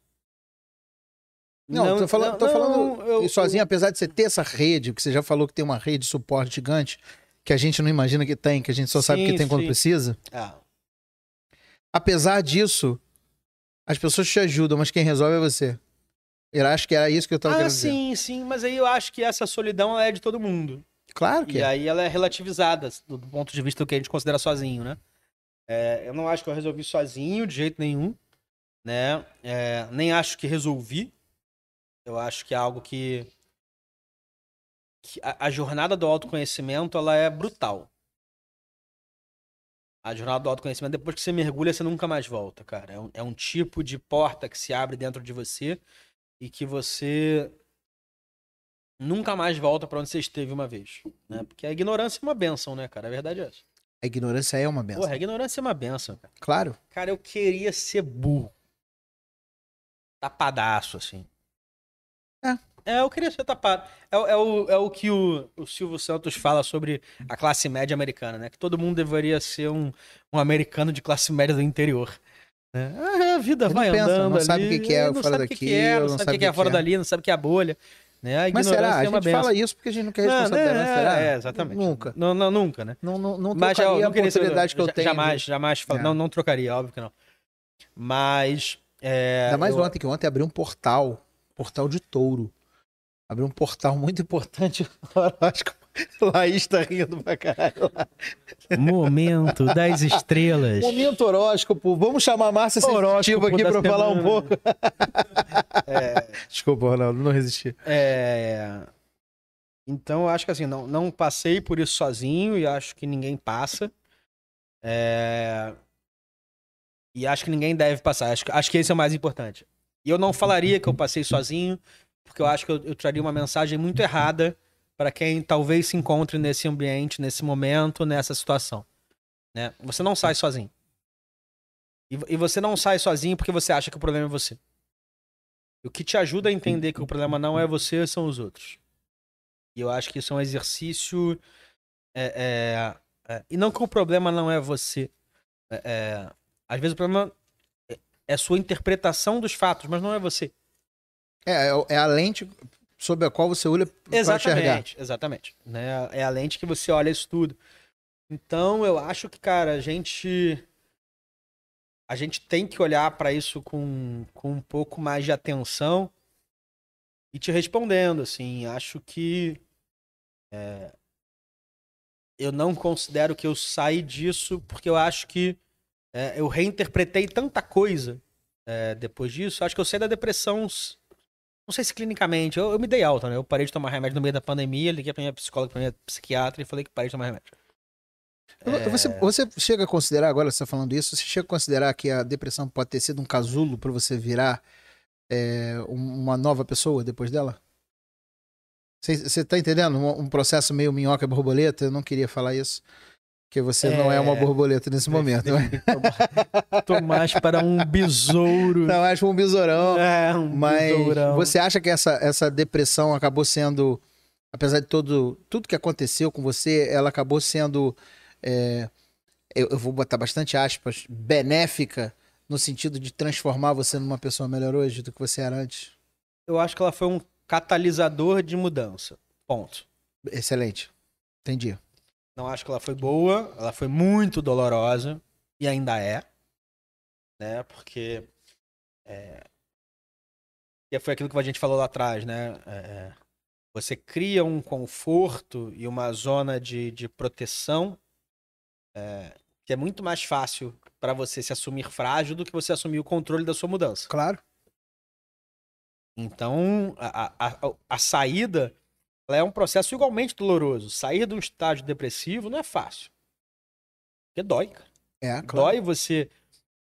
Não, tô falando, tô não, falando eu- isso sozinho, apesar de você ter essa rede, que você já falou que tem uma rede de suporte gigante, que a gente não imagina que tem, que a gente só sabe Sim, que tem quando sim. precisa. Ah, Apesar disso, as pessoas te ajudam, mas quem resolve é você. Eu acho que era isso que eu tava Ah, querendo dizer. sim, sim, mas aí eu acho que essa solidão é de todo mundo. Claro que E é. aí ela é relativizada do, do ponto de vista do que a gente considera sozinho, né? É, eu não acho que eu resolvi sozinho de jeito nenhum, né? É, nem acho que resolvi. Eu acho que é algo que, que a, a jornada do autoconhecimento ela é brutal. A jornada do autoconhecimento, depois que você mergulha, você nunca mais volta, cara. É um, é um tipo de porta que se abre dentro de você e que você nunca mais volta pra onde você esteve uma vez, né? Porque a ignorância é uma benção, né, cara? A verdade é essa. A ignorância é uma benção. Porra, a ignorância é uma benção, cara. Claro. Cara, eu queria ser burro. Tapadaço, assim. É. É, eu queria ser tapado. É, o- é o, é o que o, o Silvio Santos fala sobre a classe média americana, né? Que todo mundo deveria ser um, um americano de classe média do interior. né? Ah, a vida vai não pensa, andando não sabe ali, o que que é não fora sabe o que que é, daquilo, não sabe o que que é fora dali, não sabe o que é a bolha. Né? A Mas será? A é uma gente benção. fala isso porque a gente não quer Não, responsabilidade, mas é, será? é, exatamente. Nunca. Não, não, nunca, né? Não, não, não Mas a não oportunidade que eu tenho. Jamais, jamais. É. Não, não trocaria, óbvio que não. Mas. É, Ainda mais eu- ontem, que ontem abriu um portal. Portal de touro. Abriu um portal muito importante. Acho que Laís tá rindo pra caralho. Momento das estrelas. Momento horóscopo. Vamos chamar a Márcia Sensitiva Horóscopo aqui pra falar um pouco. Desculpa, Ronaldo, não resisti. É, Então, eu acho que assim, não, não passei por isso sozinho e acho que ninguém passa. É, E acho que ninguém deve passar. Acho, que- acho que esse é o mais importante. E eu não falaria que eu passei sozinho, porque eu acho que eu, eu traria uma mensagem muito errada para quem talvez se encontre nesse ambiente, nesse momento, nessa situação. Né? Você não sai sozinho. E, e você não sai sozinho porque você acha que o problema é você. O que te ajuda a entender que o problema não é você são os outros. E eu acho que isso é um exercício. é, é, é, e não que o problema não é você. É, é, às vezes o problema é- é a sua interpretação dos fatos, mas não é você. É- é a lente sob a qual você olha pra enxergar. Exatamente. Né? É a lente que você olha isso tudo. Então eu acho que, cara, a gente. A gente tem que olhar pra isso com, com um pouco mais de atenção e te respondendo, assim. Acho que. é, eu não considero que eu saí disso porque eu acho que é, eu reinterpretei tanta coisa é, depois disso. Acho que eu saí da depressão não sei se clinicamente, eu, eu me dei alta, né? Eu parei de tomar remédio no meio da pandemia, liguei pra minha psicóloga, pra minha psiquiatra e falei que parei de tomar remédio. É. Você, você chega a considerar, agora você tá falando isso, você chega a considerar que a depressão pode ter sido um casulo pra você virar é, um- uma nova pessoa depois dela? Você, você tá entendendo? Um, um processo meio minhoca e borboleta? Eu não queria falar isso. Porque você não é uma É. borboleta nesse momento. né? Tô mais para um besouro. Não, acho um besourão. É, um Mas besourão. você acha que essa, essa depressão acabou sendo, apesar de todo, tudo que aconteceu com você, ela acabou sendo, é, eu, eu vou botar bastante aspas, benéfica no sentido de transformar você numa pessoa melhor hoje do que você era antes? Eu acho que ela foi um catalisador de mudança. Ponto. Excelente. Entendi. Não acho que ela foi boa, ela foi muito dolorosa e ainda é, né? Porque é, e foi aquilo que a gente falou lá atrás, né? É, você cria um conforto e uma zona de, de proteção é, que é muito mais fácil para você se assumir frágil do que você assumir o controle da sua mudança. Claro. Então, a, a, a, a saída é um processo igualmente doloroso. Sair de um estágio depressivo não é fácil. Porque dói, cara. É, claro. Dói você,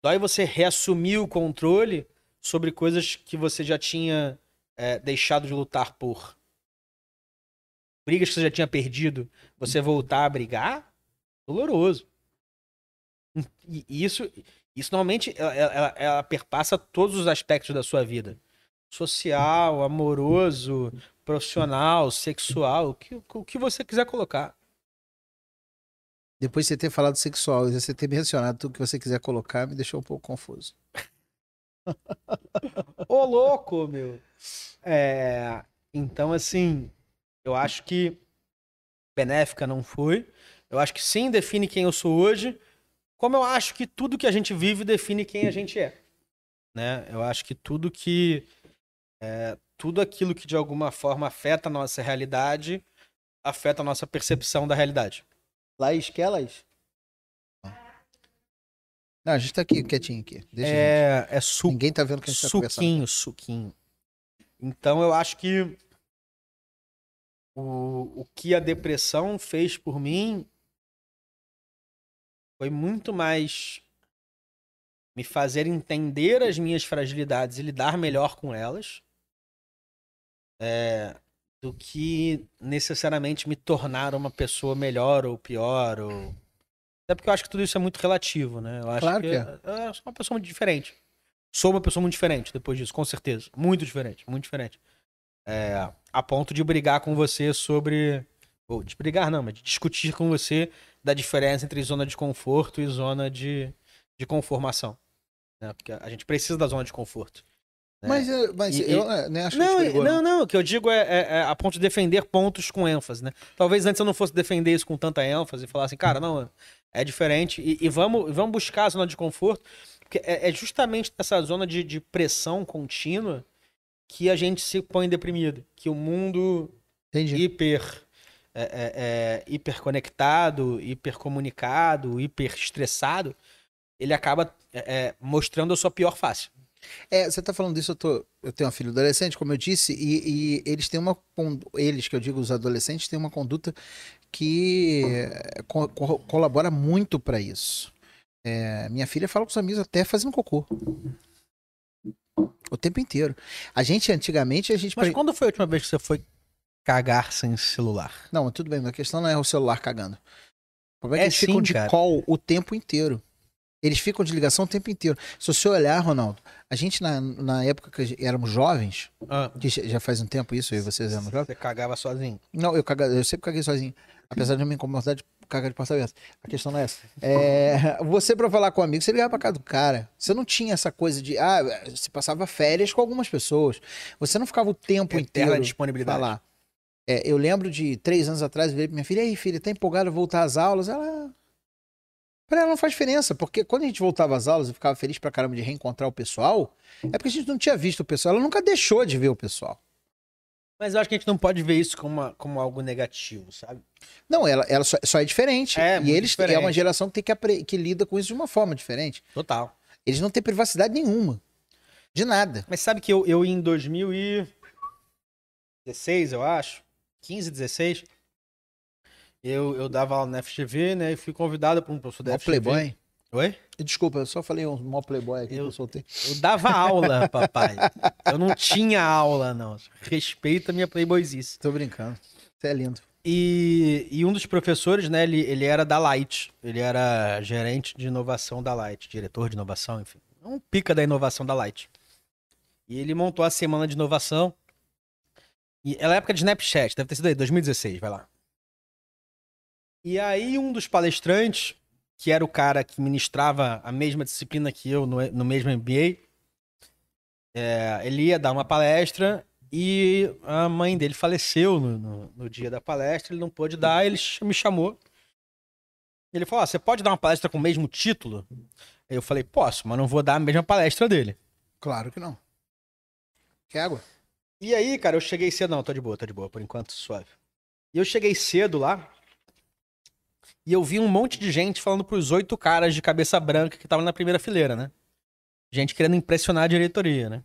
dói você reassumir o controle sobre coisas que você já tinha é, deixado de lutar por. Brigas que você já tinha perdido, você voltar a brigar, doloroso. E isso, isso normalmente ela, ela, ela perpassa todos os aspectos da sua vida. Social, amoroso, profissional, sexual, o que, o que você quiser colocar. Depois de você ter falado sexual e você ter mencionado tudo que você quiser colocar, me deixou um pouco confuso. Ô, louco, meu. É, então, assim, eu acho que benéfica não foi. Eu acho que sim define quem eu sou hoje, como eu acho que tudo que a gente vive define quem a gente é. Né? Eu acho que tudo que é, tudo aquilo que de alguma forma afeta a nossa realidade afeta a nossa percepção da realidade. Laís, quer, Laís? Não, a gente tá aqui, quietinho aqui. Deixa. É, é suco. Ninguém tá vendo o que a gente tá conversando. Suquinho, suquinho. Então eu acho que o, o que a depressão fez por mim foi muito mais me fazer entender as minhas fragilidades e lidar melhor com elas é, do que necessariamente me tornar uma pessoa melhor ou pior. Ou... Até porque eu acho que tudo isso é muito relativo, né? Eu acho Claro que, que é. eu sou uma pessoa muito diferente. Sou uma pessoa muito diferente depois disso, com certeza. Muito diferente, muito diferente. É, a ponto de brigar com você sobre. Ou de brigar, não, mas de discutir com você da diferença entre zona de conforto e zona de, de conformação. né? Porque a gente precisa da zona de conforto. Né? Mas, é, mas E- eu é, nem acho Não, que e- não, não, o que eu digo é, é- é a ponto de defender pontos com ênfase, né? Talvez antes eu não fosse defender isso com tanta ênfase e falar assim, cara, não, é diferente e, e vamos, e vamos buscar a zona de conforto, porque é, é justamente nessa zona de, de pressão contínua que a gente se põe deprimido, que o mundo Entendi. hiper é, é, é, hiperconectado, hipercomunicado, hiper estressado, ele acaba é, é, mostrando a sua pior face. É, você tá falando disso, eu, tô, eu tenho uma filha adolescente, como eu disse, e, e eles têm uma. Eles, que eu digo, os adolescentes, têm uma conduta que é, co- co- colabora muito pra isso. É, minha filha fala com os amigos até fazendo cocô. O tempo inteiro. A gente, antigamente, a gente. Mas quando foi a última vez que você foi cagar sem celular? Não, tudo bem, a questão não é o celular cagando. O problema é É que eles ficam sim, de cara. call o tempo inteiro. Eles ficam de ligação o tempo inteiro. Se você olhar, Ronaldo, a gente na, na época que éramos jovens, que já faz um tempo isso, eu e vocês éramos jovens. Você cagava sozinho. Não, eu, caga, eu sempre caguei sozinho. Apesar de eu me incomodar de cagar de porta aberta. A questão não é essa. É, você, pra falar com um amigo, você ligava pra casa do cara. Você não tinha essa coisa de. Ah, você passava férias com algumas pessoas. Você não ficava o tempo Eterna inteiro disponibilidade. falar. É, eu lembro de três anos atrás, eu virei pra minha filha, e aí, filha, tá empolgada a voltar às aulas? Ela. Pra ela não faz diferença, porque quando a gente voltava às aulas e ficava feliz pra caramba de reencontrar o pessoal, é porque a gente não tinha visto o pessoal. Ela nunca deixou de ver o pessoal. Mas eu acho que a gente não pode ver isso como, uma- como algo negativo, sabe? Não, ela, ela só, só é diferente. É, e eles é diferente. uma geração que, tem que, que lida com isso de uma forma diferente. Total. Eles não têm privacidade nenhuma. De nada. Mas sabe que eu, eu em 2016, eu acho, 15, 16, eu, eu dava aula na FGV, né? E fui convidado por um professor da Mó FGV. playboy. Oi? Desculpa, eu só falei um mó playboy aqui Eu- que eu soltei. Eu dava aula, papai. Eu não tinha aula, não. Respeita a minha playboyzice. Tô brincando. Você é lindo. E, e um dos professores, né, ele, ele era da Light. Ele era gerente de inovação da Light, diretor de inovação, enfim. Um pica da inovação da Light. E ele montou a semana de inovação. E ela é época de Snapchat, deve ter sido aí, 2016, vai lá. E aí um dos palestrantes, que era o cara que ministrava a mesma disciplina que eu no, no mesmo MBA, é, ele ia dar uma palestra e a mãe dele faleceu no, no- no dia da palestra, ele não pôde dar, ele me chamou. Ele falou: "Ah, você pode dar uma palestra com o mesmo título? Aí eu falei: posso, mas não vou dar a mesma palestra dele. Claro que não. Quer água? E aí, cara, eu cheguei cedo. Não, tô de boa, tô de boa, por enquanto, suave. E eu cheguei cedo lá. E eu vi um monte de gente falando pros oito caras de cabeça branca que estavam na primeira fileira, né? Gente querendo impressionar a diretoria, né?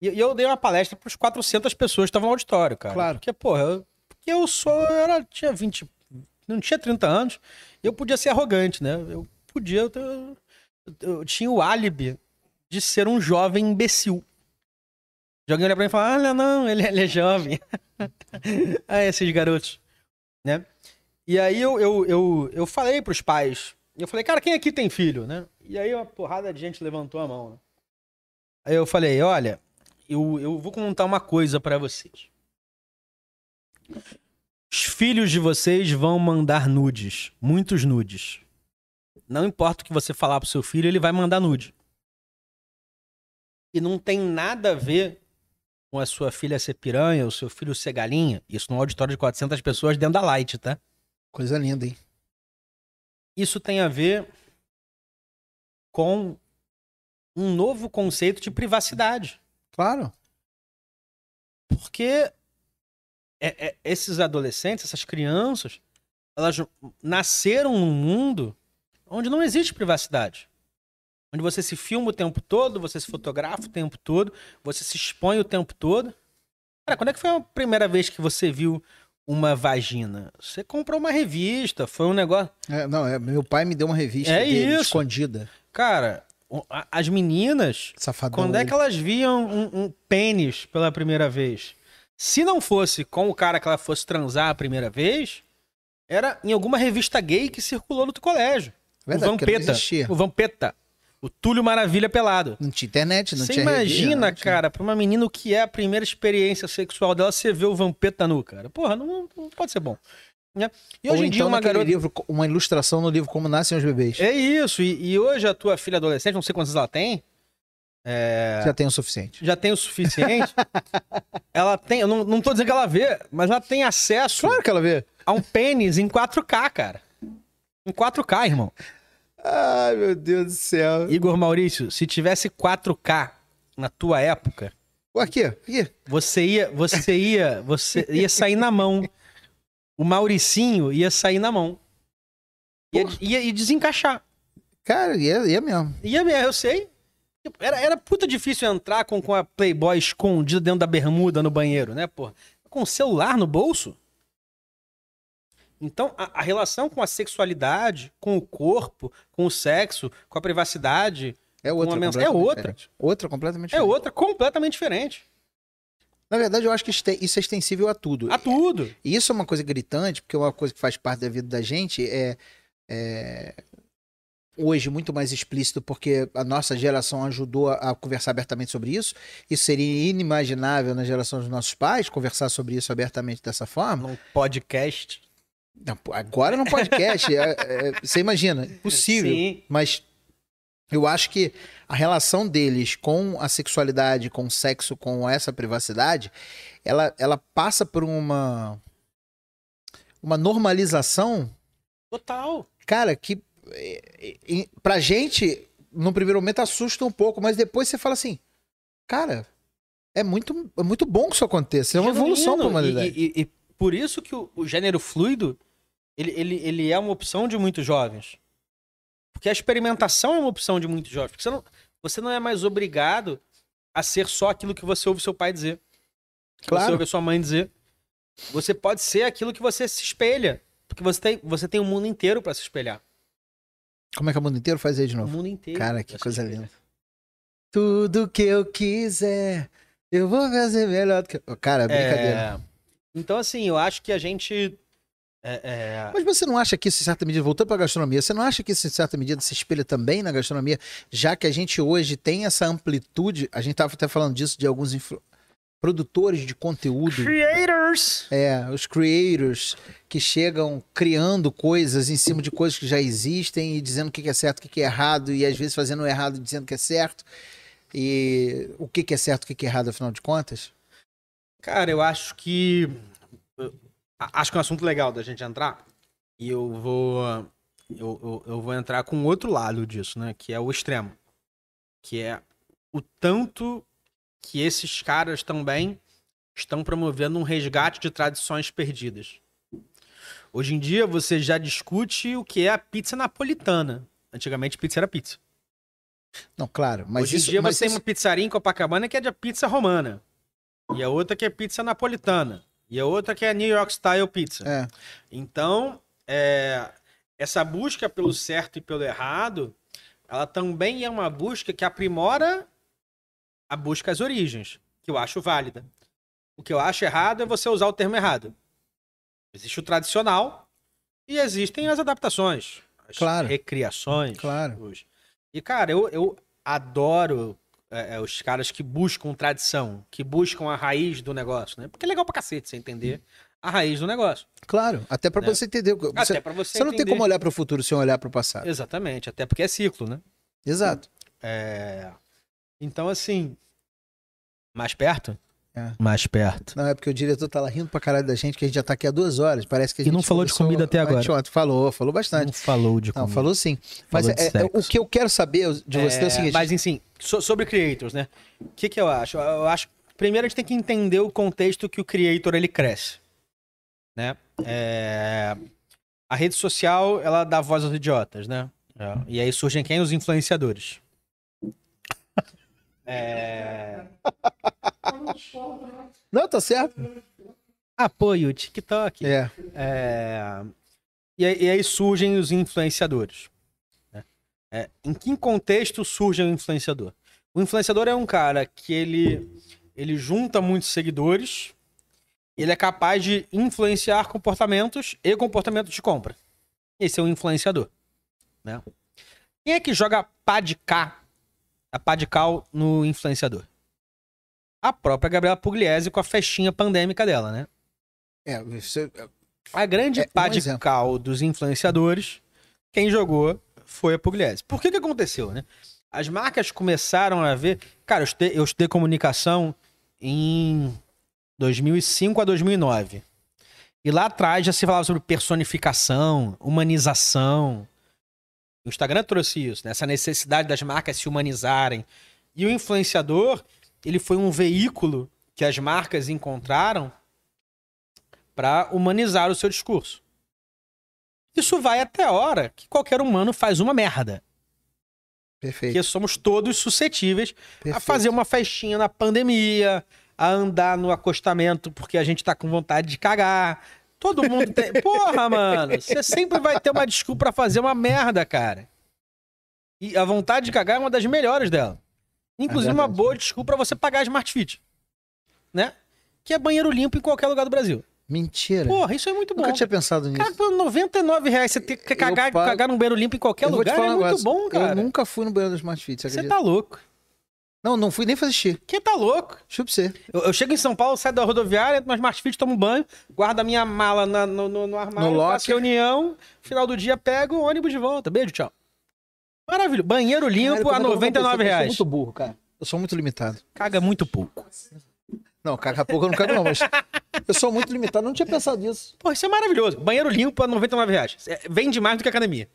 E, e eu dei uma palestra para os 400 pessoas que estavam no auditório, cara. Claro. Porque, porra, eu, porque eu sou. Eu era, tinha 20. Não tinha 30 anos. Eu podia ser arrogante, né? Eu podia. Eu, eu, eu tinha o álibi de ser um jovem imbecil. De alguém olhar pra mim e falar: olha, não, ele, ele é jovem. ah, esses garotos. Né? E aí eu, eu, eu, eu falei pros pais. Eu falei, cara, quem aqui tem filho, né? E aí uma porrada de gente levantou a mão, né? Aí eu falei, olha, eu, eu vou contar uma coisa pra vocês. Os filhos de vocês vão mandar nudes, muitos nudes. Não importa o que você falar pro seu filho, ele vai mandar nude. E não tem nada a ver com a sua filha ser piranha, o seu filho ser galinha. Isso num auditório de 400 pessoas dentro da Light, tá? Coisa linda, hein? Isso tem a ver com um novo conceito de privacidade. Claro. Porque é- é- esses adolescentes, essas crianças, elas nasceram num mundo onde não existe privacidade. Onde você se filma o tempo todo, você se fotografa o tempo todo, você se expõe o tempo todo. Cara, quando é que foi a primeira vez que você viu uma vagina? Você comprou uma revista, foi um negócio. É, não, é, meu pai me deu uma revista É dele, escondida. Cara, as meninas, Safadão. quando é que elas viam um, um pênis pela primeira vez? Se não fosse com o cara que ela fosse transar a primeira vez, era em alguma revista gay que circulou no teu colégio. Verdade, o Vampeta. O Vampeta. O Túlio Maravilha pelado. Não tinha internet, não Você tinha revista, imagina, tinha- cara, pra uma menina o que é a primeira experiência sexual dela, você vê o Vampeta nu, cara. Porra, não, não pode ser bom. né? E Ou hoje em dia então uma naquele garota... livro, uma ilustração no livro Como Nascem os Bebês. É isso, e, e hoje a tua filha adolescente, não sei quantos ela tem, é, Já tem o suficiente. já tem o suficiente. ela tem, eu não, não tô dizendo que ela vê, mas ela tem acesso Claro que ela vê. a um pênis em 4K, cara. Em 4K, irmão. Ai, meu Deus do céu. Igor Maurício, se tivesse 4K na tua época, Aqui, aqui. você ia, você ia, você ia sair na mão. O Mauricinho ia sair na mão. Ia, ia, ia desencaixar. Cara, e é mesmo. Ia mesmo, eu sei. Era, era puta difícil entrar com, com a Playboy escondida dentro da bermuda no banheiro, né, porra? Com o celular no bolso. Então, a, a relação com a sexualidade, com o corpo, com o sexo, com a privacidade, É outra. Mens- completamente é outra. diferente. Outra completamente é diferente. outra completamente diferente. Na verdade, eu acho que isso é extensível a tudo. A tudo. E isso é uma coisa gritante, porque uma coisa que faz parte da vida da gente é, é hoje muito mais explícito, porque a nossa geração ajudou a, a conversar abertamente sobre isso. Isso seria inimaginável na geração dos nossos pais, conversar sobre isso abertamente dessa forma. Num podcast. Não, agora no podcast, é- é- você imagina, impossível. Sim. Mas eu acho que a relação deles com a sexualidade, com o sexo, com essa privacidade, ela, ela passa por uma uma normalização, Total. cara, que é, é, pra gente, no primeiro momento, assusta um pouco, mas depois você fala assim, cara, é muito, é muito bom que isso aconteça. É uma evolução pra Genuíno. humanidade. E, e- e por isso que o, o gênero fluido, ele, ele, ele é uma opção de muitos jovens. Porque a experimentação é uma opção de muitos jovens. Porque você não, você não é mais obrigado a ser só aquilo que você ouve seu pai dizer. Que Claro. você ouve sua mãe dizer. Você pode ser aquilo que você se espelha. Porque você tem, você tem o mundo inteiro pra se espelhar. Como é que é o mundo inteiro faz aí de O novo? mundo inteiro. Cara, que coisa linda. Tudo que eu quiser, eu vou fazer melhor do que. Cara, brincadeira. É, Então, assim, eu acho que a gente. é, é, Mas você não acha que isso, em certa medida, voltando para a gastronomia, você não acha que isso, em certa medida, se espelha também na gastronomia, já que a gente hoje tem essa amplitude, a gente estava até falando disso de alguns influ- produtores de conteúdo, Creators! é, os creators, que chegam criando coisas em cima de coisas que já existem e dizendo o que é certo, o que é errado, e às vezes fazendo o errado e dizendo que é certo. E o que é certo, o que que é errado, afinal de contas? Cara, eu acho que. Acho que é um assunto legal da gente entrar. E eu vou. Eu, eu, eu vou entrar com outro lado disso, né? Que é o extremo. Que é o tanto que esses caras também estão promovendo um resgate de tradições perdidas. Hoje em dia você já discute o que é a pizza napolitana. Antigamente pizza era pizza. Não, claro. Mas Hoje isso, em dia mas você tem isso- uma pizzaria em Copacabana que é de pizza romana. E a outra que é pizza napolitana. E a outra que é New York Style Pizza. É, Então, é, essa busca pelo certo e pelo errado, ela também é uma busca que aprimora a busca às origens, que eu acho válida. O que eu acho errado é você usar o termo errado. Existe o tradicional e existem as adaptações, as Claro. recriações. Claro. hoje. E, cara, eu, eu adoro é, é, os caras que buscam tradição, que buscam a raiz do negócio, né? Porque é legal pra cacete você entender a raiz do negócio. claro. Até pra Né? você entender. Você, Até pra você você não tem entender. como olhar pro futuro sem olhar pro passado. Exatamente, até porque é ciclo, né? Exato. É... Então, assim, mais perto? É. Mais perto. Não, é porque o diretor tá lá rindo pra caralho da gente, que a gente já tá aqui há duas horas. Parece que a E gente não falou de comida até agora. anteontem. Falou, falou bastante. Não falou de Não, comida. falou sim. Mas Falou de é- é- sexo. o que eu quero saber de você é, o seguinte. Mas, enfim, so- sobre creators, né? O que, que eu acho? Eu acho primeiro a gente tem que entender o contexto que o creator ele cresce, né? É, A rede social ela dá voz aos idiotas, né? É, E aí surgem quem? Os influenciadores. É... Não, tá certo. Apoio TikTok. É. É, E, aí, e aí surgem os influenciadores. né? É, em que contexto surge o influenciador? O influenciador é um cara que ele, ele junta muitos seguidores, ele é capaz de influenciar comportamentos e comportamentos de compra. Esse é o influenciador. Né? Quem é que joga pá de cá, a pá de cal no influenciador? A própria Gabriela Pugliese com a festinha pandêmica dela, né? É, você- A grande É, pá um de exemplo. cal dos influenciadores, quem jogou foi a Pugliese. Por que que aconteceu, né? As marcas começaram a ver... Cara, eu estudei, eu estudei comunicação em 2005 a 2009. E lá atrás já se falava sobre personificação, humanização. O Instagram trouxe isso, né? Essa necessidade das marcas se humanizarem. E o influenciador, ele foi um veículo que as marcas encontraram para humanizar o seu discurso. Isso vai até a hora que qualquer humano faz uma merda. Perfeito. Porque somos todos suscetíveis a perfeito. fazer uma festinha na pandemia, a andar no acostamento porque a gente tá com vontade de cagar. Todo mundo tem. Porra, mano, você sempre vai ter uma desculpa pra fazer uma merda, cara. E a vontade de cagar é uma das melhores dela. Inclusive, uma verdade. boa desculpa pra você pagar a Smart Fit. Né? Que é banheiro limpo em qualquer lugar do Brasil. Mentira. Porra, isso é muito bom. Nunca tinha pensado nisso. Cara, por 99 reais você ter que cagar, pago- cagar num banheiro limpo em qualquer lugar é muito bom, cara. Eu nunca fui no banheiro do Smart Fit, você Você tá louco. Não, não fui nem fazer xixi. Quem tá louco? Chupa você. Eu, eu chego em São Paulo, saio da rodoviária, entro no Smart Fit, tomo um banho, guardo a minha mala na- no, no, no armário, No faço reunião, final do dia pego o ônibus de volta. Beijo, tchau. Maravilha. Banheiro limpo Caralho, a como é que eu vou 99 pensar? Eu reais. sou muito burro, cara. Eu sou muito limitado. Caga muito pouco. Não, caga pouco eu não cago não, mas eu sou muito limitado. Não tinha pensado nisso. Pô, isso é maravilhoso. Banheiro limpo a 99 reais. É, Vende mais do que academia.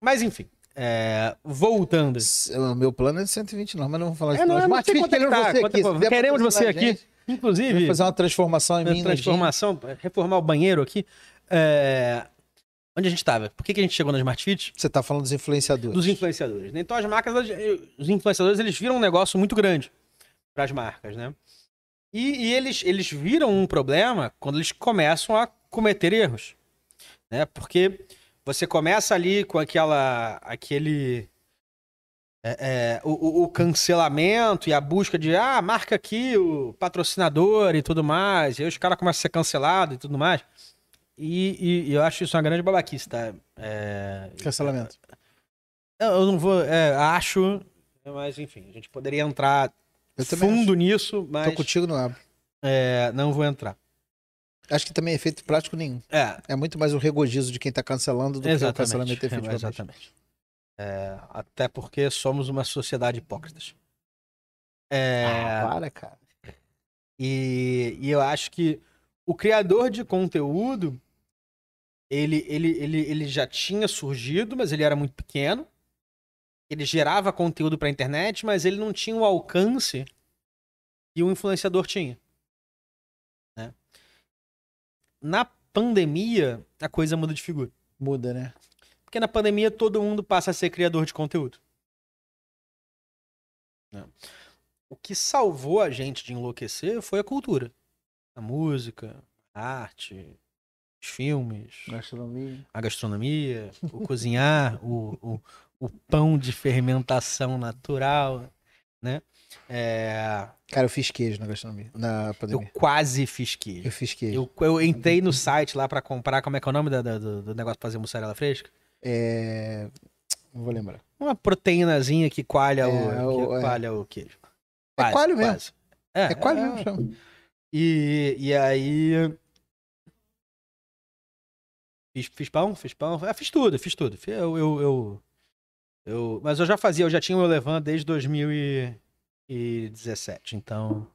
Mas enfim, é, voltando. O meu plano é de 120 não, mas não vou falar É, isso não, não quanto é que querendo tá, você quanto- aqui. Queremos patrocinar você aqui. Inclusive, fazer uma transformação em mim. transformação, reformar o banheiro aqui. É, Onde a gente tava? Por que, que a gente chegou na Smart Fit? Você tá falando dos influenciadores. dos influenciadores. né? Então as marcas, os influenciadores, eles viram um negócio muito grande para as marcas, né? E, e eles, eles viram um problema quando eles começam a cometer erros, né? Porque você começa ali com aquela, aquele, é, é, o, o- cancelamento e a busca de, ah, marca aqui o patrocinador e tudo mais, e aí os caras começam a ser cancelados e tudo mais. E, e- e eu acho isso uma grande babaquice, tá? É, Cancelamento. eu eu não vou. é, acho. Mas, enfim, a gente poderia entrar fundo nisso, acho. mas Tô contigo no é, não vou entrar. Acho que também é efeito prático nenhum. É, É muito mais o regozijo de quem tá cancelando do que o exatamente. cancelamento é, efetivamente. exatamente. É, até porque somos uma sociedade hipócritas. É, Ah, para, cara. e, e eu acho que o criador de conteúdo, ele, ele, ele, ele já tinha surgido, mas ele era muito pequeno. Ele gerava conteúdo para a internet, mas ele não tinha o alcance que o influenciador tinha. Na pandemia, a coisa muda de figura. Muda, né? Porque na pandemia todo mundo passa a ser criador de conteúdo. O que salvou a gente de enlouquecer foi a cultura. A música, a arte, os filmes, Gastronomia. a gastronomia, o cozinhar, o, o, o pão de fermentação natural, né? É, Cara, eu fiz queijo na gastronomia, na eu pandemia. quase fiz queijo. Eu, fiz queijo. Eu, eu entrei no site lá pra comprar, como é que é o nome da- do, do negócio pra fazer mussarela fresca? É... Não vou lembrar. Uma proteínazinha que coalha, É, o, que o- é. coalha o queijo. É Quase, coalho mesmo. quase. É, É é, mesmo, chama. E, e aí. Fiz, fiz pão, fiz pão. Ah, fiz tudo, fiz tudo. Eu, eu, eu, eu- mas eu já fazia, eu já tinha o meu Levan desde 2017. Então.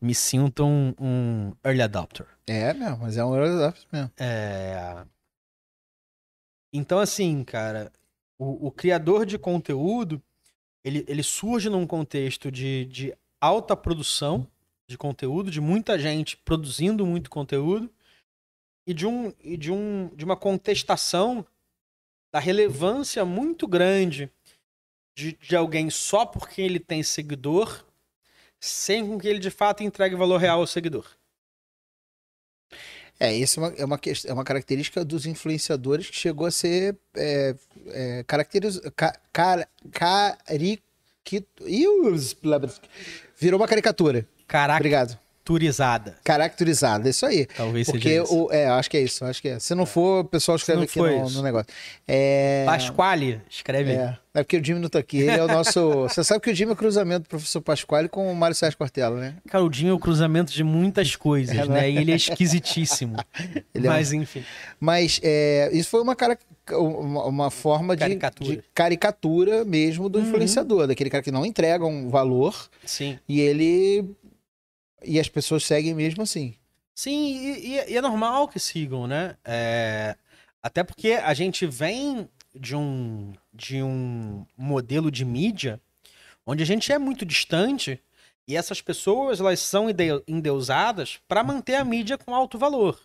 Me sinto um, um early adopter. É mesmo, mas é um Eurodaft mesmo. É... Então, assim, cara, o, o criador de conteúdo, ele, ele surge num contexto de, de alta produção de conteúdo, de muita gente produzindo muito conteúdo, e de, um, e de, um, de uma contestação da relevância muito grande de, de alguém só porque ele tem seguidor, sem com que ele de fato entregue valor real ao seguidor. É, isso é uma, é uma, é uma característica dos influenciadores que chegou a ser é, é, caracteriz, ca, car, virou uma caricatura. Obrigado. Caracterizada. Caracterizada, isso aí. Talvez Porque seja isso. o, é, acho que é isso, acho que é. Se não for, o pessoal escreve aqui no, no negócio. É, Pasquale, escreve. é, é porque o Jimmy não tá aqui. Ele é o nosso. Você sabe que o Jimmy é o cruzamento do professor Pasquale com o Mário Sérgio Cortella, né? Cara, o Dinho é o cruzamento de muitas coisas, É, né? né? E ele é esquisitíssimo. Ele é um- Mas, enfim. Mas é, isso foi uma, cara, uma, uma forma de Caricatura. de caricatura mesmo do Uhum. influenciador, daquele cara que não entrega um valor Sim. e ele. E as pessoas seguem mesmo assim. Sim, e, e- e é normal que sigam, né? É, até porque a gente vem de um, de um modelo de mídia onde a gente é muito distante e essas pessoas elas são endeusadas para manter a mídia com alto valor.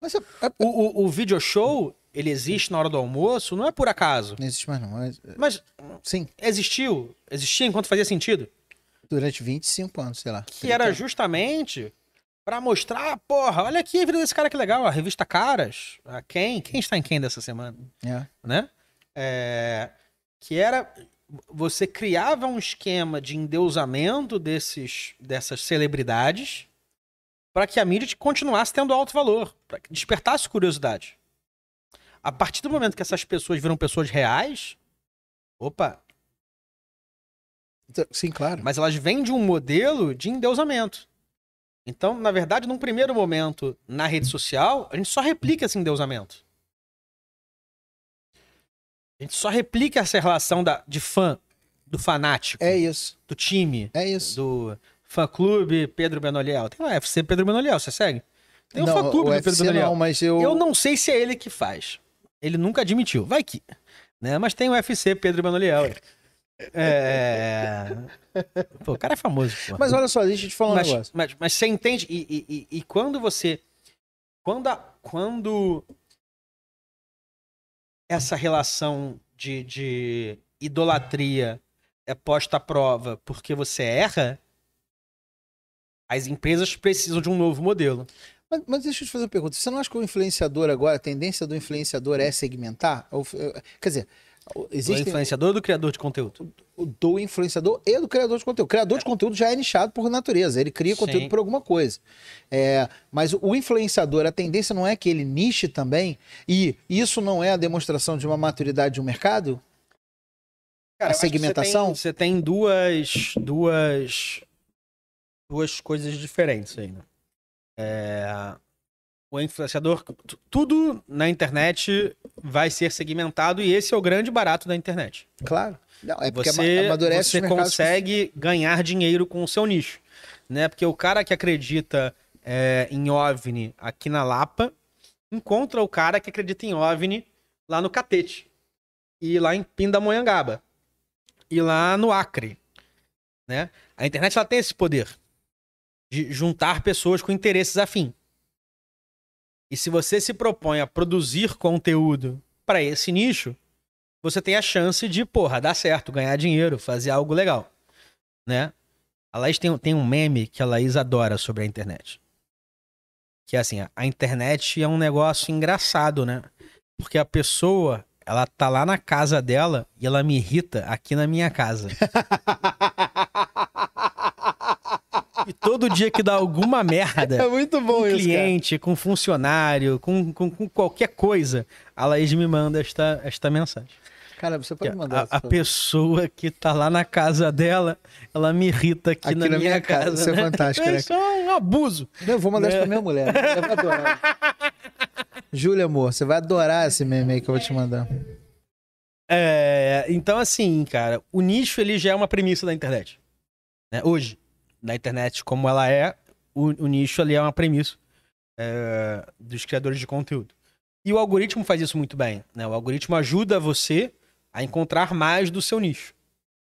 Mas é, é, O, o, o video show, ele existe na hora do almoço, não é por acaso. não existe mais, não. Mas, Mas sim, existiu, existia enquanto fazia sentido. Durante 25 anos, sei lá. Que era justamente pra mostrar, porra, olha aqui a vida desse cara que legal, a revista Caras, a quem? Quem está em quem dessa semana, É. né? É, que era você criava um esquema de endeusamento desses dessas celebridades para que a mídia continuasse tendo alto valor, para que despertasse curiosidade. A partir do momento que essas pessoas viram pessoas reais, opa, Sim, claro. mas elas vêm de um modelo de endeusamento. Então, na verdade, num primeiro momento, na rede social, a gente só replica esse endeusamento. A gente só replica essa relação da, de fã, do fanático, É isso. do time, É isso. do fã-clube Pedro Benoliel. Tem o UFC Pedro Benoliel, você segue? Tem um não, fã-clube o do Pedro UFC Benoliel. não, mas eu. Eu não sei se é ele que faz. Ele nunca admitiu. Vai que. Né? Mas tem o UFC Pedro Benoliel. É... Pô, o cara é famoso. Pô. Mas olha só, deixa eu te falar um mas, negócio. mas, mas você entende? E, e- e- quando você. Quando, a- quando essa relação de, de idolatria é posta à prova porque você erra, as empresas precisam de um novo modelo. Mas, mas deixa eu te fazer uma pergunta. Você não acha que o influenciador agora, a tendência do influenciador é segmentar? Ou, quer dizer, Do existe influenciador ou do criador de conteúdo? do influenciador e do criador de conteúdo. O criador de conteúdo já é nichado por natureza, ele cria Sim. conteúdo por alguma coisa. É, mas o influenciador, a tendência não é que ele niche também, e isso não é a demonstração de uma maturidade de um mercado? Cara, A segmentação? Você tem, você tem duas, duas, duas coisas diferentes aí, né? É, o influenciador, tu- tudo na internet vai ser segmentado e esse é o grande barato da internet. Claro. Não, é porque Você, amadurece você consegue ganhar dinheiro com o seu nicho, né? Porque o cara que acredita é, em OVNI aqui na Lapa encontra o cara que acredita em OVNI lá no Catete e lá em Pindamonhangaba e lá no Acre, né? A internet ela tem esse poder de juntar pessoas com interesses afins. E se você se propõe a produzir conteúdo para esse nicho, você tem a chance de, porra, dar certo, ganhar dinheiro, fazer algo legal. né? A Laís tem, tem um meme que a Laís adora sobre a internet. Que é assim, a, internet é um negócio engraçado, né? Porque a pessoa, ela tá lá na casa dela e ela me irrita aqui na minha casa. E todo dia que dá alguma merda, É muito bom com isso, cliente, com funcionário, com, com, com qualquer coisa, a Laís me manda esta, esta mensagem. cara. Cara, você pode mandar. a, a pessoa que tá lá na casa dela, ela me irrita aqui, na, minha, casa. Isso é né? fantástico, né? Isso é um abuso. Não, eu vou mandar isso Né? pra minha mulher. Ela vai adorar. Júlia, amor, você vai adorar esse meme aí que eu vou te mandar. É, então, assim, cara, o nicho ele já é uma premissa da internet. né? Hoje, na internet como ela é, o, o nicho ali é uma premissa é, dos criadores de conteúdo. E o algoritmo faz isso muito bem. Né? O algoritmo ajuda você a encontrar mais do seu nicho.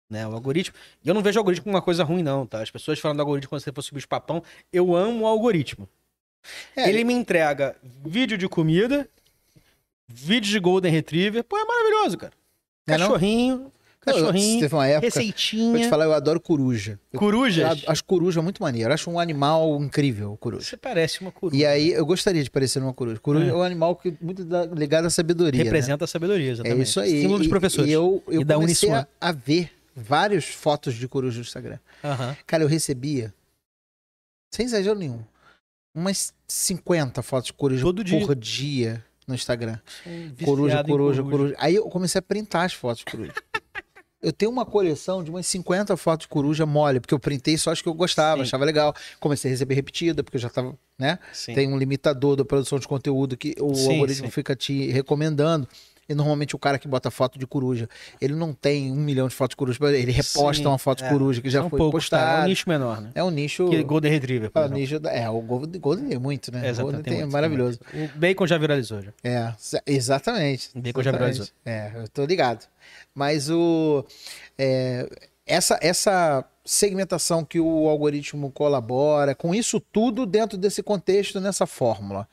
Né? O algoritmo. E eu não vejo o algoritmo como uma coisa ruim, não, tá? As pessoas falando do algoritmo como se você fosse o bicho papão. Eu amo o algoritmo. É, Ele me entrega vídeo de comida, vídeo de Golden Retriever. Pô, é maravilhoso, cara. É? Cachorrinho, cachorrinho, Teve uma época. Vou te receitinha. falar, eu adoro coruja. Eu, eu Corujas. acho coruja muito maneiro. Eu acho um animal incrível, coruja. Você parece uma coruja. E aí, eu gostaria de parecer uma coruja. Coruja é, É. um animal que muito da- ligado à sabedoria. né? Representa a sabedoria, É exatamente. isso aí. Símbolo dos E- professores. E eu, eu E da comecei a, a ver várias fotos de coruja no Instagram. Cara, eu recebia, sem exagero nenhum, umas 50 fotos de coruja Todo dia. por dia no Instagram. Coruja, em coruja, coruja. Aí eu comecei a printar as fotos de coruja. Eu tenho uma coleção de umas 50 fotos de coruja mole, porque eu printei só as que eu gostava, Sim. achava legal. Comecei a receber repetida, porque eu já tava, né? Sim. Tem um limitador da produção de conteúdo que o Sim, algoritmo sim. fica te recomendando. E normalmente o cara que bota foto de coruja, ele não tem um milhão de fotos de coruja, ele reposta Sim, uma foto de é. coruja que já São foi poucos, tá? É postada. um nicho menor, né? É um nicho. Que Golden Retriever, é exemplo. nicho da- é, o Golden, Golden é muito, né? O Exato, Golden tem tem- é muito, maravilhoso. tem. O Bacon já viralizou, já. É, exa- exatamente. O Bacon já Exatamente. viralizou. É, eu tô ligado. Mas o. é, essa, essa segmentação que o algoritmo colabora, com isso tudo dentro desse contexto, nessa fórmula.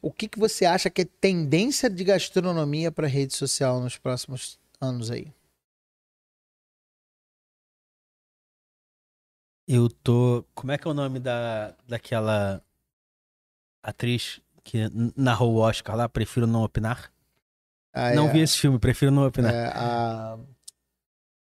O que, que você acha que é tendência de gastronomia para rede social nos próximos anos aí? Eu tô. Como é que é o nome da, daquela atriz que narrou o Oscar lá? Prefiro não opinar. Ah, não é, vi esse filme, prefiro não opinar. é, a...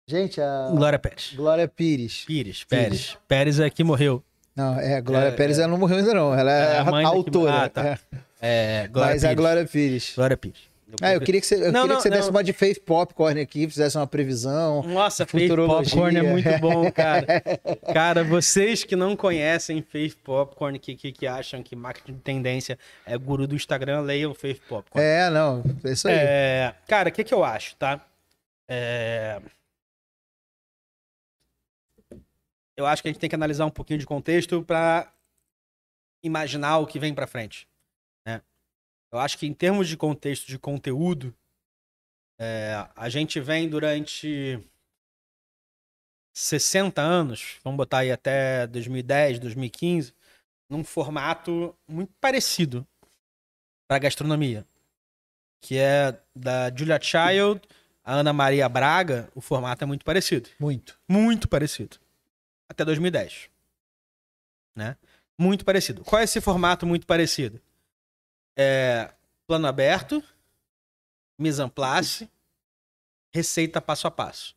Gente, a Glória Pérez. Glória Pires. Pires, Pérez. Pérez é que morreu. Não, é, a Glória É, Pérez ela não morreu ainda não, ela é, É a a da que- autora. Ah, tá. é. É, Glória Mas a Pires. Glória Pires. Glória Pires. Ah, eu queria que você, eu Não, queria não, que você desse uma de Faith Popcorn aqui, fizesse uma previsão. Nossa, Faith. Popcorn é muito bom, cara. Cara, vocês que não conhecem Faith Popcorn, que, que, que acham que marketing de tendência é guru do Instagram, leiam Faith Popcorn. É, não, é isso aí. É, cara, o que, que eu acho, tá? É, Eu acho que a gente tem que analisar um pouquinho de contexto para imaginar o que vem pra frente. Eu acho que em termos de contexto de conteúdo, é, a gente vem durante 60 anos, vamos botar aí até 2010, 2015, num formato muito parecido para gastronomia, que é da Julia Child, a Ana Maria Braga, o formato é muito parecido, Muito. muito parecido, até 2010, né? Muito parecido. Qual é esse formato muito parecido? É plano aberto, mise en place, receita passo a passo.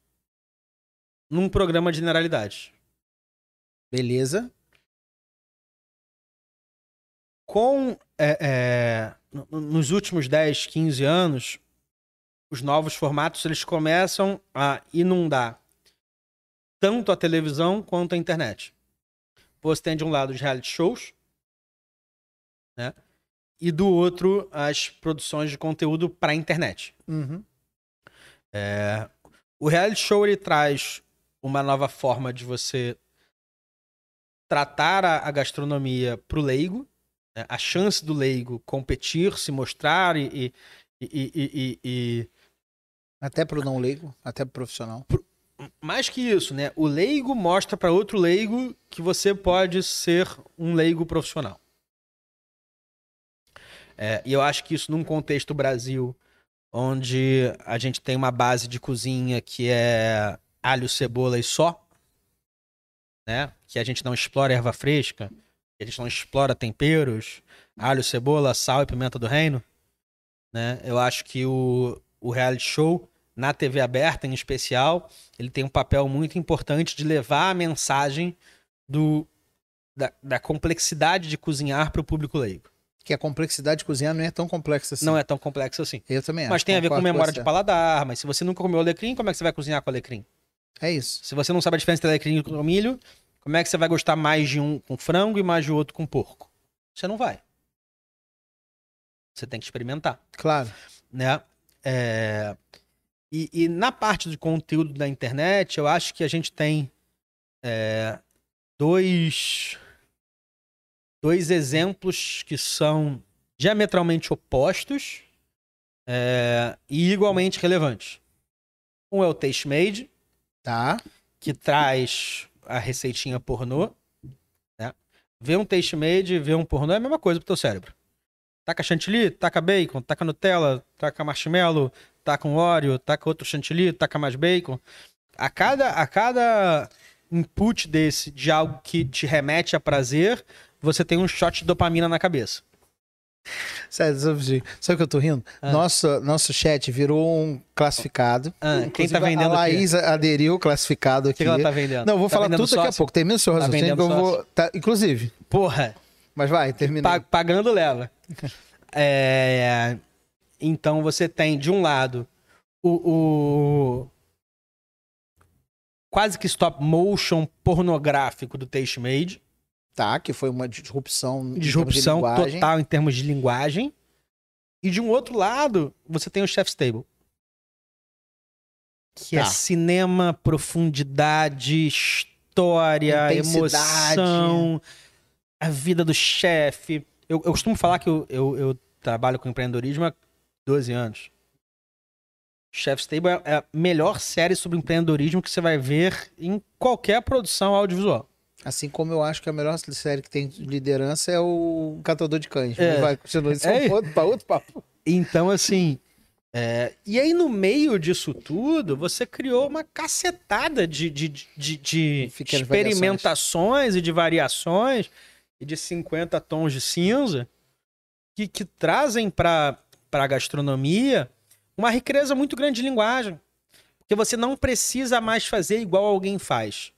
Num programa de generalidade. Beleza. com é, é, no- nos últimos 10, 15 anos, os novos formatos eles começam a inundar tanto a televisão quanto a internet. Você tem de um lado os reality shows, né? E do outro as produções de conteúdo para a internet. Uhum. É, o reality show ele traz uma nova forma de você tratar a, a gastronomia pro leigo, né? a chance do leigo competir, se mostrar e, e, e, e- Até pro não leigo, até pro profissional. mais que isso, né? O leigo mostra para outro leigo que você pode ser um leigo profissional. É, e eu acho que isso num contexto Brasil, onde a gente tem uma base de cozinha que é alho, cebola e só, né? Que a gente não explora erva fresca, que a gente não explora temperos, alho, cebola, sal e pimenta do reino, né? Eu acho que o, o reality show, na TV aberta em especial, ele tem um papel muito importante de levar a mensagem do, da, da complexidade de cozinhar para o público leigo. Que a complexidade de cozinhar não é tão complexa assim. Não é tão complexo assim. Eu também Mas acho, tem a ver com memória de paladar, mas se você nunca comeu alecrim, como é que você vai cozinhar com alecrim? É isso. Se você não sabe a diferença entre alecrim e milho, como é que você vai gostar mais de um com frango e mais de outro com porco? Você não vai. Você tem que experimentar, Claro. né? É, E, e na parte de conteúdo da internet, eu acho que a gente tem é, dois, dois exemplos que são diametralmente opostos é, e igualmente relevantes. Um é o Taste Made, Tá. que traz a receitinha pornô, né? Ver um taste made, ver um pornô é a mesma coisa pro teu cérebro. Taca chantilly, taca bacon, taca Nutella, taca marshmallow, taca um Oreo, taca outro chantilly, taca mais bacon. A cada, a cada input desse de algo que te remete a prazer, você tem um shot de dopamina na cabeça. Sério, sabe o que eu tô rindo? Ah. Nosso, nosso chat virou um classificado. Ah, quem tá vendendo A o? Laís aderiu o classificado O aqui. que, que ela tá vendendo? Não, eu vou Tá falar tudo daqui a sócio? pouco. Termina o seu raciocínio que eu vou. Tá, inclusive. Porra! Mas vai, termina. Pa- pagando leva. É, então você tem, de um lado, o, o- quase que stop motion pornográfico do Taste Made. Tá, que foi uma disrupção. em Disrupção linguagem. total em termos de linguagem. E de um outro lado, você tem o Chef's Table. Que é Tá. cinema, profundidade, história, emoção, a vida do chefe. Eu, eu costumo falar que eu, eu, eu trabalho com empreendedorismo há 12 anos. Chef's Table é a melhor série sobre empreendedorismo que você vai ver em qualquer produção audiovisual. Assim como eu acho que a melhor série que tem de liderança é o Catador de Cães. É. Vai, continua. Isso É. outro, pra outro papo. Então, assim. é, E aí, no meio disso tudo, você criou uma cacetada de, de, de, de experimentações e de variações e de 50 tons de cinza que, que trazem para a gastronomia uma riqueza muito grande de linguagem. Porque você não precisa mais fazer igual alguém faz.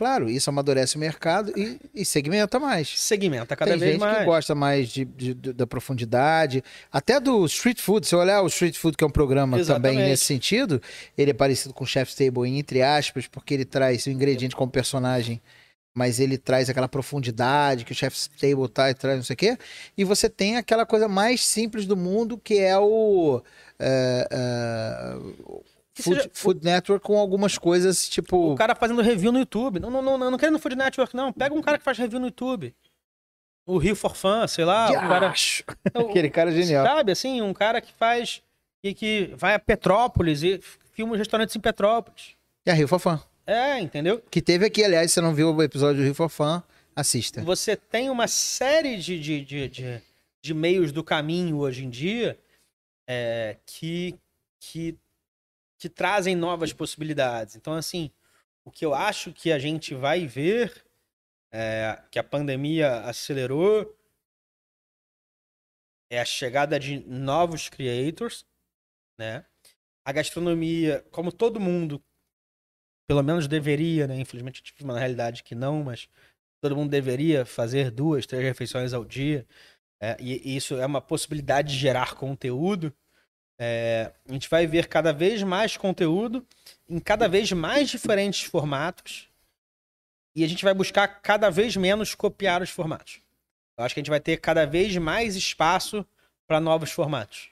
Claro, isso amadurece o mercado e, e segmenta mais. Segmenta cada Tem vez gente mais. que gosta mais de, de- de- da profundidade, até do street food. Se eu olhar o street food, que é um programa Exatamente. também nesse sentido, ele é parecido com o Chef's Table, entre aspas, porque ele traz o ingrediente como personagem, mas ele traz aquela profundidade que o Chef's Table tá, e traz, não sei o quê. E você tem aquela coisa mais simples do mundo, que é o. é, é, Food, seja- Food Network com algumas coisas tipo. O cara fazendo review no YouTube. Não, não, não, não, não quero no Food Network, não. Pega um cara que faz review no YouTube. O Rio for Fun, sei lá. O cara, o- Aquele cara é genial. Sabe, assim, um cara que faz. E que vai a Petrópolis e filma os restaurantes em Petrópolis. E a Rio Fofã. É, entendeu? Que teve aqui, aliás, se você não viu o episódio do Rio Fofã, assista. Você tem uma série de, de, de, de, de meios do caminho hoje em dia é, que, que, que trazem novas possibilidades. Então, assim, o que eu acho que a gente vai ver, é, que a pandemia acelerou, é a chegada de novos creators, né? A gastronomia, como todo mundo, pelo menos deveria, né? Infelizmente, vive uma realidade que não, mas todo mundo deveria fazer duas, três refeições ao dia. é, e, e isso é uma possibilidade de gerar conteúdo. É, a gente vai ver cada vez mais conteúdo em cada vez mais diferentes formatos. E a gente vai buscar cada vez menos copiar os formatos. Eu acho que a gente vai ter cada vez mais espaço para novos formatos.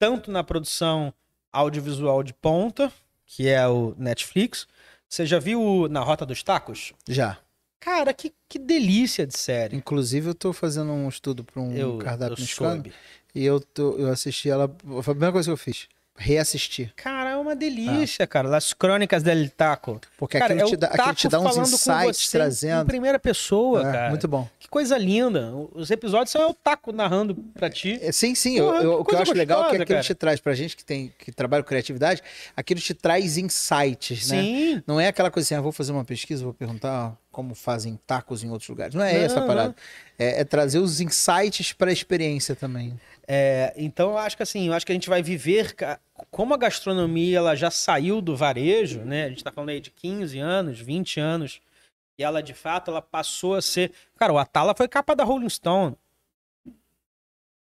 Tanto na produção audiovisual de ponta, que é o Netflix. Você já viu Na Rota dos Tacos? Já. Cara, que, que delícia de série. Inclusive, eu tô fazendo um estudo para um Eu, cardápio eu mexicano. soube. E eu, tô, eu assisti ela. Foi a primeira coisa que eu fiz. Reassistir. Cara, uma delícia, cara. Las Crônicas del Taco. Porque Cara, aquilo, é te o dá, aquilo taco te dá uns falando com insights você Em trazendo. primeira pessoa, É, cara. muito bom. Que coisa linda. Os episódios são o taco narrando pra ti. É, Sim, sim. eu- eu- o que eu acho legal é que gostosa, aquilo cara. te traz pra gente que tem que trabalha com criatividade, aquilo te traz insights, né? Sim. Não é aquela coisa assim, ah, vou fazer uma pesquisa, vou perguntar como fazem tacos em outros lugares. Não é Não, essa a parada. É, é trazer os insights pra experiência também. É, então eu acho que assim, eu acho que a gente vai viver como a gastronomia ela já saiu do varejo, né? A gente tá falando aí de 15 anos, 20 anos, e ela de fato ela passou a ser, cara, o Atala foi capa da Rolling Stone.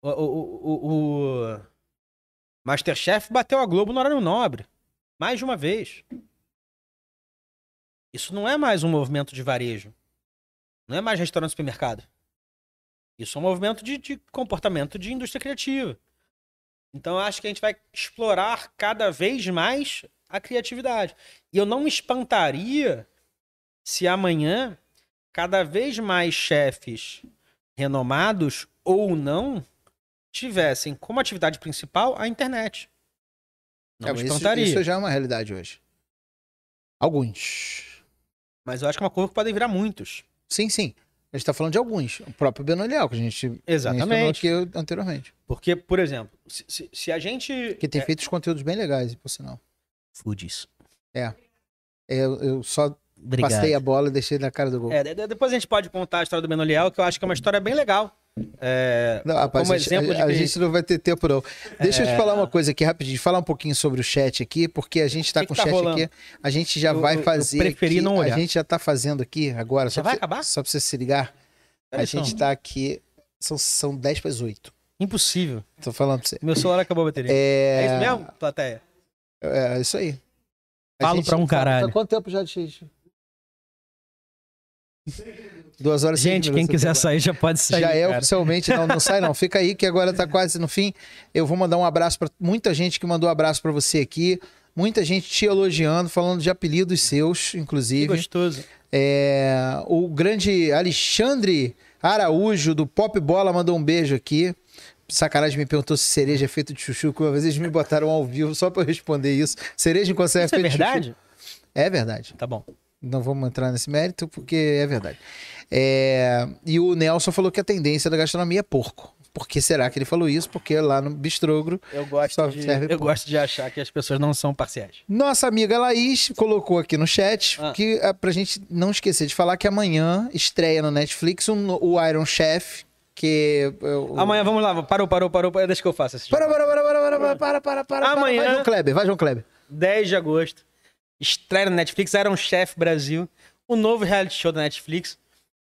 O, o, o- o Masterchef bateu a Globo no horário nobre, mais de uma vez. Isso não é mais um movimento de varejo. Não é mais restaurante supermercado. Isso é um movimento de, de comportamento de indústria criativa. Então eu acho que a gente vai explorar cada vez mais a criatividade. E eu não me espantaria se amanhã cada vez mais chefes renomados ou não tivessem como atividade principal a internet. Não É, me mas isso, espantaria. isso já é uma realidade hoje. Alguns. Mas eu acho que é uma curva que podem virar muitos. Sim, sim. A gente tá falando de alguns. O próprio Benoliel, que a gente mencionou Exatamente. aqui anteriormente. Porque, por exemplo, se, se- se a gente. Que tem é, feito os conteúdos bem legais, por sinal. Foodies. É, Eu, eu só Obrigado. passei a bola e deixei na cara do gol. É, de- de- depois a gente pode contar a história do Benoliel, que eu acho que é uma história bem legal. É, Não, rapaz, como a, gente- exemplo a- a que- gente não vai ter tempo, não. Deixa eu te É. falar uma coisa aqui rapidinho, falar um pouquinho sobre o chat aqui, porque a gente tá Que com o tá chat rolando? aqui. A gente já Eu- vai eu- eu fazer. preferi aqui- não olhar. A gente já tá fazendo aqui agora. Já só vai pra, acabar? Só pra você se ligar. A gente são- tá aqui. São, são 10 para as 8. Impossível. Tô falando pra você. Meu celular acabou a bateria. É, É, isso mesmo, plateia? É, isso aí. Falo pra um caralho. Tá quanto tempo já de. Duas horas e Gente, quem quiser até sair já pode sair. já é cara. oficialmente, não, não sai não. Fica aí que agora tá quase no fim. Eu vou mandar um abraço para muita gente que mandou abraço para você aqui. Muita gente te elogiando, falando de apelidos seus, Que inclusive. gostoso. É, o grande Alexandre Araújo, do Pop Bola, mandou um beijo aqui. Sacanagem me perguntou se cereja é feito de chuchu, que uma vez eles me botaram ao vivo só para eu responder isso. Cereja em conserva Isso é feito de chuchu. verdade? É verdade. Tá bom. Não vamos entrar nesse mérito porque é verdade. É, E o Nelson falou que a tendência da gastronomia é porco. Por que será que ele falou isso? Porque lá no Bistrogro, Eu gosto, de, serve eu gosto de achar que as pessoas não são parciais. nossa amiga Laís colocou aqui no chat Ah. que é pra gente não esquecer de falar que amanhã estreia no Netflix um- o Iron Chef, que... é o- Amanhã, vamos lá. Parou, parou, parou. parou. Deixa que eu faça esse Para, jogo. para, para, para, para, para, para, para, para, Amanhã- Vai, João Kleber, vai, João Kleber. 10 de agosto. Estreia no Netflix. Era um Chef Brasil. O novo reality show da Netflix.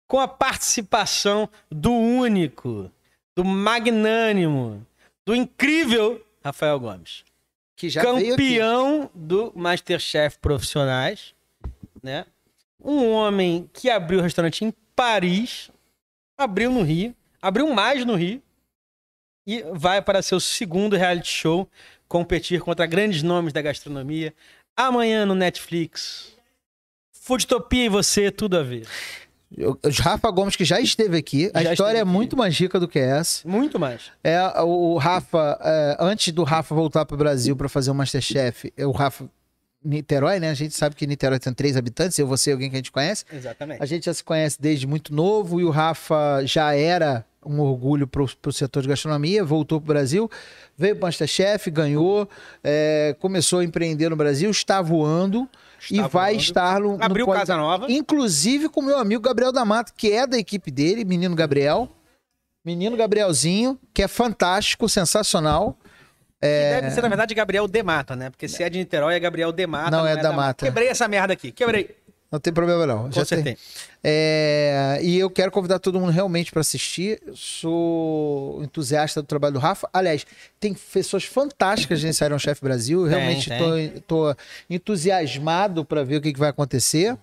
Com a participação do único, do magnânimo, do incrível Rafael Gomes. Que já campeão do Masterchef Profissionais, né? Um homem que abriu o restaurante em Paris, abriu no Rio, abriu mais no Rio e vai para seu segundo reality show competir contra grandes nomes da gastronomia. Amanhã no Netflix. Foodtopia e você, tudo a ver. O Rafa Gomes, que já esteve aqui. A Já história é aqui. muito mais rica do que essa. Muito mais. É, o Rafa, é, antes do Rafa voltar pro Brasil para fazer o Masterchef, é o Rafa Niterói, né? A gente sabe que Niterói tem três habitantes, eu, você e alguém que a gente conhece. Exatamente. A gente já se conhece desde muito novo e o Rafa já era um orgulho pro, pro setor de gastronomia, voltou pro Brasil, veio pro Masterchef, ganhou, é, começou a empreender no Brasil, está voando e Está vai voando. estar no, no Abriu pod- Casa Nova. Inclusive com o meu amigo Gabriel da Mata, que é da equipe dele, menino Gabriel. Menino Gabrielzinho, que é fantástico, sensacional. Que deve ser, na verdade, Gabriel Demata, né? Porque se é de Niterói, é Gabriel Demata. Não, é da Mata. Quebrei essa merda aqui. Quebrei. Não tem problema não. Já tem. Consertei. É, e eu quero convidar todo mundo realmente para assistir. Sou entusiasta do trabalho do Rafa. Aliás, tem pessoas fantásticas nesse Iron Chef Brasil. Eu Tem, realmente tem. tô entusiasmado para ver o que, que vai acontecer.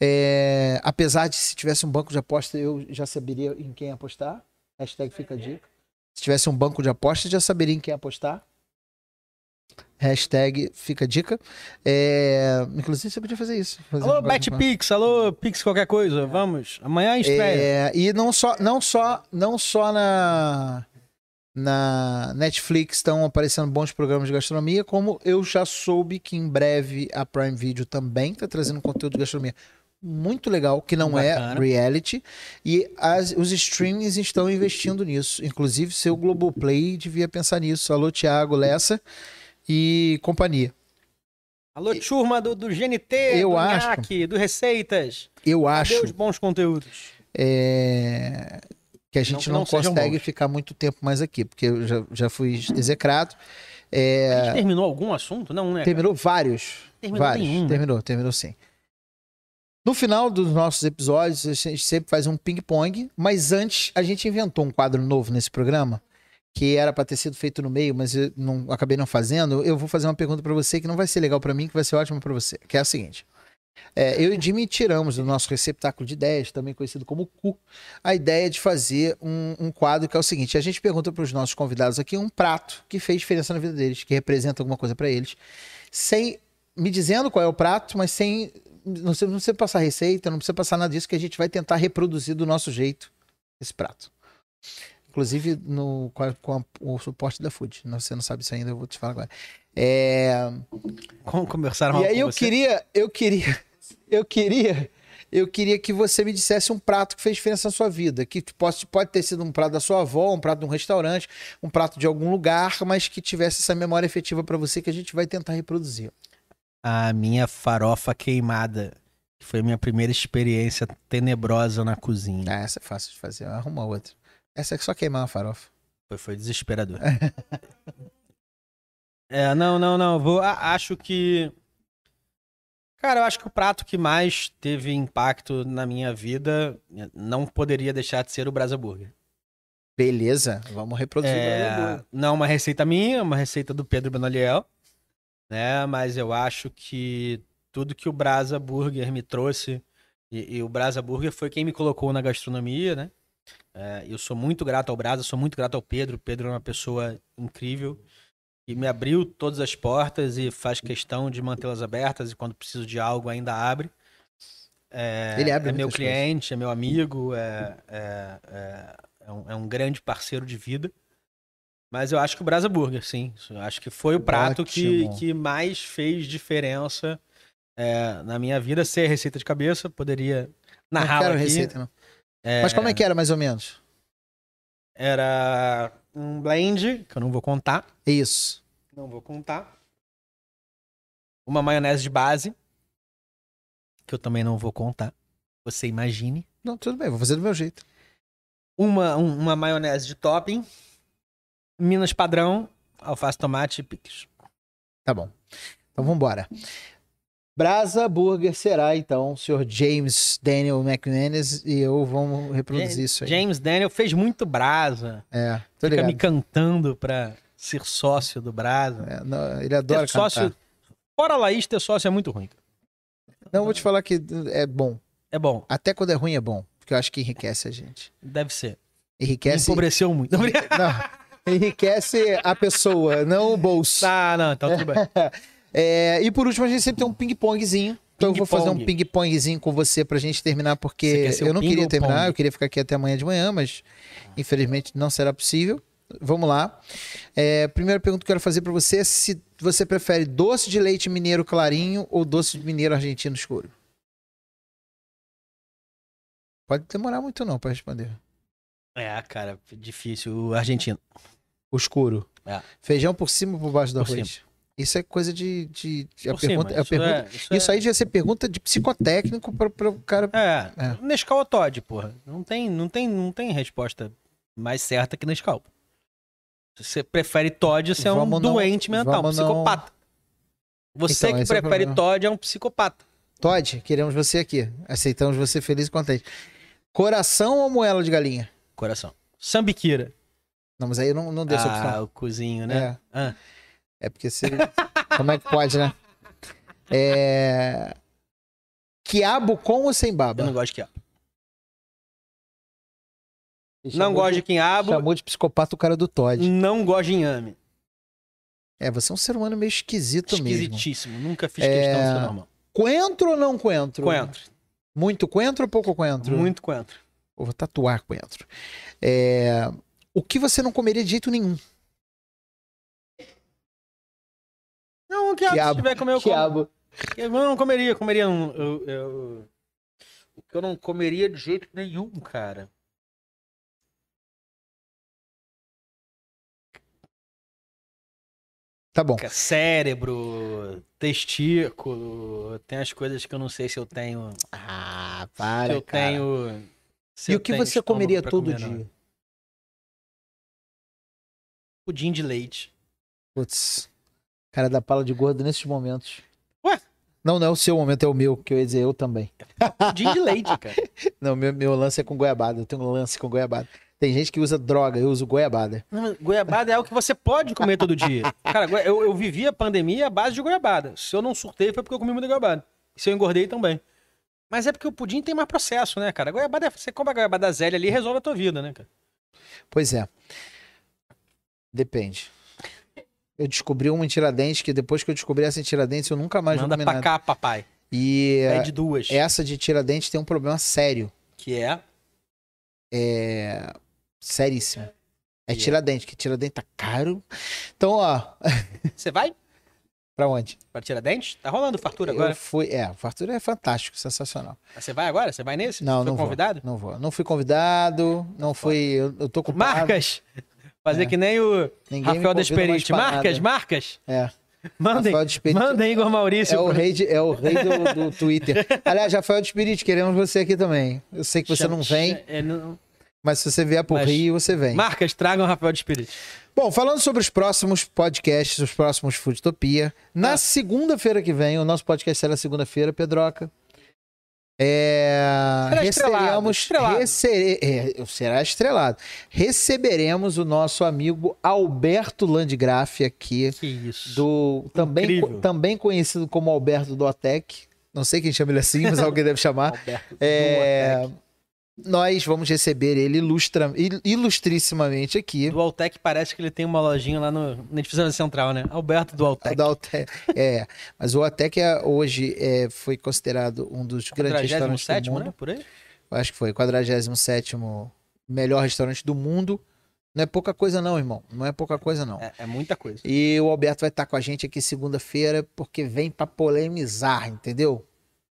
É, apesar de se tivesse um banco de aposta, eu já saberia em quem apostar. Hashtag fica a dica. Se tivesse um banco de aposta, já saberia em quem apostar. Hashtag fica a dica. É, inclusive, você podia fazer isso. Fazer Alô, um BetPix, alô, Pix qualquer coisa, vamos. Amanhã estreia. É, e não só, não só, não só na Na Netflix estão aparecendo bons programas de gastronomia, como eu já soube que em breve a Prime Video também está trazendo conteúdo de gastronomia muito legal, que não é Bacana. reality, e as- os streamings estão investindo nisso. Inclusive, seu Globoplay devia pensar nisso. Alô, Thiago Lessa e companhia. Alô, turma do, do GNT, Eu do acho. Nhaque, do Receitas. Eu Cadê acho os bons conteúdos? é, que a gente não, não sejam consegue ficar muito tempo mais aqui, porque eu já, já fui execrado. A É, gente terminou algum assunto? Não, né? terminou vários. Terminou vários. nenhum, né? Terminou, terminou sim. No final dos nossos episódios, a gente sempre faz um ping-pong, mas antes a gente inventou um quadro novo nesse programa, que era para ter sido feito no meio, mas eu não, acabei não fazendo. Eu vou fazer uma pergunta para você que não vai ser legal para mim, que vai ser ótima para você, que é a seguinte. É, eu e Jimmy tiramos do nosso receptáculo de ideias, também conhecido como CU, a ideia de fazer um, um quadro que é o seguinte: a gente pergunta para os nossos convidados aqui um prato que fez diferença na vida deles, que representa alguma coisa para eles, sem me dizendo qual é o prato, mas sem. Não precisa, não precisa passar receita, não precisa passar nada disso, que a gente vai tentar reproduzir do nosso jeito esse prato. Inclusive no, com, a- com a- o suporte da Food. Não, Você não sabe isso ainda, eu vou te falar agora. É, Como conversaram e aí com eu você? queria, eu queria, eu queria, eu queria que você me dissesse um prato que fez diferença na sua vida, que pode, pode ter sido um prato da sua avó, um prato de um restaurante, um prato de algum lugar, mas que tivesse essa memória efetiva pra você que a gente vai tentar reproduzir. A minha farofa queimada. Que foi a minha primeira experiência tenebrosa na cozinha. Ah, essa é fácil de fazer, arruma outra. Essa é só queimar uma farofa. Foi, foi desesperador. é, não, não, não. Vou, a- acho que. Cara, eu acho que o prato que mais teve impacto na minha vida não poderia deixar de ser o Brasa Burger. Beleza, vamos reproduzir. É, não é uma receita minha, é uma receita do Pedro Benoliel, né? Mas eu acho que tudo que o Brasa Burger me trouxe, e, e o Brasa Burger foi quem me colocou na gastronomia, né? É, eu sou muito grato ao Brasa, sou muito grato ao Pedro. O Pedro é uma pessoa incrível e me abriu todas as portas e faz questão de mantê-las abertas e quando preciso de algo ainda abre. É, Ele abre é meu cliente, é meu amigo, é, é, é, é um, é um grande parceiro de vida. Mas eu acho que o Brasa Burger, sim. Eu acho que foi o prato que, Ótimo. que mais fez diferença é, na minha vida. Ser receita de cabeça, poderia narrar aqui. receita, não. Mas como é que era, mais ou menos? Era um blend, que eu não vou contar. Isso. Não vou contar. Uma maionese de base, que eu também não vou contar. Você imagine. Não, tudo bem, vou fazer do meu jeito. Uma, um- uma maionese de topping. Minas padrão, alface, tomate e picles. Tá bom. Então vamos embora. Brasa Burger será, então, o senhor James Daniel McManus e eu vamos reproduzir isso aí. James Daniel fez muito brasa. É, tô Fica ligado. me cantando pra ser sócio do Brasa. É, não, ele adora Ter cantar. sócio. Fora Laís, ter sócio é muito ruim. Não, vou te falar que é bom. É bom, Até quando é ruim é bom. Porque eu acho que enriquece a gente. deve ser. Enriquece, Empobreceu muito. não, enriquece a pessoa, não o bolso. Ah, não, então tudo bem. É, e por último, a gente sempre tem um ping-pongzinho. Então eu vou fazer um Ping-pong. ping-pongzinho com você pra gente terminar, porque eu não ping queria terminar, eu queria ficar aqui até amanhã de manhã, mas infelizmente não será possível. Vamos lá. É, primeira pergunta que eu quero fazer pra você é se você prefere doce de leite mineiro clarinho ou doce de mineiro argentino escuro. Pode demorar muito não pra responder. É, cara, difícil. O argentino. O escuro. É. Feijão por cima ou por baixo Por arroz? Isso é coisa de. de, de- a Por cima, pergunta, a isso pergunta- é- isso isso é- aí devia ser pergunta de psicotécnico para o cara. É, É. Nescau ou Todd, porra. Não tem, não, tem, não tem resposta mais certa que Nescau. Você prefere Todd, você é um não- doente mental, um vamos não- psicopata. Você Então, que é prefere problema. Todd é um psicopata. Todd, queremos você aqui. Aceitamos você feliz e contente. Coração ou moela de galinha? Coração. Sambiquira. Não, mas aí não, não deu essa Ah, opção. o cozinho, né? Ah. É porque você. Como é que pode, né? É. Quiabo com ou sem baba? Eu não gosto de quiabo. Não gosto de quiabo. Chamou de psicopata o cara do Todd. Não gosto de inhame. É, você é um ser humano meio esquisito mesmo. Esquisitíssimo. Nunca fiz É, questão de ser normal. Coentro ou não coentro? Coentro. Muito coentro ou pouco coentro? Muito coentro. Eu vou tatuar coentro. É, O que você não comeria de jeito nenhum? Não, o quiabo, Quiabo, se tiver comer, eu como. Quiabo. Eu não comeria, comeria um. Eu, eu- O que eu não comeria de jeito nenhum, cara. Tá bom. Cérebro, testículo, tem as coisas que eu não sei se eu tenho. Ah, Se para, eu cara. tenho. se E o que você comeria todo comer, não. dia? Pudim de leite. Putz. Cara da pala de gordo nesses momentos. Ué? Não, não é o seu momento, é o meu, que eu ia dizer eu também. Pudim de leite, cara. Não, meu, meu lance é com goiabada. Eu tenho um lance com goiabada. Tem gente que usa droga, eu uso goiabada. Não, goiabada é algo que você pode comer todo dia. Cara, eu, eu vivi a pandemia à base de goiabada. Se eu não surtei, foi porque eu comi muita goiabada. E se eu engordei também. Mas é porque o pudim tem mais processo, né, cara? A goiabada, é- você compra a goiabada zélia ali e resolve a tua vida, né, cara? Pois é. Depende. Eu descobri uma em Tiradentes que depois que eu descobri essa em Tiradentes eu nunca mais Manda pra comer cá, nada. papai. E É de duas. essa de Tiradentes tem um problema sério. Que é. É. Seríssimo. É é? Tiradentes, que Tiradentes tá caro. Então, ó, Você vai pra onde? pra Tiradentes? Tá rolando fartura agora. Eu fui. É, Fartura é fantástico, sensacional. Você vai agora? Você vai nesse? Não, Foi não convidado? vou. Não vou. Não fui convidado, não fui. Eu, eu tô com Marcas! Fazer É. que nem o Ninguém Rafael Desperite. Marcas, nada. marcas! É. Mandem, Desperite mandem Igor Maurício. É o rei, de- é o rei do, do Twitter. Aliás, Rafael de Spirit, queremos você aqui também. Eu sei que você Chama- não vem, É, não- mas se você vier pro Mas- Rio, você vem. Marcas, tragam Rafael Desperite. Bom, falando sobre os próximos podcasts, os próximos Foodtopia, na Ah. segunda-feira que vem, o nosso podcast será segunda-feira, Pedroca. É, Será estrelado, estrelado. é, será estrelado. Receberemos o nosso amigo Alberto Landgraf aqui, Que isso. do também, Incrível. também conhecido como Alberto do Otec. Não sei quem chama ele assim, mas alguém deve chamar. Alberto É, do. Nós vamos receber ele ilustra, il- ilustrissimamente aqui. Do Altec parece que ele tem uma lojinha lá no, na central, né? Alberto do Altec. Da Alte- É, mas o Otec é, hoje é, foi considerado um dos grandes restaurantes do 47, mundo. né? Por aí? Eu Acho que foi 47 melhor restaurante do mundo. Não é pouca coisa não, irmão. Não é pouca coisa não. É, é muita coisa. E o Alberto vai estar com a gente aqui segunda-feira porque vem pra polemizar, entendeu?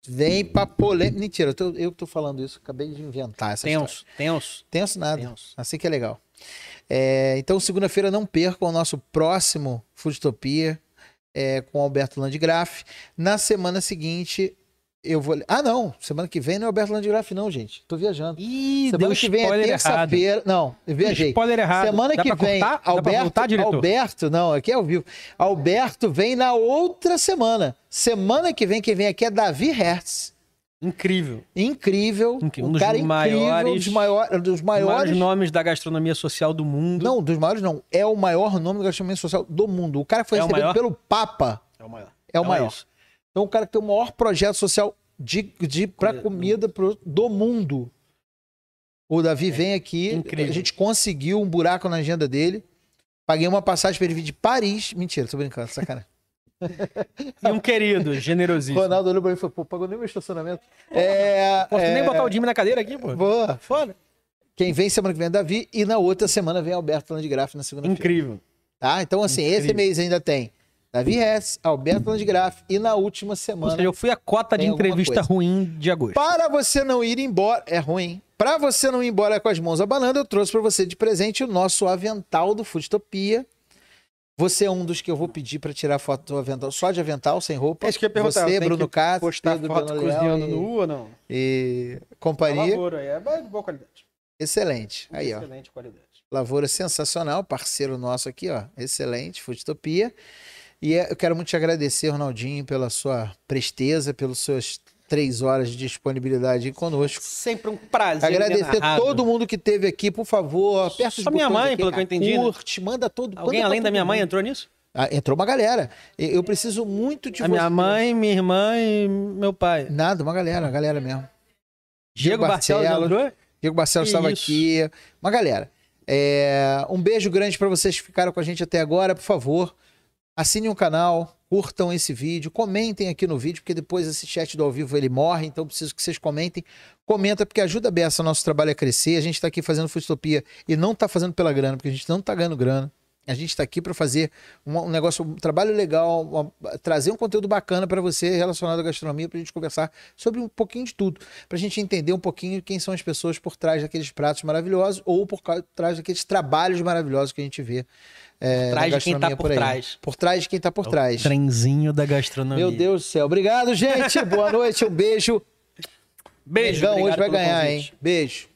Vem pra polemizar. Mentira, eu tô, eu tô falando isso, acabei de inventar essa história. Tenso, tenso, Tenso nada. tenso. Assim que é legal. É, então, segunda-feira, não percam o nosso próximo Foodtopia é, com o Alberto Landgraf. Na semana seguinte, eu vou. Ah, não. Semana que vem não é o Alberto Landgraf, não, gente. Tô viajando. Ih, Semana que vem é terça-feira. Não, eu viajei. Spoiler errado. Semana Dá que vem, cortar? Alberto, voltar? Alberto, não, aqui é ao vivo. Alberto vem na outra semana. Semana que vem, quem vem aqui é Davi Hertz. Incrível. Incrível. Incrível. Um, Um dos cara incrível, maiores- dos, maior, dos Os maiores maiores. nomes da gastronomia social do mundo. Não, dos maiores não. É o maior nome da gastronomia social do mundo. O cara foi É o recebido maior? pelo Papa É o maior. é o Então maior. Então o cara que tem o maior projeto social de, de, pra Comida. pro, do mundo. O Davi vem aqui, É incrível. a gente conseguiu um buraco na agenda dele. Paguei uma passagem pra ele vir de Paris. Mentira, tô brincando, sacanagem. E um querido, generosíssimo. Ronaldo olhou pra mim e falou, pô, pagou nem meu estacionamento. É, Posso é, nem botar o Jimmy na cadeira aqui, pô. Boa. Foda. Quem vem semana que vem é Davi e na outra semana vem Alberto Landgraf na segunda-feira. Incrível. Tá? Então, assim, esse Incrível. mês ainda tem Davi Hess, Alberto Landgraf e na última Ou semana. seja, eu fui a cota de entrevista ruim de agosto. Para você não ir embora, é ruim. Para você não ir embora com as mãos abanando, eu trouxe para você de presente o nosso avental do Foodtopia. Você é um dos que eu vou pedir para tirar foto do avental, só de avental, sem roupa. É isso que eu ia perguntar, Você, Bruno Castro, Postar Pedro foto cozinhando e, nu ou não? e companhia. Lavoura aí, é de boa qualidade. Excelente. Aí, ó. Excelente qualidade. Lavoura sensacional, parceiro nosso aqui, ó. Excelente, Foodtopia. E é- eu quero muito te agradecer, Ronaldinho, pela sua presteza, pelas suas três horas de disponibilidade conosco. Sempre um prazer. Agradecer todo mundo que esteve aqui, por favor. Aperta Só minha mãe, aqui, pelo que eu cara. entendi, né? Curte, manda todo Alguém manda além da minha mãe entrou nisso? Ah, entrou uma galera. Eu preciso muito de A você. minha mãe, minha irmã e meu pai. Nada, uma galera, uma galera mesmo. Diego Barcelos Barcelos. Diego Barcelos estava aqui. Uma galera. É, um beijo grande para vocês que ficaram com a gente até agora. Por favor, Assinem o canal, curtam esse vídeo, comentem aqui no vídeo, porque depois esse chat do ao vivo ele morre, então preciso que vocês comentem. Comenta, porque ajuda a Beça, nosso trabalho a crescer. A gente tá aqui fazendo Futopia e não tá fazendo pela grana, porque a gente não tá ganhando grana. A gente está aqui para fazer um, um, negócio, um trabalho legal, uma, trazer um conteúdo bacana para você relacionado à gastronomia, para a gente conversar sobre um pouquinho de tudo, para a gente entender um pouquinho quem são as pessoas por trás daqueles pratos maravilhosos ou por trás daqueles trabalhos maravilhosos que a gente vê. É, por trás de quem está por, por trás. Por trás de quem está por É o trás. trenzinho da gastronomia. Meu Deus do céu. Obrigado, gente. Boa noite. Um beijo. Beijo. Mengão hoje vai ganhar, convite. hein? Beijo.